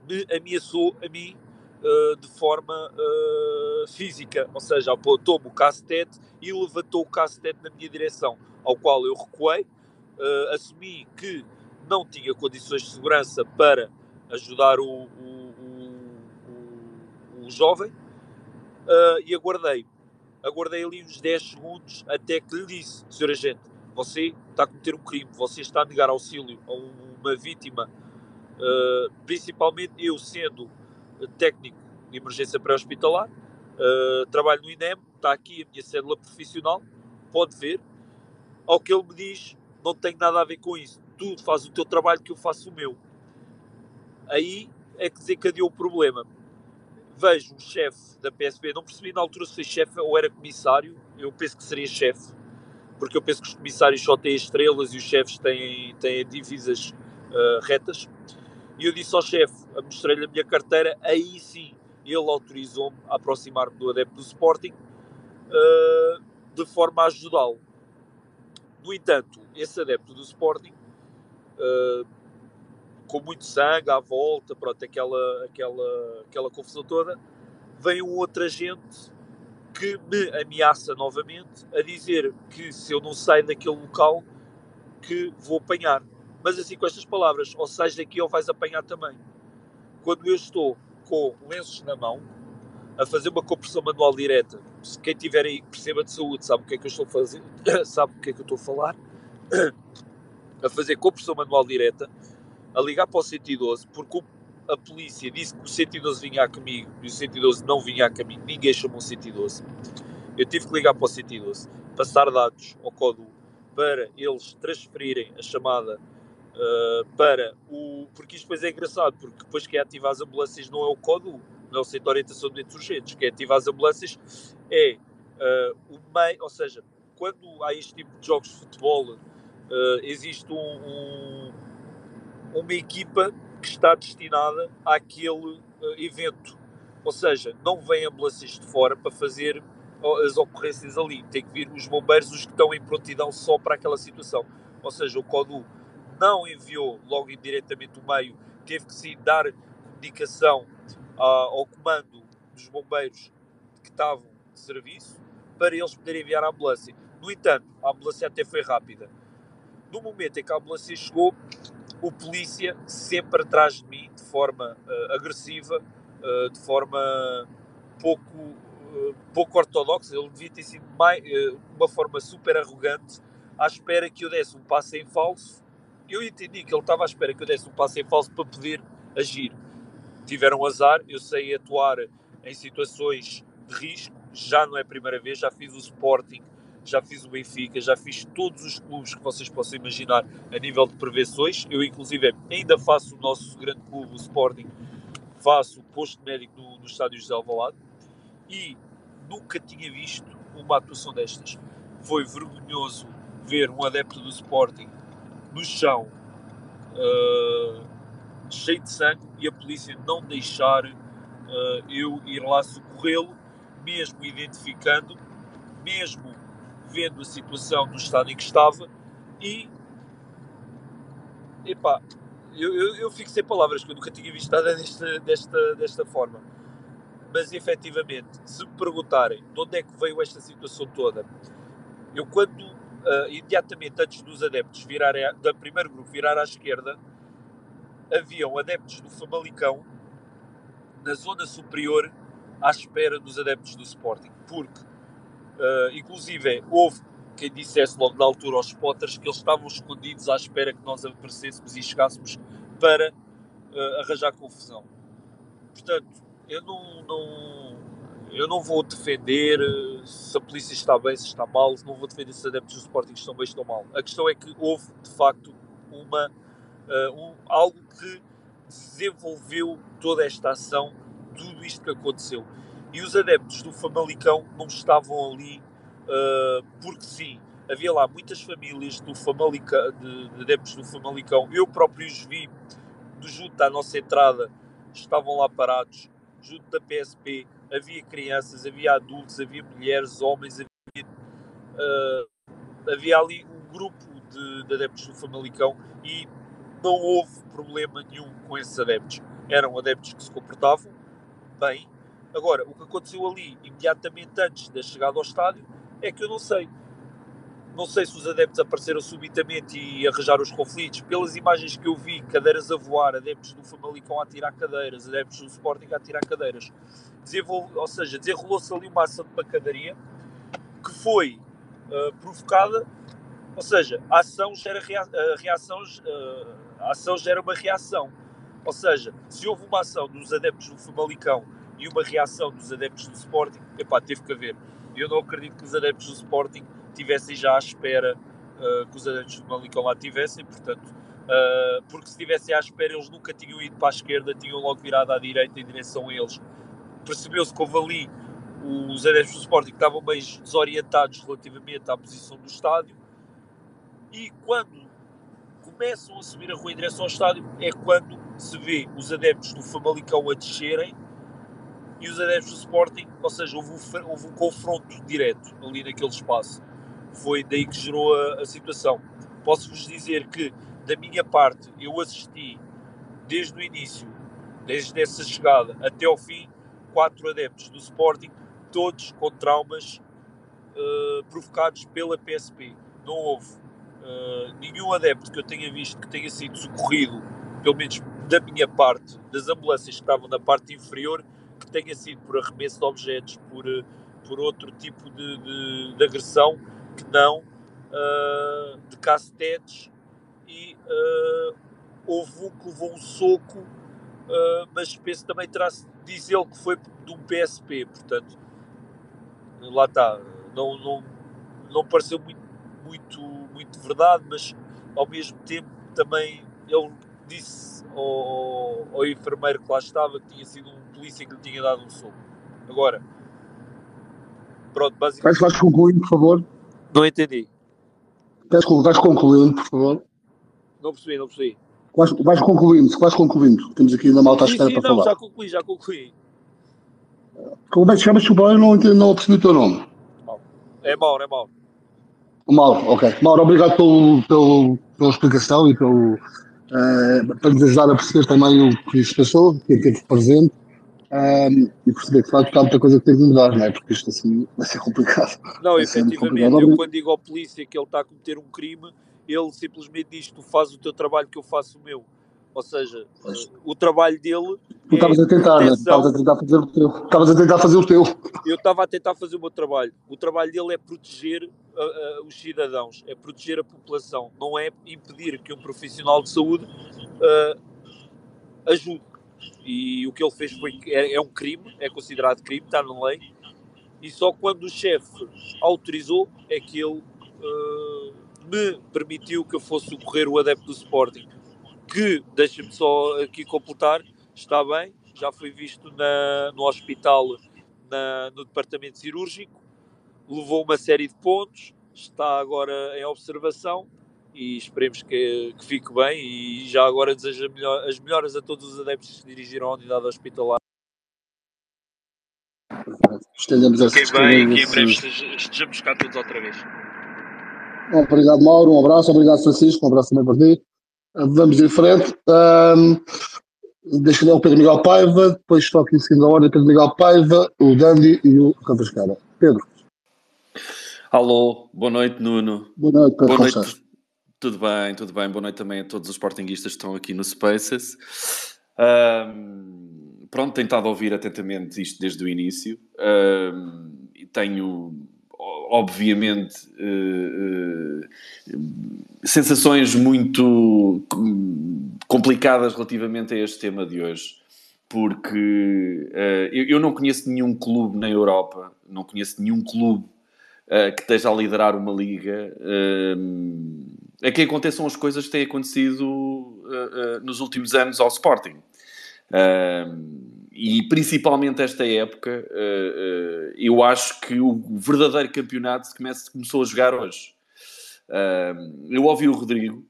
Speaker 11: me ameaçou a mim uh, de forma uh, física, ou seja, apontou-me o cacetete e levantou o cacetete na minha direção, ao qual eu recuei, uh, assumi que não tinha condições de segurança para ajudar o, o, o, o jovem e aguardei. Aguardei ali uns 10 segundos até que lhe disse, Sr. Agente, você está a cometer um crime, você está a negar auxílio a uma vítima, principalmente eu sendo técnico de emergência pré-hospitalar, uh, trabalho no INEM, está aqui a minha cédula profissional, pode ver. Ao que ele me diz, não tem nada a ver com isso. Tu fazes o teu trabalho que eu faço o meu. Aí é que desencadeou o problema. Vejo um chefe da PSP, não percebi na altura se foi chefe ou era comissário, eu penso que seria chefe, porque eu penso que os comissários só têm estrelas e os chefes têm, têm divisas uh, retas. E eu disse ao chefe, mostrei-lhe a minha carteira, aí sim ele autorizou-me a aproximar-me do adepto do Sporting uh, de forma a ajudá-lo. No entanto, esse adepto do Sporting, uh, com muito sangue à volta, pronto, aquela, aquela, aquela confusão toda, vem um outro agente que me ameaça novamente a dizer que se eu não sair daquele local que vou apanhar mas assim com estas palavras, ou sais daqui ou vais apanhar também. Quando eu estou com lenços na mão, a fazer uma compressão manual direta, se quem tiver aí perceba de saúde sabe o que é que eu estou a fazer, (coughs) sabe o que é que eu estou a falar, (coughs) a fazer compressão manual direta, a ligar para o 112, porque a polícia disse que o 112 vinha comigo e o 112 não vinha a caminho, ninguém chamou o 112. Eu tive que ligar para o 112, passar dados ao CODU para eles transferirem a chamada uh, para o. Porque isto depois é engraçado, porque depois quem ativa as ambulâncias não é o CODU, não é o Centro de Orientação de Doentes Urgentes. Quem ativa as ambulâncias é uh, o meio, ou seja, quando há este tipo de jogos de futebol, uh, existe um, um, uma equipa que está destinada àquele evento. Ou seja, não vêm ambulâncias de fora para fazer as ocorrências ali. Tem que vir os bombeiros, os que estão em prontidão só para aquela situação. Ou seja, o CODU não enviou logo indiretamente o meio, teve que sim dar comunicação uh, ao comando dos bombeiros que estavam de serviço para eles poderem enviar a ambulância. No entanto, a ambulância até foi rápida. no momento em que a ambulância chegou, o polícia sempre atrás de mim, de forma uh, agressiva, uh, de forma pouco, uh, pouco ortodoxa, ele devia ter sido mais, uma forma super arrogante, à espera que eu desse um passo em falso. Eu entendi que ele estava à espera que eu desse um passo em falso para poder agir. Tiveram azar, eu sei atuar em situações de risco, já não é a primeira vez, já fiz o Sporting, já fiz o Benfica, já fiz todos os clubes que vocês possam imaginar a nível de prevenções. Eu, inclusive, ainda faço o nosso grande clube, o Sporting, faço o posto médico no, no estádio José Alvalade e nunca tinha visto uma atuação destas. Foi vergonhoso ver um adepto do Sporting no chão, uh, cheio de sangue, e a polícia não deixar uh, eu ir lá socorrê-lo, mesmo identificando, mesmo vendo a situação no estado em que estava e epá, eu, eu, eu fico sem palavras, que eu nunca tinha visto nada desta, desta, desta forma. Mas efetivamente, se me perguntarem de onde é que veio esta situação toda, eu quando uh, imediatamente antes dos adeptos virarem, da primeiro grupo virar à esquerda, haviam adeptos do Famalicão na zona superior à espera dos adeptos do Sporting, porque Uh, inclusive, houve quem dissesse logo na altura aos spotters que eles estavam escondidos à espera que nós aparecêssemos e chegássemos para uh, arranjar confusão. Portanto, eu não, não, eu não vou defender uh, se a polícia está bem, se está mal, não vou defender se os adeptos do Sporting estão bem estão mal. A questão é que houve, de facto, uma, um, algo que desenvolveu toda esta ação, tudo isto que aconteceu. E os adeptos do Famalicão não estavam ali uh, porque sim. Havia lá muitas famílias do Famalicão, de, de adeptos do Famalicão. Eu próprio os vi do junto à nossa entrada, estavam lá parados, junto da PSP. Havia crianças, havia adultos, havia mulheres, homens, havia, uh, havia ali um grupo de, de adeptos do Famalicão e não houve problema nenhum com esses adeptos. Eram adeptos que se comportavam bem, Agora, o que aconteceu ali imediatamente antes da chegada ao estádio é que eu não sei. Não sei se os adeptos apareceram subitamente e arranjaram os conflitos. Pelas imagens que eu vi, cadeiras a voar, adeptos do Famalicão a tirar cadeiras, adeptos do Sporting a tirar cadeiras. Desenvolve, ou seja, desenrolou-se ali uma ação de pancadaria que foi uh, provocada, ou seja, a ação gera rea, a reação, uh, a ação gera uma reação. Ou seja, se houve uma ação dos adeptos do Famalicão e uma reação dos adeptos do Sporting, epá, teve que haver. Eu não acredito que os adeptos do Sporting tivessem já à espera uh, que os adeptos do Malicão lá tivessem, portanto, uh, porque se estivessem à espera eles nunca tinham ido para a esquerda, tinham logo virado à direita em direção a eles. Percebeu-se que houve ali os adeptos do Sporting que estavam meio desorientados relativamente à posição do estádio e quando começam a subir a rua em direção ao estádio é quando se vê os adeptos do Famalicão a descerem e os adeptos do Sporting, ou seja, houve um, houve um confronto direto ali naquele espaço. Foi daí que gerou a, a situação. Posso-vos dizer que, da minha parte, eu assisti desde o início, desde essa chegada até ao fim, quatro adeptos do Sporting, todos com traumas uh, provocados pela PSP. Não houve uh, nenhum adepto que eu tenha visto que tenha sido socorrido, pelo menos da minha parte, das ambulâncias que estavam na parte inferior, que tenha sido por arremesso de objetos, por, eh, por outro tipo de, de, de agressão, que não uh, de cacetetes e uh, houve um que levou um soco, uh, mas penso também terá diz ele que foi de um PSP, portanto lá está, não, não, não pareceu muito, muito, muito verdade, mas ao mesmo tempo também ele disse ao, ao enfermeiro que lá estava que tinha sido um polícia que lhe tinha dado um soco. Agora, pronto, basicamente.
Speaker 1: Vais, concluindo, por favor?
Speaker 11: Não entendi.
Speaker 1: Vais concluindo, por favor?
Speaker 11: Não percebi, não percebi.
Speaker 1: Vais, vais concluindo, vais concluindo. Temos aqui na malta à espera sim, para
Speaker 11: não,
Speaker 1: falar.
Speaker 11: já concluí, já concluí.
Speaker 1: Como é que chamas, Chupão? Eu não, não percebi o teu nome.
Speaker 11: É Mauro, é Mauro.
Speaker 1: Mauro, ok. Mauro, obrigado pelo, pelo, pela explicação e pelo, uh, para nos ajudar a perceber também o que se passou, o que teve presente um, e perceber que facto há muita coisa que tem que mudar, não é? Porque isto assim vai ser complicado.
Speaker 11: Não, efetivamente, eu quando digo ao polícia que ele está a cometer um crime, ele simplesmente diz: Tu fazes o teu trabalho que eu faço o meu. Ou seja, o trabalho dele.
Speaker 1: Tu estavas é a tentar, né? Estavas a tentar fazer o teu. Estavas a tentar fazer o teu.
Speaker 11: Eu estava a tentar fazer o meu trabalho. O trabalho dele é proteger uh, uh, os cidadãos, é proteger a população, não é impedir que um profissional de saúde uh, ajude. E o que ele fez foi é, é um crime, é considerado crime, está na lei. E só quando o chefe autorizou é que ele me permitiu que eu fosse socorrer o adepto do Sporting que, deixa-me só aqui completar, está bem, já foi visto na, no hospital, na, no departamento cirúrgico, levou uma série de pontos, está agora em observação e esperemos que, que fique bem e já agora desejo melhor, as melhoras a todos os adeptos que se dirigiram à unidade hospitalar.
Speaker 1: Estendemos essa
Speaker 11: Fiquem bem e que em breve estejamos cá todos outra vez.
Speaker 1: Obrigado, Mauro. Um abraço. Obrigado, Francisco. Um abraço também para ti. Vamos em frente. Um, deixa dar o Pedro Miguel Paiva, depois só aqui em seguida a ordem Pedro Miguel Paiva, o Dandy e o Cara. Pedro.
Speaker 10: Alô, boa noite, Nuno.
Speaker 1: Boa noite, Pedro.
Speaker 10: Boa noite. Tudo bem, tudo bem. Boa noite também a todos os sportinguistas que estão aqui no Spaces. Um, pronto, tenho estado a ouvir atentamente isto desde o início. Um, tenho obviamente, uh, uh, sensações muito complicadas relativamente a este tema de hoje, porque uh, eu, eu, não conheço nenhum clube na Europa, não conheço nenhum clube que esteja a liderar uma liga a que aconteçam as coisas que têm acontecido nos últimos anos ao Sporting. Uh, e principalmente esta época, uh, uh, eu acho que o verdadeiro campeonato se começa, começou a jogar hoje. Uh, eu ouvi o Rodrigo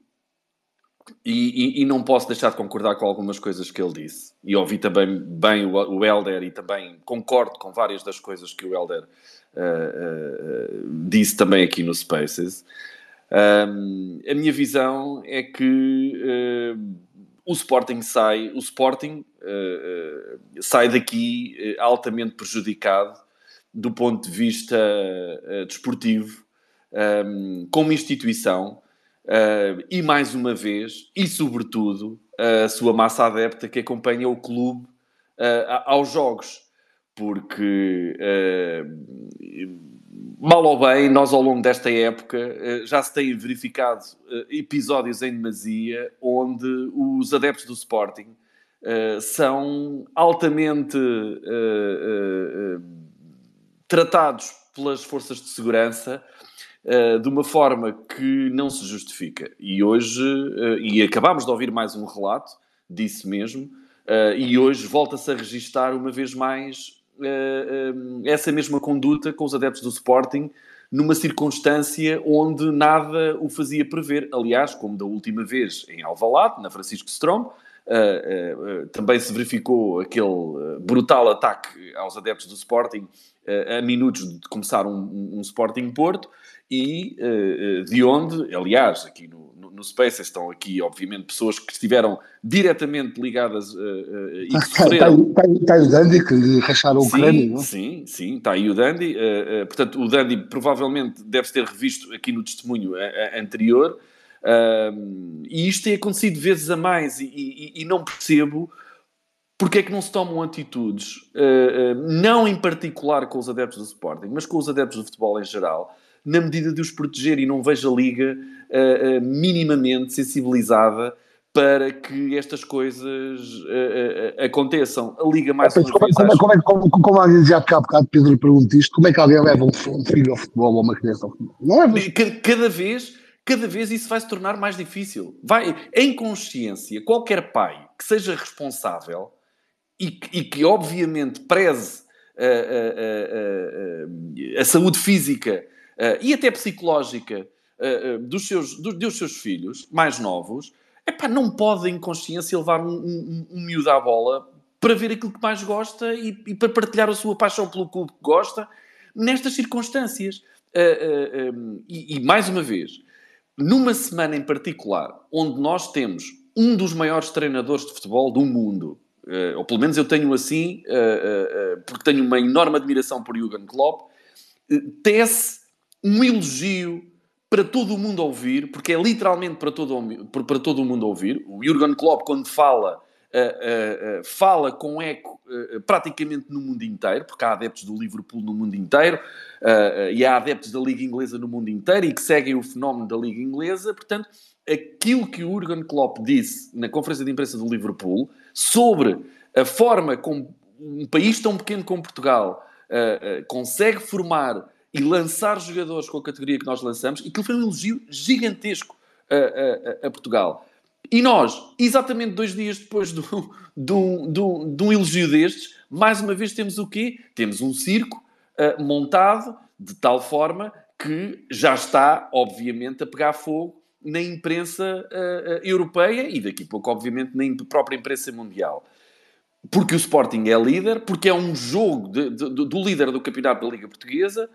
Speaker 10: e, e, e, não posso deixar de concordar com algumas coisas que ele disse. E ouvi também bem o, o Helder e também concordo com várias das coisas que o Helder disse também aqui no Spaces. A minha visão é que o Sporting sai, o Sporting uh, uh, sai daqui uh, altamente prejudicado do ponto de vista desportivo, um, como instituição, e mais uma vez, e sobretudo, a sua massa adepta que acompanha o clube aos jogos, porque mal ou bem, nós ao longo desta época eh, já se têm verificado eh, episódios em demasia onde os adeptos do Sporting eh, são altamente tratados pelas forças de segurança de uma forma que não se justifica. E hoje, e acabámos de ouvir mais um relato disso mesmo, e hoje volta-se a registar uma vez mais essa mesma conduta com os adeptos do Sporting numa circunstância onde nada o fazia prever. Aliás, como da última vez em Alvalade, na Francisco Strom, uh, também se verificou aquele brutal ataque aos adeptos do Sporting a minutos de começar um, um Sporting Porto e de onde, aliás, aqui no, no Space estão aqui, obviamente, pessoas que estiveram diretamente ligadas uh, uh, e que
Speaker 1: sofreram. Está, está, está o Dandy, que racharam o crânio, não?
Speaker 10: Sim, sim, está aí o Dandy. Uh, portanto, o Dandy provavelmente deve ter revisto aqui no testemunho anterior. e isto tem acontecido vezes a mais e, e, e não percebo porque é que não se tomam atitudes, não em particular com os adeptos do Sporting, mas com os adeptos do futebol em geral, na medida de os proteger e não vejo a Liga uh, minimamente sensibilizada para que estas coisas uh, aconteçam. A Liga mais
Speaker 1: uma como, vez... Como, acho... como, é, como, como alguém dizia há bocado, Pedro pergunta isto, como é que alguém leva um filho ao futebol ou uma criança ao futebol? Não
Speaker 10: é? Cada, cada vez... Cada vez isso vai se tornar mais difícil. Vai, em consciência, qualquer pai que seja responsável e que, e que obviamente preze a, a, a, a saúde física e até psicológica uh, dos, seus, do, dos seus filhos mais novos, epá, não pode em consciência levar um, um, um miúdo à bola para ver aquilo que mais gosta e, e, para partilhar a sua paixão pelo clube que gosta nestas circunstâncias. Um, e, e mais uma vez, numa semana em particular, onde nós temos um dos maiores treinadores de futebol do mundo, uh, ou pelo menos eu tenho assim, uh, uh, porque tenho uma enorme admiração por Jürgen Klopp, tece um elogio para todo o mundo ouvir, porque é literalmente para todo, para todo o mundo ouvir. O Jurgen Klopp, quando fala, uh, uh, fala com eco praticamente no mundo inteiro, porque há adeptos do Liverpool no mundo inteiro e há adeptos da Liga Inglesa no mundo inteiro e que seguem o fenómeno da Liga Inglesa. Portanto, aquilo que o Jurgen Klopp disse na conferência de imprensa do Liverpool sobre a forma como um país tão pequeno como Portugal consegue formar e lançar jogadores com a categoria que nós lançamos, e aquilo foi um elogio gigantesco a, a, a Portugal. E nós, exatamente dois dias depois do, do, do, de um elogio destes, mais uma vez temos o quê? Temos um circo uh, montado de tal forma que já está, obviamente, a pegar fogo na imprensa uh, europeia e daqui a pouco, obviamente, na própria imprensa mundial. Porque o Sporting é líder, porque é um jogo de, de, do líder do campeonato da Liga Portuguesa,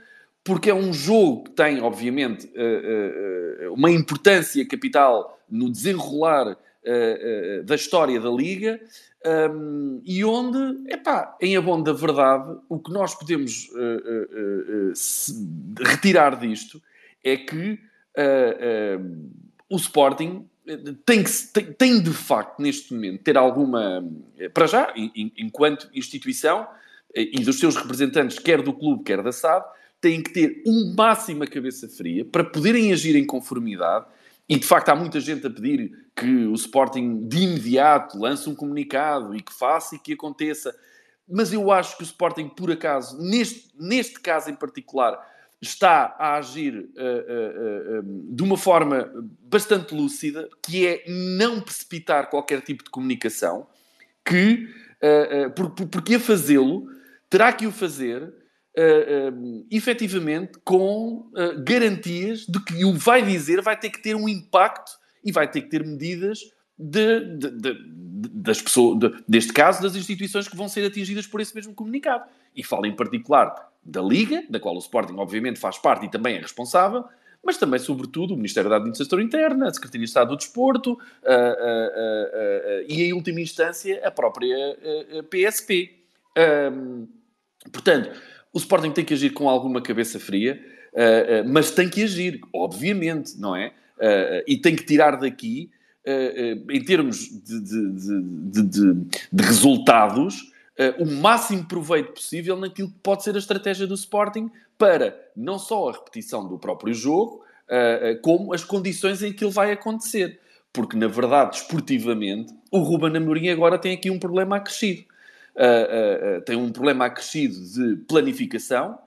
Speaker 10: porque é um jogo que tem, obviamente, eh, eh, uma importância capital no desenrolar eh, da história da Liga ehm, e onde, epá, em abono da verdade, o que nós podemos retirar disto é que o Sporting tem, que, tem, tem, de facto, neste momento, ter alguma. Para já, enquanto instituição e dos seus representantes, quer do clube, quer da SAD, têm que ter um máximo a cabeça fria para poderem agir em conformidade. E de facto há muita gente a pedir que o Sporting de imediato lance um comunicado e que faça e que aconteça. Mas eu acho que o Sporting, por acaso, neste, neste caso em particular, está a agir uh, uh, uh, de uma forma bastante lúcida, que é não precipitar qualquer tipo de comunicação, que, porque a fazê-lo, terá que o fazer uh, efetivamente com uh, garantias de que o vai dizer vai ter que ter um impacto e vai ter que ter medidas de, de, de, das pessoas, deste caso, das instituições que vão ser atingidas por esse mesmo comunicado. E falo em particular da Liga, da qual o Sporting, obviamente, faz parte e também é responsável, mas também, sobretudo, o Ministério da Administração Interna, a Secretaria de Estado do Desporto uh, uh, uh, e, em última instância, a própria PSP. portanto, o Sporting tem que agir com alguma cabeça fria, uh, uh, mas tem que agir, obviamente, não é? Uh, e tem que tirar daqui, em termos de, de, de, de resultados, o máximo proveito possível naquilo que pode ser a estratégia do Sporting para não só a repetição do próprio jogo, como as condições em que ele vai acontecer. Porque, na verdade, esportivamente, o Ruben Amorim agora tem aqui um problema acrescido uh, uh, tem um problema acrescido de planificação,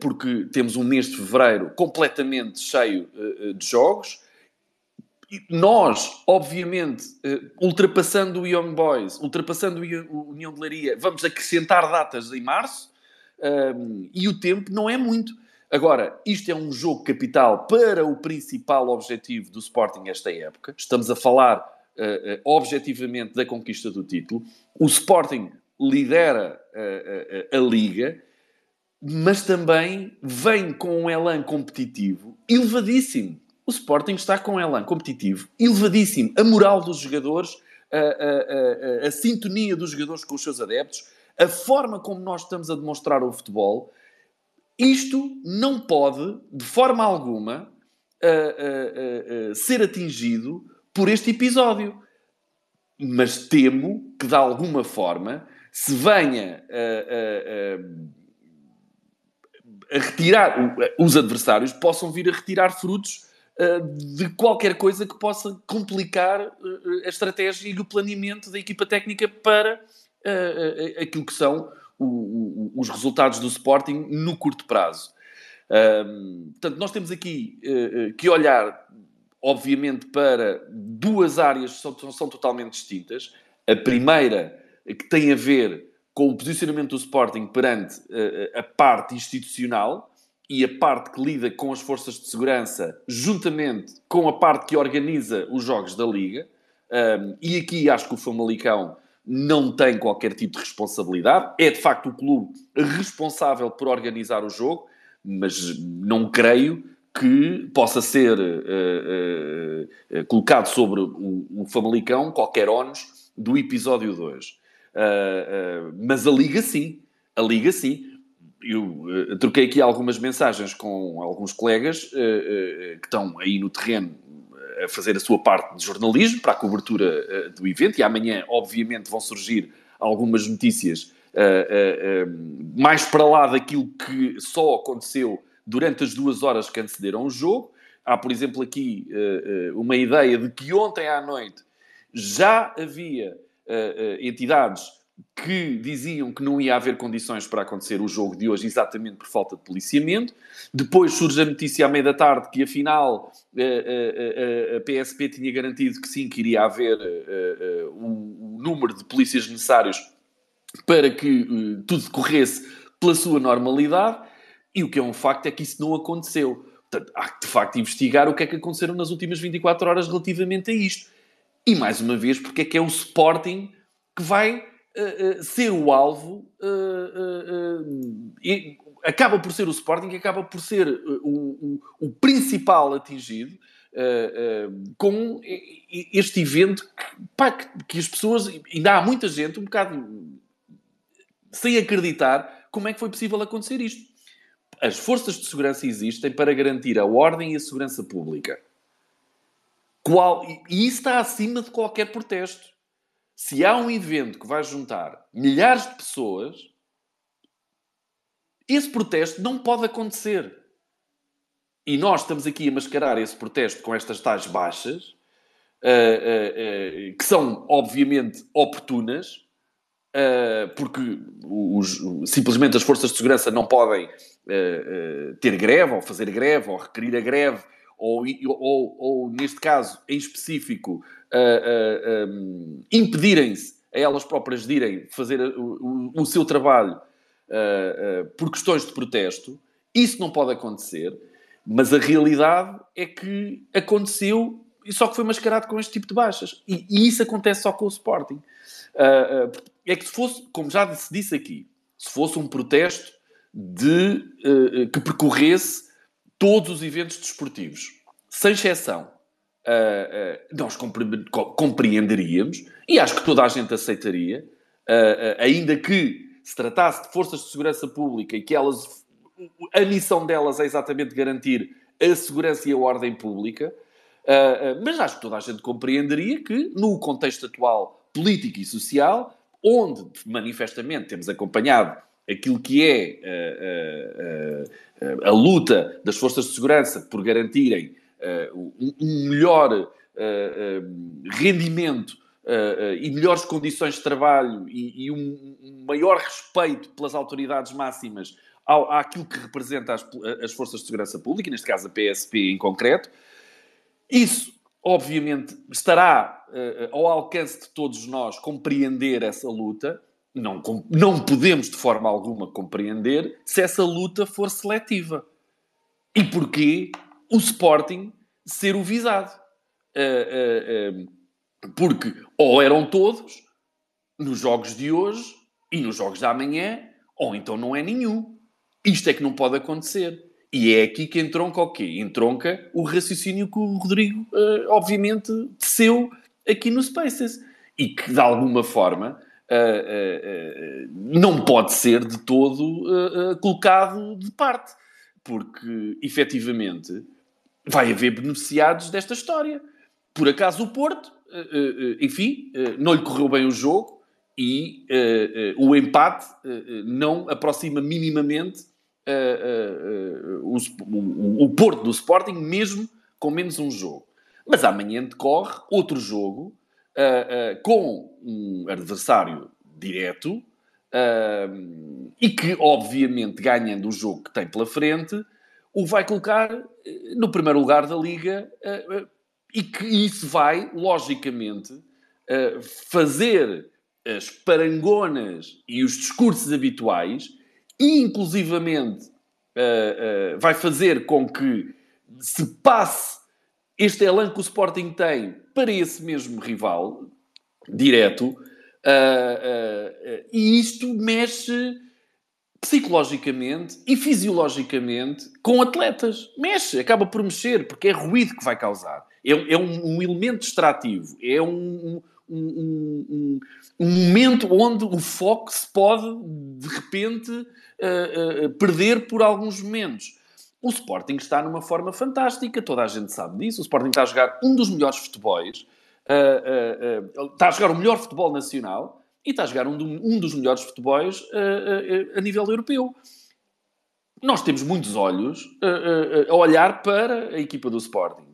Speaker 10: porque temos um mês de fevereiro completamente cheio de jogos. Nós, obviamente, ultrapassando o Young Boys, ultrapassando o União de Laria, vamos acrescentar datas em março e o tempo não é muito. Agora, isto é um jogo capital para o principal objetivo do Sporting esta época. Estamos a falar uh, objetivamente da conquista do título. O Sporting lidera uh, a Liga, mas também vem com um elan competitivo elevadíssimo. O Sporting está com um elan competitivo elevadíssimo. A moral dos jogadores, a, a, a, a sintonia dos jogadores com os seus adeptos, a forma como nós estamos a demonstrar o futebol, isto não pode, de forma alguma, ser atingido por este episódio. Mas temo que, de alguma forma, se venha a, a, a, a retirar, os adversários possam vir a retirar frutos de qualquer coisa que possa complicar a estratégia e o planeamento da equipa técnica para aquilo que são os resultados do Sporting no curto prazo. portanto, nós temos aqui que olhar obviamente, para duas áreas que são, são totalmente distintas. A primeira, que tem a ver com o posicionamento do Sporting perante uh, a parte institucional e a parte que lida com as forças de segurança, juntamente com a parte que organiza os jogos da Liga. Um, e aqui acho que o Famalicão não tem qualquer tipo de responsabilidade. É de facto o clube responsável por organizar o jogo, mas não creio que possa ser uh, uh, colocado sobre o, o, Famalicão qualquer ónus do episódio 2. Uh, mas a Liga sim, a Liga sim. eu uh, troquei aqui algumas mensagens com alguns colegas uh, uh, que estão aí no terreno a fazer a sua parte de jornalismo para a cobertura do evento e amanhã, obviamente, vão surgir algumas notícias mais para lá daquilo que só aconteceu durante as duas horas que antecederam o jogo. Há, por exemplo, aqui uma ideia de que ontem à noite já havia entidades que diziam que não ia haver condições para acontecer o jogo de hoje, exatamente por falta de policiamento. Depois surge a notícia à meia da tarde que, afinal, a, a, PSP tinha garantido que sim, que iria haver o, número de polícias necessários para que tudo decorresse pela sua normalidade. E o que é um facto é que isso não aconteceu. Portanto, há que, de facto, investigar o que é que aconteceram nas últimas 24 horas relativamente a isto. E, mais uma vez, porque é que é o Sporting que vai uh, ser o alvo uh, e acaba por ser o Sporting, acaba por ser o, o, o principal atingido com este evento que, pá, que, que, as pessoas, ainda há muita gente um bocado sem acreditar como é que foi possível acontecer isto. As forças de segurança existem para garantir a ordem e a segurança pública. Qual, e isso está acima de qualquer protesto se há um evento que vai juntar milhares de pessoas, esse protesto não pode acontecer. E nós estamos aqui a mascarar esse protesto com estas tais baixas, uh, uh, uh, que são, obviamente, oportunas, porque os, simplesmente as forças de segurança não podem ter greve, ou fazer greve, ou requerir a greve, ou, ou, ou neste caso, em específico, uh, um, impedirem-se a elas próprias de irem fazer o, o, o seu trabalho por questões de protesto. Isso não pode acontecer, mas a realidade é que aconteceu e só que foi mascarado com este tipo de baixas. E, e isso acontece só com o Sporting. é que se fosse, como já se disse aqui, se fosse um protesto de, que percorresse todos os eventos desportivos, sem exceção, uh, uh, nós compreenderíamos, e acho que toda a gente aceitaria, uh, ainda que se tratasse de forças de segurança pública e que elas, a missão delas é exatamente garantir a segurança e a ordem pública, mas acho que toda a gente compreenderia que, no contexto atual político e social, onde manifestamente temos acompanhado aquilo que é a luta das forças de segurança por garantirem uh, um, melhor uh, rendimento e melhores condições de trabalho e, e um, um, maior respeito pelas autoridades máximas ao, àquilo que representa as, as forças de segurança pública, neste caso a PSP em concreto. Isso, obviamente, estará uh, ao alcance de todos nós compreender essa luta. Não, não podemos, de forma alguma, compreender se essa luta for seletiva. E porquê o Sporting ser o visado. Uh, uh, uh, porque ou eram todos nos jogos de hoje e nos jogos de amanhã, ou então não é nenhum. Isto é que não pode acontecer. E é aqui que entronca o quê? Entronca o raciocínio que o Rodrigo, obviamente, teceu aqui no Spaces. E que, de alguma forma, não pode ser de todo colocado de parte. Porque, efetivamente, vai haver beneficiados desta história. Por acaso o Porto, enfim, não lhe correu bem o jogo e o empate não aproxima minimamente o Porto do Sporting, mesmo com menos um jogo. Mas amanhã decorre outro jogo com um adversário direto e que, obviamente, ganhando o jogo que tem pela frente, o vai colocar no primeiro lugar da Liga e que isso vai, logicamente, fazer as parangonas e os discursos habituais e, inclusivamente, vai fazer com que se passe este elan que o Sporting tem para esse mesmo rival, direto, e isto mexe psicologicamente e fisiologicamente com atletas. Mexe, acaba por mexer, porque é ruído que vai causar. É, é um, um, elemento extrativo, é um, um, um, um momento onde o foco se pode, de repente, uh, uh, perder por alguns momentos. O Sporting está numa forma fantástica, toda a gente sabe disso. O Sporting está a jogar um dos melhores futebols, uh, está a jogar o melhor futebol nacional e está a jogar um, do, um dos melhores futebols a nível europeu. Nós temos muitos olhos a olhar para a equipa do Sporting.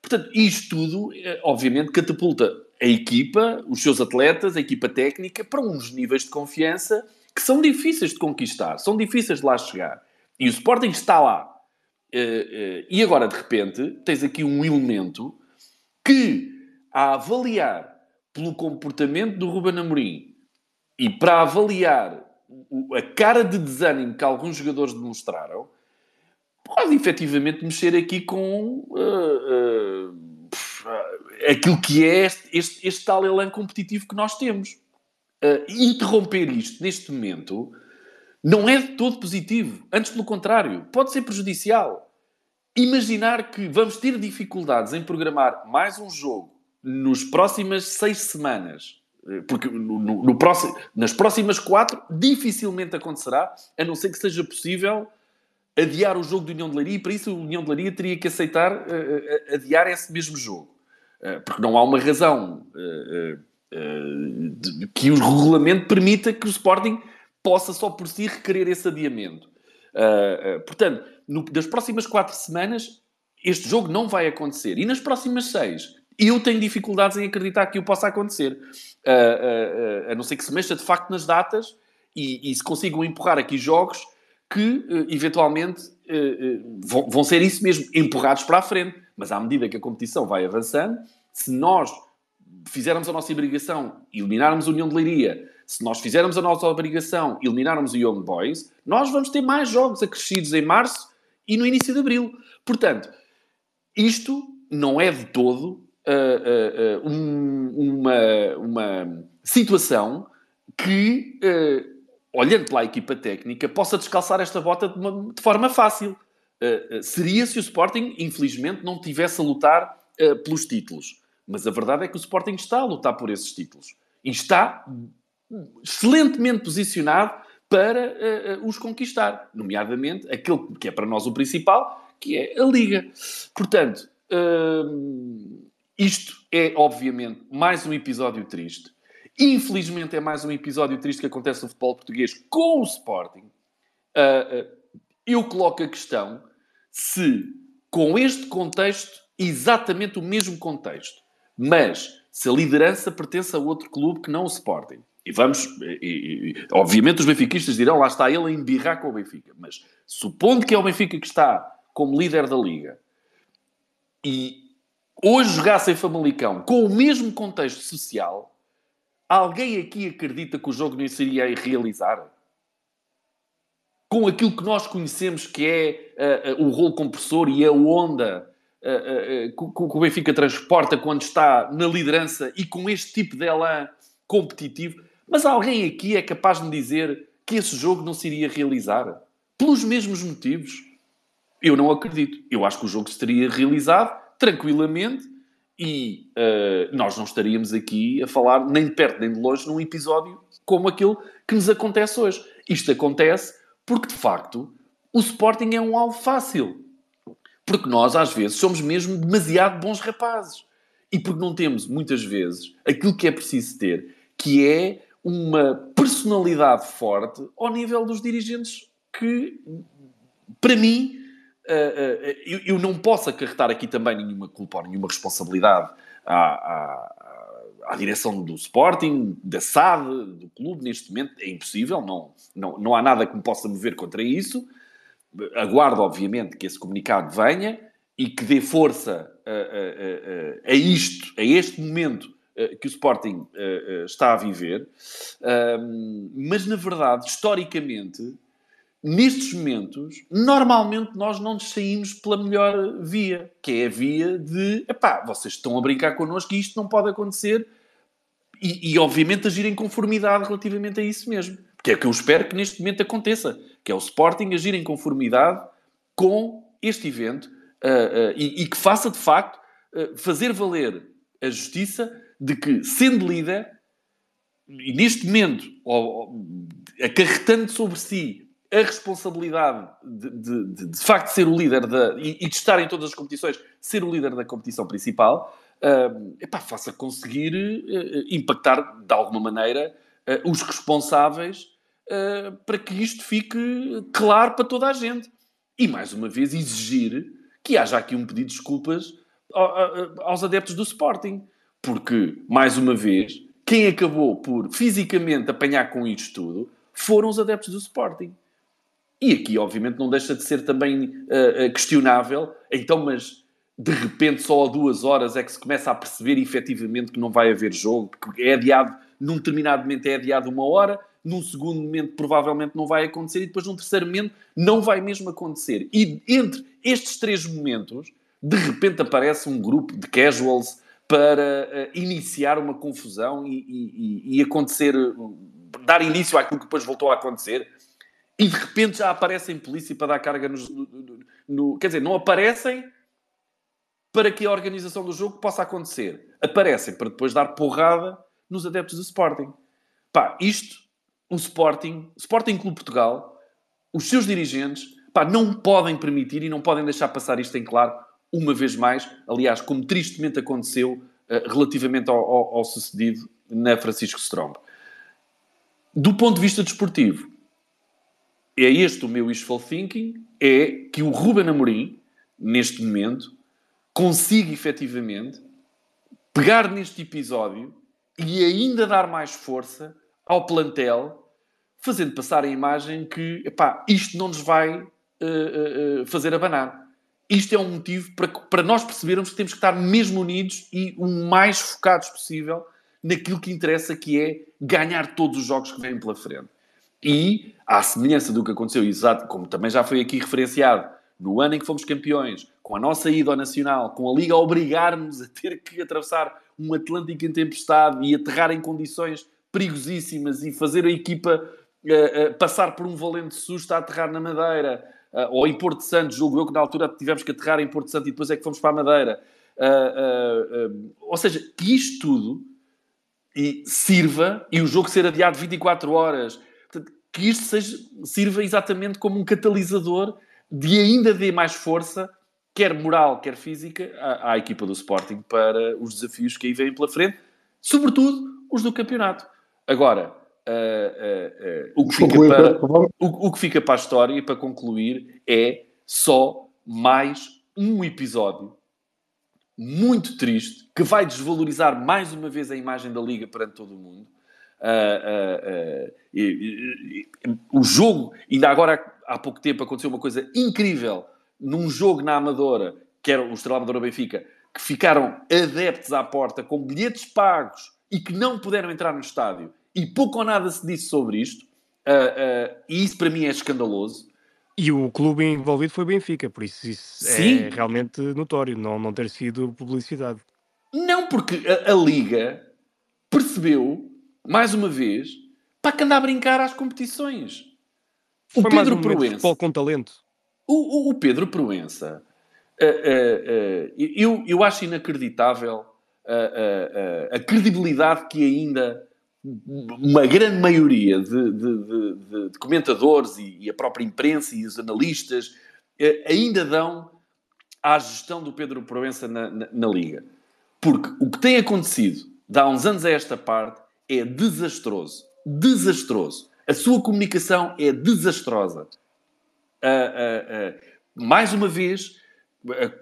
Speaker 10: Portanto, isto tudo, obviamente, catapulta a equipa, os seus atletas, a equipa técnica, para uns níveis de confiança que são difíceis de conquistar, são difíceis de lá chegar. E o Sporting está lá. Uh, uh, e agora, de repente, tens aqui um elemento que, a avaliar pelo comportamento do Ruben Amorim e para avaliar a cara de desânimo que alguns jogadores demonstraram, pode efetivamente mexer aqui com uh, aquilo que é este, este, este, tal elan competitivo que nós temos. interromper isto neste momento não é de todo positivo. Antes, pelo contrário, pode ser prejudicial. Imaginar que vamos ter dificuldades em programar mais um jogo nos próximas seis semanas, eh, porque no, no, no próximo, nas próximas quatro dificilmente acontecerá, a não ser que seja possível adiar o jogo do União de Leiria e para isso o União de Leiria teria que aceitar uh, uh, adiar esse mesmo jogo. Uh, porque não há uma razão de, que o regulamento permita que o Sporting possa só por si requerer esse adiamento. Uh, uh, portanto, no, das próximas quatro semanas, este jogo não vai acontecer. E nas próximas seis, eu tenho dificuldades em acreditar que o possa acontecer. Uh, a não ser que se mexa de facto nas datas e, e se consigam empurrar aqui jogos que, eventualmente, vão, vão ser isso mesmo, empurrados para a frente. Mas à medida que a competição vai avançando, se nós fizermos a nossa obrigação eliminarmos a União de Leiria se nós fizermos a nossa obrigação eliminarmos o Young Boys, nós vamos ter mais jogos acrescidos em março e no início de abril. Portanto, isto não é de todo uh, uh, uh, um, uma, uma situação que, olhando pela equipa técnica, possa descalçar esta bota de, uma, de forma fácil. seria se o Sporting, infelizmente, não tivesse a lutar pelos títulos. Mas a verdade é que o Sporting está a lutar por esses títulos. E está excelentemente posicionado para uh, uh, os conquistar, nomeadamente aquele que é para nós o principal, que é a Liga. Portanto, uh, isto é obviamente mais um episódio triste. Infelizmente é mais um episódio triste que acontece no futebol português com o Sporting. eu coloco a questão se, com este contexto, exatamente o mesmo contexto, mas se a liderança pertence a outro clube que não o Sporting, e vamos, e, e, obviamente os benfiquistas dirão, lá está ele a embirrar com o Benfica, mas supondo que é o Benfica que está como líder da Liga e hoje jogasse em Famalicão com o mesmo contexto social, alguém aqui acredita que o jogo não seria a realizar? Com aquilo que nós conhecemos que é uh, uh, o rolo compressor e a onda uh, que o Benfica transporta quando está na liderança e com este tipo de elan competitivo, mas alguém aqui é capaz de me dizer que esse jogo não se iria realizar? Pelos mesmos motivos? Eu não acredito. Eu acho que o jogo se teria realizado tranquilamente e uh, nós não estaríamos aqui a falar nem de perto nem de longe num episódio como aquele que nos acontece hoje. Isto acontece porque, de facto, o Sporting é um alvo fácil. Porque nós, às vezes, somos mesmo demasiado bons rapazes. E porque não temos, muitas vezes, aquilo que é preciso ter, que é uma personalidade forte ao nível dos dirigentes que, para mim, uh, uh, eu, não posso acarretar aqui também nenhuma culpa ou nenhuma responsabilidade à, à, à, direção do Sporting, da SAD, do clube, neste momento. É impossível, não, não, não há nada que me possa mover contra isso. Aguardo, obviamente, que esse comunicado venha e que dê força a, a, a, a isto, a este momento eh, que o Sporting uh, uh, está a viver, mas na verdade, historicamente, nestes momentos, normalmente nós não nos saímos pela melhor via, que é a via de epá, vocês estão a brincar connosco e isto não pode acontecer, e, e obviamente agir em conformidade relativamente a isso mesmo. Que é o que eu espero que neste momento aconteça, que é o Sporting agir em conformidade com este evento e, que faça de facto fazer valer a justiça de que, sendo líder, e neste momento, acarretando sobre si a responsabilidade de, de, de, de facto ser o líder da, e, e, de estar em todas as competições, ser o líder da competição principal, uh, epá, faça conseguir uh, impactar de alguma maneira uh, os responsáveis uh, para que isto fique claro para toda a gente. E mais uma vez exigir que haja aqui um pedido de desculpas aos adeptos do Sporting. Porque, mais uma vez, quem acabou por fisicamente apanhar com isto tudo foram os adeptos do Sporting. E aqui, obviamente, não deixa de ser também uh, questionável. Então, mas de repente, só a duas horas é que se começa a perceber efetivamente que não vai haver jogo, porque é adiado, num determinado momento é adiado uma hora, num segundo momento provavelmente não vai acontecer e depois num terceiro momento não vai mesmo acontecer. E entre estes três momentos, de repente aparece um grupo de casuals para uh, iniciar uma confusão e, e, e, acontecer, dar início àquilo que depois voltou a acontecer. E de repente já aparecem polícia para dar carga no, no, no, Quer dizer, não aparecem para que a organização do jogo possa acontecer. Aparecem para depois dar porrada nos adeptos do Sporting. Pá, isto, o Sporting, Sporting Clube Portugal, os seus dirigentes, pá, não podem permitir e não podem deixar passar isto em claro uma vez mais, aliás, como tristemente aconteceu uh, relativamente ao, ao, ao, sucedido na Francisco Strombo. Do ponto de vista desportivo, é este o meu wishful thinking, é que o Ruben Amorim, neste momento, consiga efetivamente pegar neste episódio e ainda dar mais força ao plantel, fazendo passar a imagem que, epá, isto não nos vai uh, uh, fazer abanar isto é um motivo para, para nós percebermos que temos que estar mesmo unidos e o mais focados possível naquilo que interessa, que é ganhar todos os jogos que vêm pela frente. E, à semelhança do que aconteceu, exato, como também já foi aqui referenciado, no ano em que fomos campeões, com a nossa ida ao Nacional, com a Liga a obrigar-nos a ter que atravessar um Atlântico em tempestade e aterrar em condições perigosíssimas e fazer a equipa uh, uh, passar por um valente susto a aterrar na Madeira, ou em Porto Santo, julgo eu que na altura tivemos que aterrar em Porto Santo e depois é que fomos para a Madeira. Uh, uh, ou seja, que isto tudo e sirva, e o jogo ser adiado 24 horas, que isto seja, sirva exatamente como um catalisador de ainda dê mais força, quer moral, quer física, à, à equipa do Sporting para os desafios que aí vêm pela frente, sobretudo os do campeonato. Agora, Uh, uh, o, que fica para, o, o, que fica para a história e para concluir é só mais um episódio muito triste que vai desvalorizar mais uma vez a imagem da Liga perante todo o mundo. Uh, e, e, e, o jogo, ainda agora há pouco tempo aconteceu uma coisa incrível num jogo na Amadora, que era o Estrela Amadora Benfica, que ficaram adeptos à porta com bilhetes pagos e que não puderam entrar no estádio e pouco ou nada se disse sobre isto, uh, uh, e isso para mim é escandaloso.
Speaker 3: E o clube envolvido foi Benfica, por isso isso é Sim. é realmente notório, não, não ter sido publicidade.
Speaker 10: Não, porque a, a Liga percebeu, mais uma vez, para que anda a brincar às competições.
Speaker 3: O foi Pedro um Proença. com talento.
Speaker 10: O, o, o Pedro Proença, uh, eu, eu acho inacreditável a credibilidade que ainda uma grande maioria de, de, de, de comentadores e, e, a própria imprensa e os analistas eh, ainda dão à gestão do Pedro Proença na, na, na, Liga. Porque o que tem acontecido de há uns anos a esta parte é desastroso. Desastroso. A sua comunicação é desastrosa. Uh, uh, uh, mais uma vez,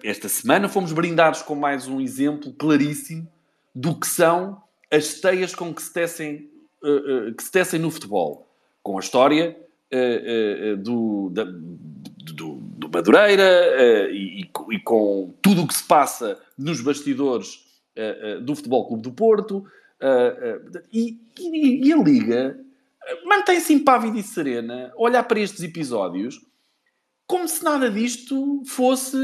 Speaker 10: esta semana fomos brindados com mais um exemplo claríssimo do que são as teias com que se tecem, uh, uh, que se tecem no futebol, com a história uh, do, da, do, do, Madureira e, e, com tudo o que se passa nos bastidores do Futebol Clube do Porto e, e, e, a Liga mantém-se impávida e serena olhar para estes episódios como se nada disto fosse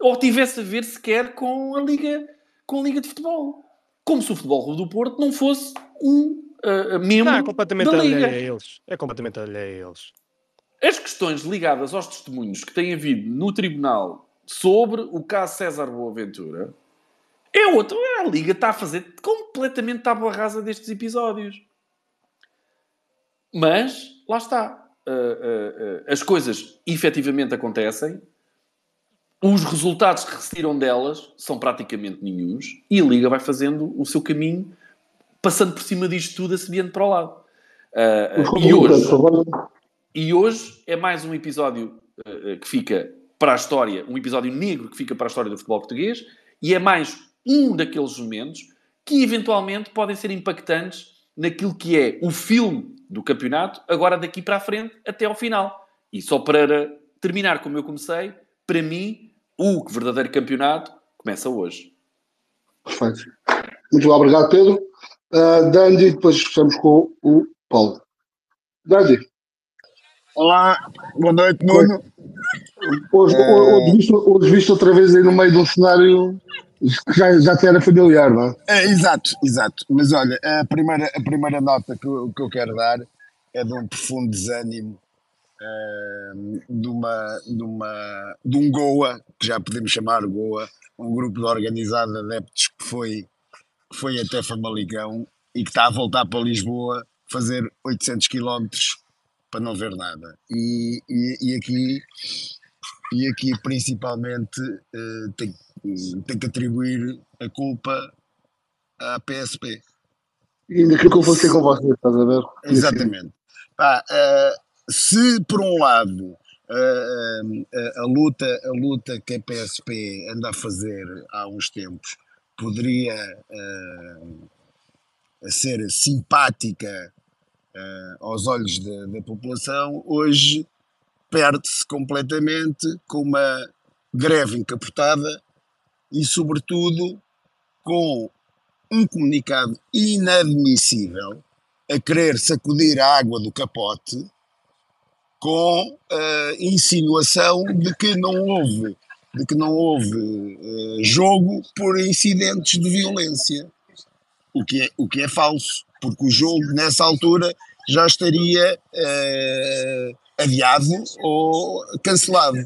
Speaker 10: ou tivesse a ver sequer com a Liga, com a Liga de Futebol como se o Futebol Clube do Porto não fosse um uh, membro não, é completamente da Liga.
Speaker 3: A eles. É completamente alheio a eles.
Speaker 10: As questões ligadas aos testemunhos que têm havido no tribunal sobre o caso César Boaventura É outro. A Liga está a fazer completamente tábua rasa destes episódios. Mas, lá está. Uh, uh, as coisas efetivamente acontecem, os resultados que retiram delas são praticamente nenhums e a Liga vai fazendo o seu caminho, passando por cima disto tudo, assobiando para o lado. e, hoje, e hoje é mais um episódio que fica para a história, um episódio negro que fica para a história do futebol português e é mais um daqueles momentos que eventualmente podem ser impactantes naquilo que é o filme do campeonato, agora daqui para a frente até ao final. E só para terminar como eu comecei, para mim, o verdadeiro campeonato começa hoje.
Speaker 1: Perfeito. Muito obrigado, Pedro. Uh, Dandy, depois estamos com o Paulo. Dandy.
Speaker 12: Olá, boa noite, Nuno.
Speaker 1: Hoje, é... hoje, visto, hoje visto outra vez aí no meio de um cenário que já, já te era familiar, não é?
Speaker 12: é? Exato, exato. Mas olha, a primeira, a primeira nota que eu, que eu quero dar é de um profundo desânimo uh, de, uma, de, uma, de um Goa, que já podemos chamar Goa, um grupo de organizado adeptos que foi, que foi até Famalicão e que está a voltar para Lisboa fazer 800 quilómetros para não ver nada. E, e, e aqui e aqui principalmente uh, tem, tem que atribuir a à PSP.
Speaker 1: E ainda que eu fosse com você, estás a ver?
Speaker 12: Exatamente. Pá, uh, se por um lado uh, a, luta, a luta que a PSP anda a fazer há uns tempos poderia ser simpática aos olhos da, da população, hoje perde-se completamente com uma greve encapotada e, sobretudo, com um comunicado inadmissível a querer sacudir a água do capote com a insinuação de que não houve de que não houve uh, jogo por incidentes de violência o que é o que é falso porque o jogo nessa altura já estaria uh, adiado ou cancelado.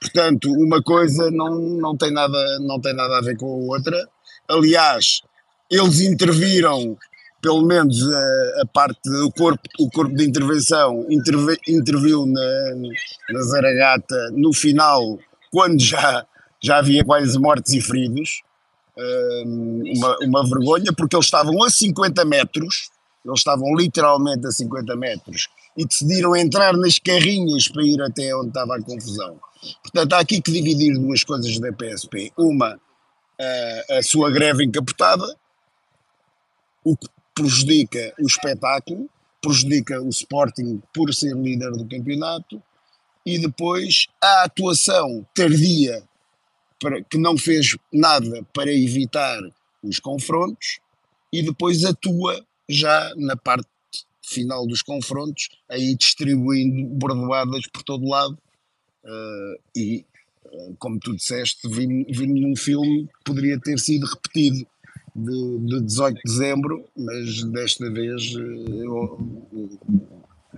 Speaker 12: Portanto, uma coisa não, não, tem nada, não tem nada a ver com a outra. Aliás, eles interviram, pelo menos a, a parte do corpo, o corpo de intervenção interve, interviu na, na Zaragata no final, quando já, já havia quase mortes e feridos. uma, uma vergonha, porque eles estavam a 50 metros, eles estavam literalmente a 50 metros e decidiram entrar nas carrinhas para ir até onde estava a confusão. Portanto, há aqui que dividir duas coisas da PSP. Uma, a, a sua greve encapotada, o que prejudica o espetáculo, prejudica o Sporting por ser líder do campeonato, e depois a atuação tardia, para, que não fez nada para evitar os confrontos, e depois atua já na parte final dos confrontos, aí distribuindo bordoadas por todo lado. Uh, e, uh, como tu disseste, vim num filme que poderia ter sido repetido de, de 18 de dezembro, mas desta vez uh, eu,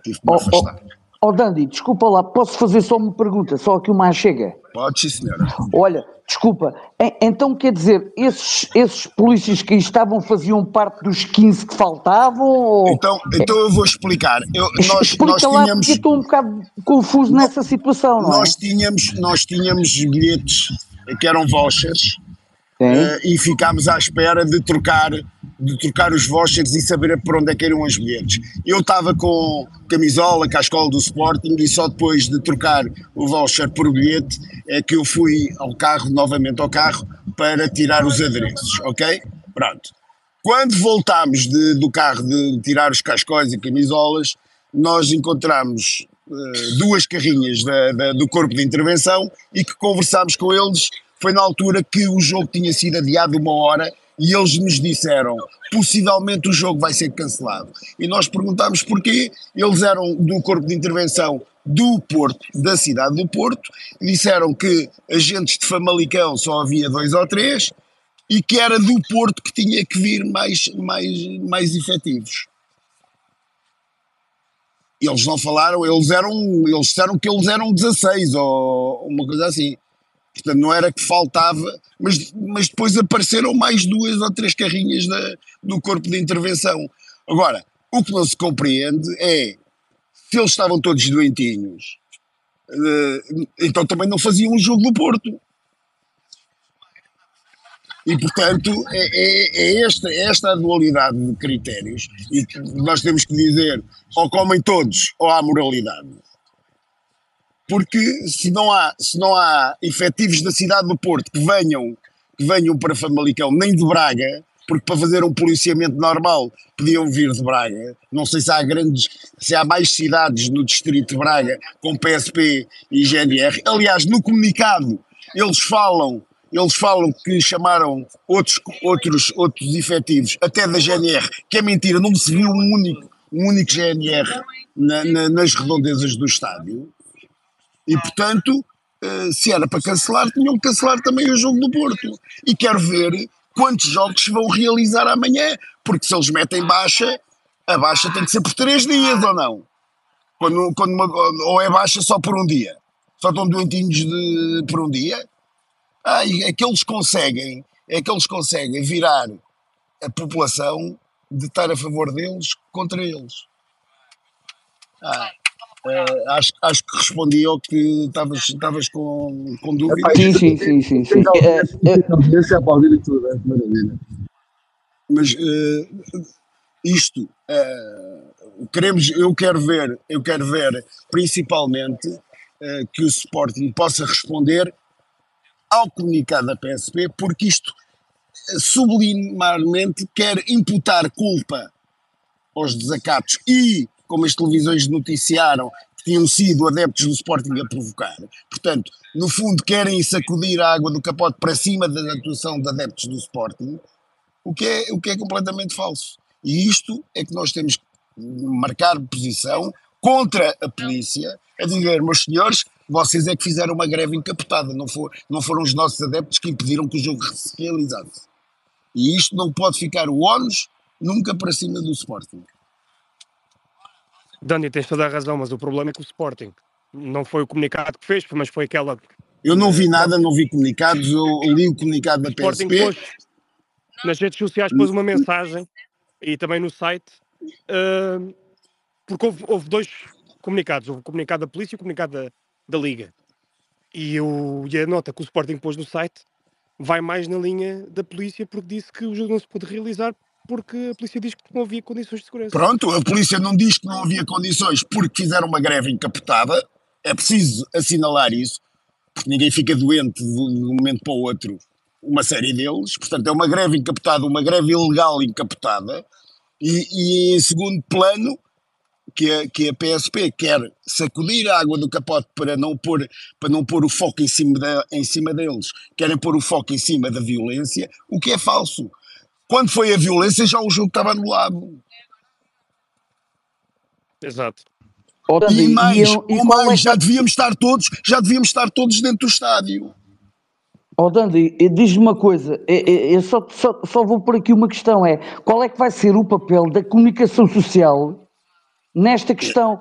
Speaker 12: tive que me afastar.
Speaker 7: Ó oh, oh, Dandy, desculpa lá, posso fazer só uma pergunta, só aqui uma chega?
Speaker 12: Pode, sim, senhora.
Speaker 7: Olha, desculpa, então quer dizer, esses, esses polícias que aí estavam faziam parte dos 15 que faltavam? Ou...
Speaker 12: Então, então eu vou explicar. Eu, nós,
Speaker 7: Explica
Speaker 12: nós
Speaker 7: lá tínhamos, porque estou um bocado confuso nessa situação, não
Speaker 12: nós é? Tínhamos, nós tínhamos bilhetes que eram vouchers uh, e ficámos à espera de trocar de trocar os vouchers e saber por onde é que eram os bilhetes. Eu estava com camisola, com a escola do Sporting e só depois de trocar o voucher por bilhete é que eu fui ao carro, novamente ao carro, para tirar os adereços, ok? Pronto. Quando voltámos de, do carro de tirar os cascóis e camisolas, nós encontramos uh, duas carrinhas da, da, do corpo de intervenção e que conversámos com eles. Foi na altura que o jogo tinha sido adiado uma hora e eles nos disseram possivelmente o jogo vai ser cancelado. E nós perguntámos porquê. Eles eram do corpo de intervenção do Porto, da cidade do Porto, disseram que agentes de Famalicão só havia dois ou três e que era do Porto que tinha que vir mais, mais, mais efetivos. Eles não falaram, eles eram, eles disseram que eles eram 16 ou uma coisa assim. Portanto, não era que faltava, mas, mas depois apareceram mais duas ou três carrinhas da, do corpo de intervenção. Agora, o que não se compreende é se eles estavam todos doentinhos, uh, então também não faziam o jogo do Porto. E, portanto, é, é, é, esta, é esta a dualidade de critérios e nós temos que dizer ou comem todos ou há moralidade. Porque se não há, se não há efetivos da cidade do Porto que venham, que venham para Famalicão, nem de Braga, porque para fazer um policiamento normal podiam vir de Braga. Não sei se há grandes, se há mais cidades no distrito de Braga com PSP e GNR. Aliás, no comunicado eles falam eles falam que chamaram outros, outros, outros efetivos, até da GNR, que é mentira, não se viu um único, um único GNR na, na, nas redondezas do estádio. E, portanto, eh, se era para cancelar, tinham que cancelar também o jogo do Porto. E quero ver quantos jogos vão realizar amanhã, porque se eles metem baixa, a baixa tem que ser por três dias ou não? Quando, quando uma, ou é baixa só por um dia? Só estão doentinhos de, por um dia? Ah, é que eles conseguem, é que eles conseguem virar a população de estar a favor deles contra eles. Ah, uh, acho, acho que respondi ao que estavas com, com dúvidas.
Speaker 7: Sim, sim, sim, sim. sim.
Speaker 1: Esse é para ouvir tudo, é maravilha.
Speaker 12: Mas uh, isto, uh, queremos, eu quero ver, eu quero ver principalmente que o Sporting possa responder ao comunicado da PSP, porque isto sublimarmente quer imputar culpa aos desacatos e, como as televisões noticiaram, que tinham sido adeptos do Sporting a provocar. Portanto, no fundo, querem sacudir a água do capote para cima da atuação de adeptos do Sporting, o que é, o que é completamente falso. E isto é que nós temos que marcar posição contra a polícia, a dizer, meus senhores, vocês é que fizeram uma greve encapotada, não, for, não foram os nossos adeptos que impediram que o jogo se realizasse. E isto não pode ficar o ónus nunca para cima do Sporting.
Speaker 3: Dani, tens toda a razão, mas o problema é que o Sporting não foi o comunicado que fez, mas foi aquela.
Speaker 12: Eu não vi nada, não vi comunicados, eu li o comunicado da o PSP. Pôs,
Speaker 3: nas redes sociais pôs uma mensagem e também no site, uh, porque houve, houve, dois comunicados: houve o comunicado da polícia e o comunicado da, da Liga. E, eu, e a nota que o Sporting pôs no site vai mais na linha da polícia porque disse que o jogo não se pôde realizar porque a polícia diz que não havia condições de segurança.
Speaker 12: Pronto, a polícia não diz que não havia condições porque fizeram uma greve encapotada, é preciso assinalar isso, porque ninguém fica doente de um momento para o outro, uma série deles, portanto é uma greve encapotada, uma greve ilegal encapotada, e, e em segundo plano que a, que a PSP quer sacudir a água do capote para não pôr, para não pôr o foco em cima, de, em cima deles, querem pôr o foco em cima da violência, o que é falso. Quando foi a violência, já o jogo estava anulado.
Speaker 3: Exato.
Speaker 12: E mais, e, eu, e mais é... já devíamos estar todos, já devíamos estar todos dentro do estádio.
Speaker 7: Oh, Dandy, diz-me uma coisa, eu só, só, só vou por aqui uma questão, é qual é que vai ser o papel da comunicação social nesta questão.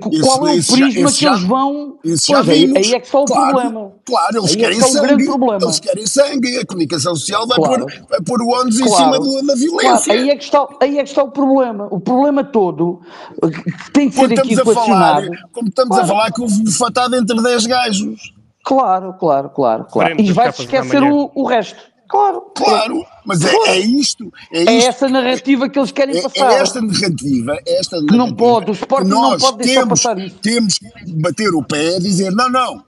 Speaker 7: Qual é o prisma já, que eles vão. Pois aí, aí, é que está o
Speaker 12: claro,
Speaker 7: problema.
Speaker 12: Claro, eles aí é querem é sangue. Eles querem sangue. A comunicação social vai, claro. pôr, vai pôr o ônus claro. em cima do, da violência.
Speaker 7: Claro. Aí, é que está, aí é que está o problema. O problema todo que tem que ser aqui equacionado.
Speaker 12: Falar, como estamos a falar que houve fatado entre 10 gajos.
Speaker 7: Claro, claro, claro. claro. E vai-se esquecer o, o resto. Claro,
Speaker 12: claro, mas é, é isto. É, é
Speaker 7: isto, essa narrativa que eles querem
Speaker 12: é,
Speaker 7: passar.
Speaker 12: É esta narrativa, é esta narrativa
Speaker 7: que não pode, o Sporting não pode deixar
Speaker 12: temos,
Speaker 7: passar isso.
Speaker 12: Temos que bater o pé e dizer: não, não,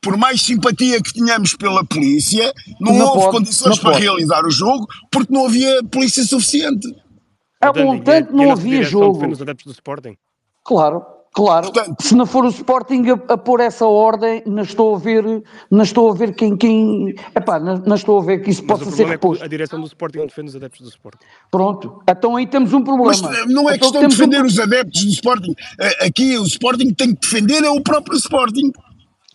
Speaker 12: por mais simpatia que tenhamos pela polícia, não, não houve pode, condições não para pode. realizar o jogo porque não havia polícia suficiente.
Speaker 7: Há um tanto não havia jogo.
Speaker 3: Os adeptos do Sporting.
Speaker 7: Claro. Claro, Portanto, se não for o Sporting a, a pôr essa ordem, não estou a ver, não estou a ver quem, quem epá, não, não estou a ver que isso possa ser reposto.
Speaker 3: É a direção do Sporting defende os adeptos do Sporting.
Speaker 7: Pronto, então aí temos um problema. Mas
Speaker 12: não é
Speaker 7: então,
Speaker 12: questão de defender um... os adeptos do Sporting. Aqui o Sporting tem que defender é o próprio Sporting.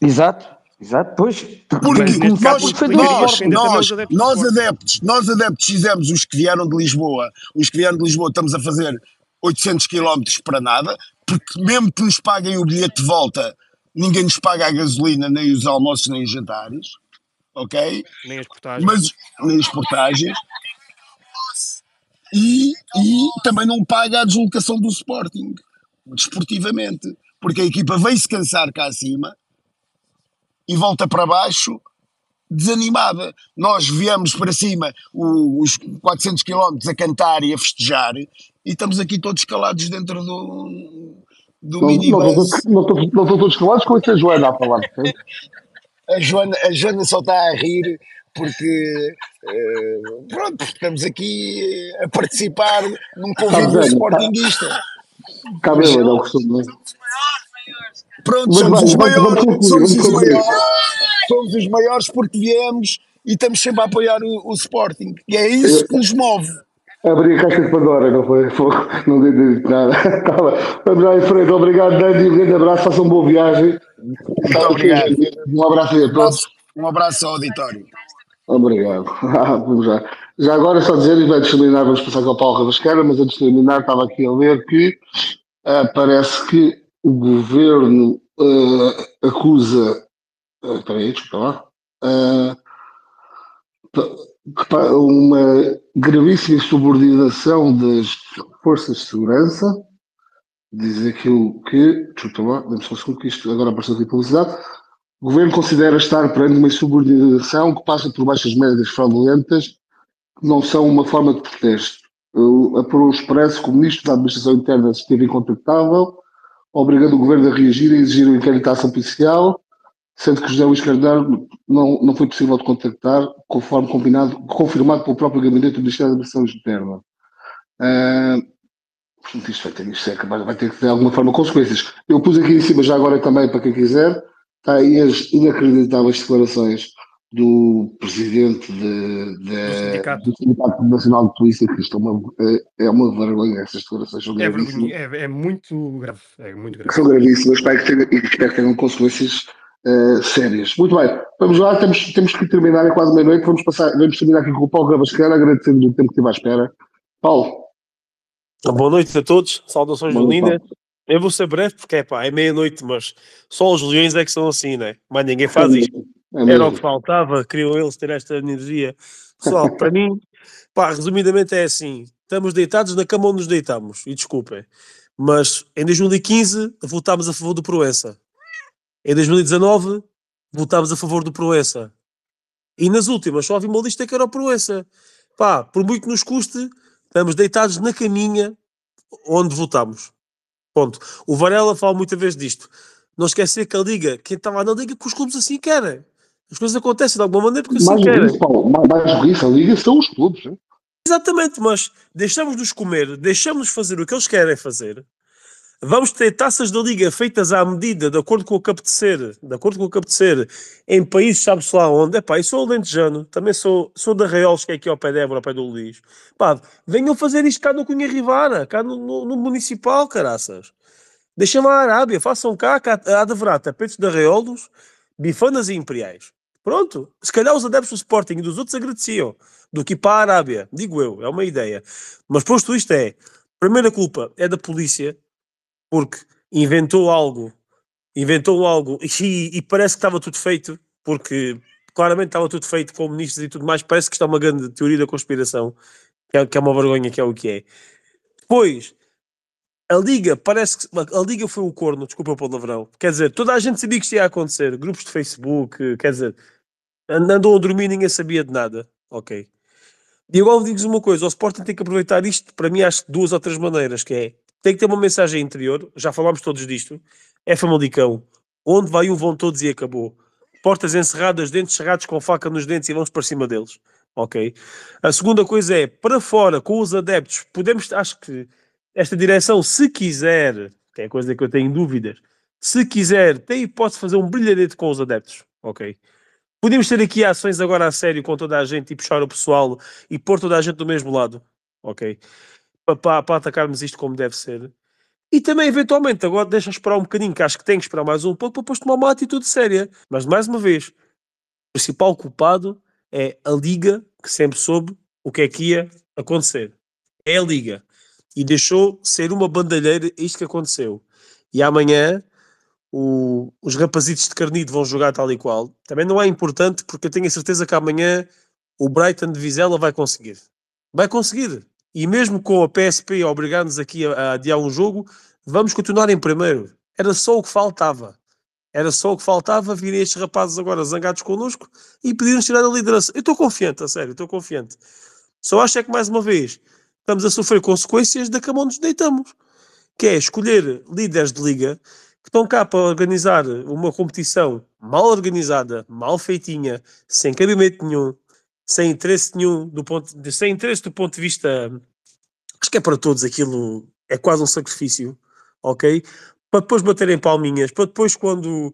Speaker 7: Exato. Exato, pois.
Speaker 12: Porque nós, nós, nós, nós, adeptos, nós adeptos fizemos os que vieram de Lisboa, os que vieram de Lisboa estamos a fazer 800 km para nada, porque mesmo que nos paguem o bilhete de volta, ninguém nos paga a gasolina, nem os almoços, nem os jantares, ok?
Speaker 3: Nem as portagens.
Speaker 12: Mas, nem as portagens. E, e também não paga a deslocação do Sporting, desportivamente, porque a equipa veio-se cansar cá acima e volta para baixo desanimada. Nós viemos para cima os 400 km a cantar e a festejar e estamos aqui todos calados dentro do, do não, minibus.
Speaker 1: Não estou todos calados com a Joana a falar. (laughs)
Speaker 12: a, Joana, a Joana só está a rir porque uh, pronto, estamos aqui a participar num convívio tá sportinguista.
Speaker 1: Está bem, não costumo.
Speaker 12: Pronto, somos os maiores, somos os maiores, somos os maiores porque viemos e estamos sempre a apoiar o, o Sporting. E é isso que nos move.
Speaker 1: Abri a caixa de Pandora, não foi? Não dei nada. (laughs) Vamos lá em frente. Obrigado, Dani. Um grande abraço. Façam uma boa viagem.
Speaker 12: Muito obrigado.
Speaker 1: Um abraço a todos.
Speaker 12: Um abraço ao auditório.
Speaker 1: Obrigado. (laughs) vamos já. Já agora só dizer, e de terminar, vamos passar com a Paulo Rabasqueira, mas antes de terminar, estava aqui a ler que uh, parece que o governo uh, acusa. Uh, espera aí, desculpa lá. Uh, uma gravíssima subordinação das forças de segurança. Diz aquilo que. Desculpa lá, dê-me só um segundo que isto agora apareceu aqui publicidade. O governo considera estar perante uma subordinação que passa por baixas médias fraudulentas que não são uma forma de protesto. Apurou o expresso que o ministro da Administração Interna esteve incontactável obrigando o governo a reagir e exigir uma inquérito à ação policial, sendo que José Luís Carneiro não, não foi possível de contactar, conforme combinado, confirmado pelo próprio gabinete do Ministério da Administração Interna. Uh, portanto, isto vai ter, isto é, vai ter que ter de alguma forma consequências. Eu pus aqui em cima já agora também, para quem quiser, está aí as inacreditáveis declarações do presidente de, de, do, sindicato. do, Sindicato. Nacional de Polícia, que isto é uma, é, é uma vergonha, essas declarações são
Speaker 3: é, é, é, muito grave, é muito grave.
Speaker 1: São gravíssimas, espero que, tenham, espero que tenham consequências uh, sérias. Muito bem, vamos lá, temos, temos que terminar, é quase meia-noite, vamos, passar, vamos terminar aqui com o Paulo Gravasqueira, agradecendo o tempo que estive à espera. Paulo.
Speaker 13: Boa noite a todos, saudações Linda. Eu vou ser breve porque é pá, é meia-noite, mas só os leões é que são assim, né? Mas ninguém faz isto. É Era o que faltava, queriam eles ter esta energia. Pessoal, para mim, pá, resumidamente é assim: estamos deitados na cama onde nos deitamos, e desculpem, mas em 2015 votámos a favor do Proença, em 2019 votámos a favor do Proença, e nas últimas só havia uma lista que era o Proença. Pá, por muito que nos custe, estamos deitados na caminha onde votámos. Ponto. O Varela fala muitas vezes disto. Não esquecer que a Liga, quem está lá na Liga, que os clubes assim querem. As coisas acontecem de alguma maneira porque assim querem.
Speaker 1: Isso, Paulo, mais isso, a Liga são os clubes. Hein?
Speaker 13: Exatamente, mas deixamos-nos comer, deixamos-nos fazer o que eles querem fazer. Vamos ter taças da Liga feitas à medida, de acordo com o que apetecer, de acordo com o que apetecer, em países, sabe-se lá onde. Epá, eu sou alentejano, também sou, sou da Reolos, que é aqui ao pé de Évora, ao pé do Luís. Pá, venham fazer isto cá no Cunha Rivara, cá no, no, no Municipal, caraças. Deixem lá a Arábia, façam cá, cá haverá tapetes da Reolos, bifanas e imperiais. Pronto. Se calhar os adeptos do Sporting e dos outros agradeciam do que ir para a Arábia. Digo eu, é uma ideia. Mas posto isto é, primeira culpa é da polícia, porque inventou algo, inventou algo e, e parece que estava tudo feito, porque claramente estava tudo feito com ministros e tudo mais. Parece que está uma grande teoria da conspiração, que é, que é uma vergonha, que é o que é. Depois, a Liga parece que a Liga foi o corno, desculpa o palavrão. Quer dizer, toda a gente sabia que isto ia acontecer. Grupos de Facebook, quer dizer, andam a dormir ninguém sabia de nada. Ok. E agora digo-vos uma coisa: o Sporting tem que aproveitar isto, para mim, acho duas ou três maneiras: que é tem que ter uma mensagem interior, já falámos todos disto, é Famalicão. Onde vai um, vão todos e acabou. Portas encerradas, dentes cerrados com faca nos dentes e vamos para cima deles. Ok? A segunda coisa é, para fora, com os adeptos, podemos, acho que esta direção, se quiser, que é coisa que eu tenho dúvidas, se quiser, tem hipótese de fazer um brilharete com os adeptos. Ok? Podemos ter aqui ações agora a sério com toda a gente e puxar o pessoal e pôr toda a gente do mesmo lado, ok? Para, para atacarmos isto como deve ser. E também, eventualmente, agora deixa esperar um bocadinho, que acho que tem que esperar mais um pouco para depois tomar uma atitude séria. Mas, mais uma vez, o principal culpado é a Liga, que sempre soube o que é que ia acontecer. É a Liga. E deixou ser uma bandalheira isto que aconteceu. E amanhã o, os rapazitos de carnito vão jogar tal e qual, também não é importante porque eu tenho a certeza que amanhã o Brighton de Vizela vai conseguir. Vai conseguir. E mesmo com a PSP a obrigar-nos aqui a, adiar um jogo, vamos continuar em primeiro. Era só o que faltava. Era só o que faltava virem estes rapazes agora zangados connosco e pedir-nos tirar a liderança. Eu estou confiante, a sério, estou confiante. Só acho é que, mais uma vez, estamos a sofrer consequências da que a mão nos deitamos. Que é escolher líderes de liga que estão cá para organizar uma competição mal organizada, mal feitinha, sem cabimento nenhum, sem interesse nenhum, do ponto de, sem interesse do ponto de vista. Acho que é para todos aquilo, é quase um sacrifício, ok? Para depois baterem palminhas, para depois quando.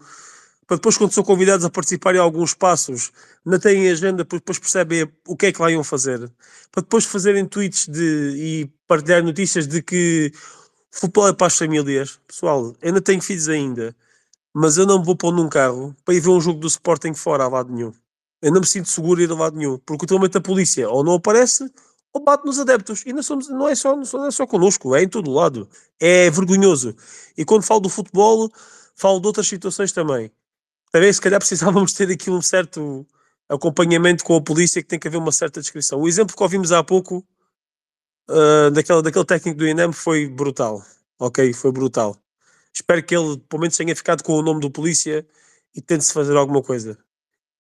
Speaker 13: Para depois, quando são convidados a participar em alguns passos, não têm agenda, depois percebem o que é que lá iam fazer. Para depois fazerem tweets de, e partilhar notícias de que futebol é para as famílias. Pessoal, eu não tenho filhos ainda, mas eu não vou pôr num carro para ir ver um jogo do Sporting fora a lado nenhum. Eu não me sinto seguro ir a lado nenhum, porque atualmente a polícia ou não aparece ou bate nos adeptos. E não, somos, não, é só, não é só connosco, é em todo lado. É vergonhoso. E quando falo do futebol, falo de outras situações também. Também, se calhar, (laughs) precisávamos ter aqui um certo acompanhamento com a polícia, que tem que haver uma certa descrição. O exemplo que ouvimos há pouco uh, daquele, daquele técnico do INEM foi brutal. Ok, foi brutal. Espero que ele, pelo menos, tenha ficado com o nome do polícia e tente-se fazer alguma coisa.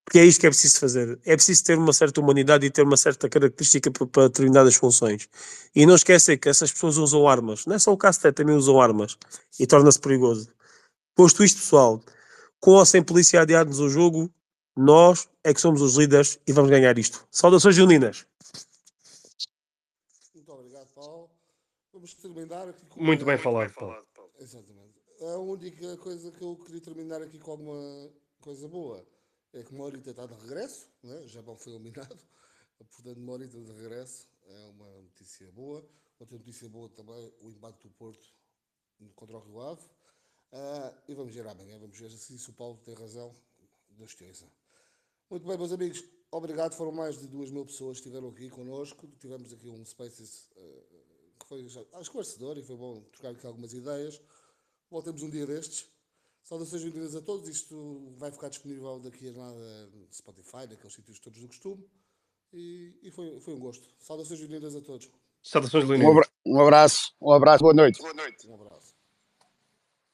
Speaker 13: Porque é isto que é preciso fazer. É preciso ter uma certa humanidade e ter uma certa característica para, para determinadas funções. E não esquecer que essas pessoas usam armas. Não é só o Castet, também usam armas. E torna-se perigoso. Posto isto, pessoal, com ou sem polícia adiar-nos o jogo, nós é que somos os líderes e vamos ganhar isto. Saudações Juninas!
Speaker 14: Vamos terminar aqui com
Speaker 3: Muito bem falado,
Speaker 14: Paulo. Exatamente. A única coisa que eu queria terminar aqui com alguma coisa boa é que Morita está de regresso, né? o Japão foi eliminado, (laughs) portanto Morita de regresso é uma notícia boa. Outra notícia boa também, o embate do Porto contra o Rio Ave. Uh, e vamos ver amanhã, vamos ver se o Paulo tem razão, Deus te ouça. Muito bem, meus amigos, obrigado. Foram mais de duas mil pessoas que estiveram aqui connosco. Tivemos aqui um Spaces uh, foi esclarecedor e foi bom trocar aqui algumas ideias. Voltamos um dia destes. Saudações bem-vindas a todos. Isto vai ficar disponível daqui a nada no Spotify, naqueles sítios todos do costume. E, e foi, foi um gosto. Saudações bem-vindas a todos.
Speaker 3: Saudações,
Speaker 12: abra um abraço, um abraço, boa noite.
Speaker 14: Boa noite. Um abraço.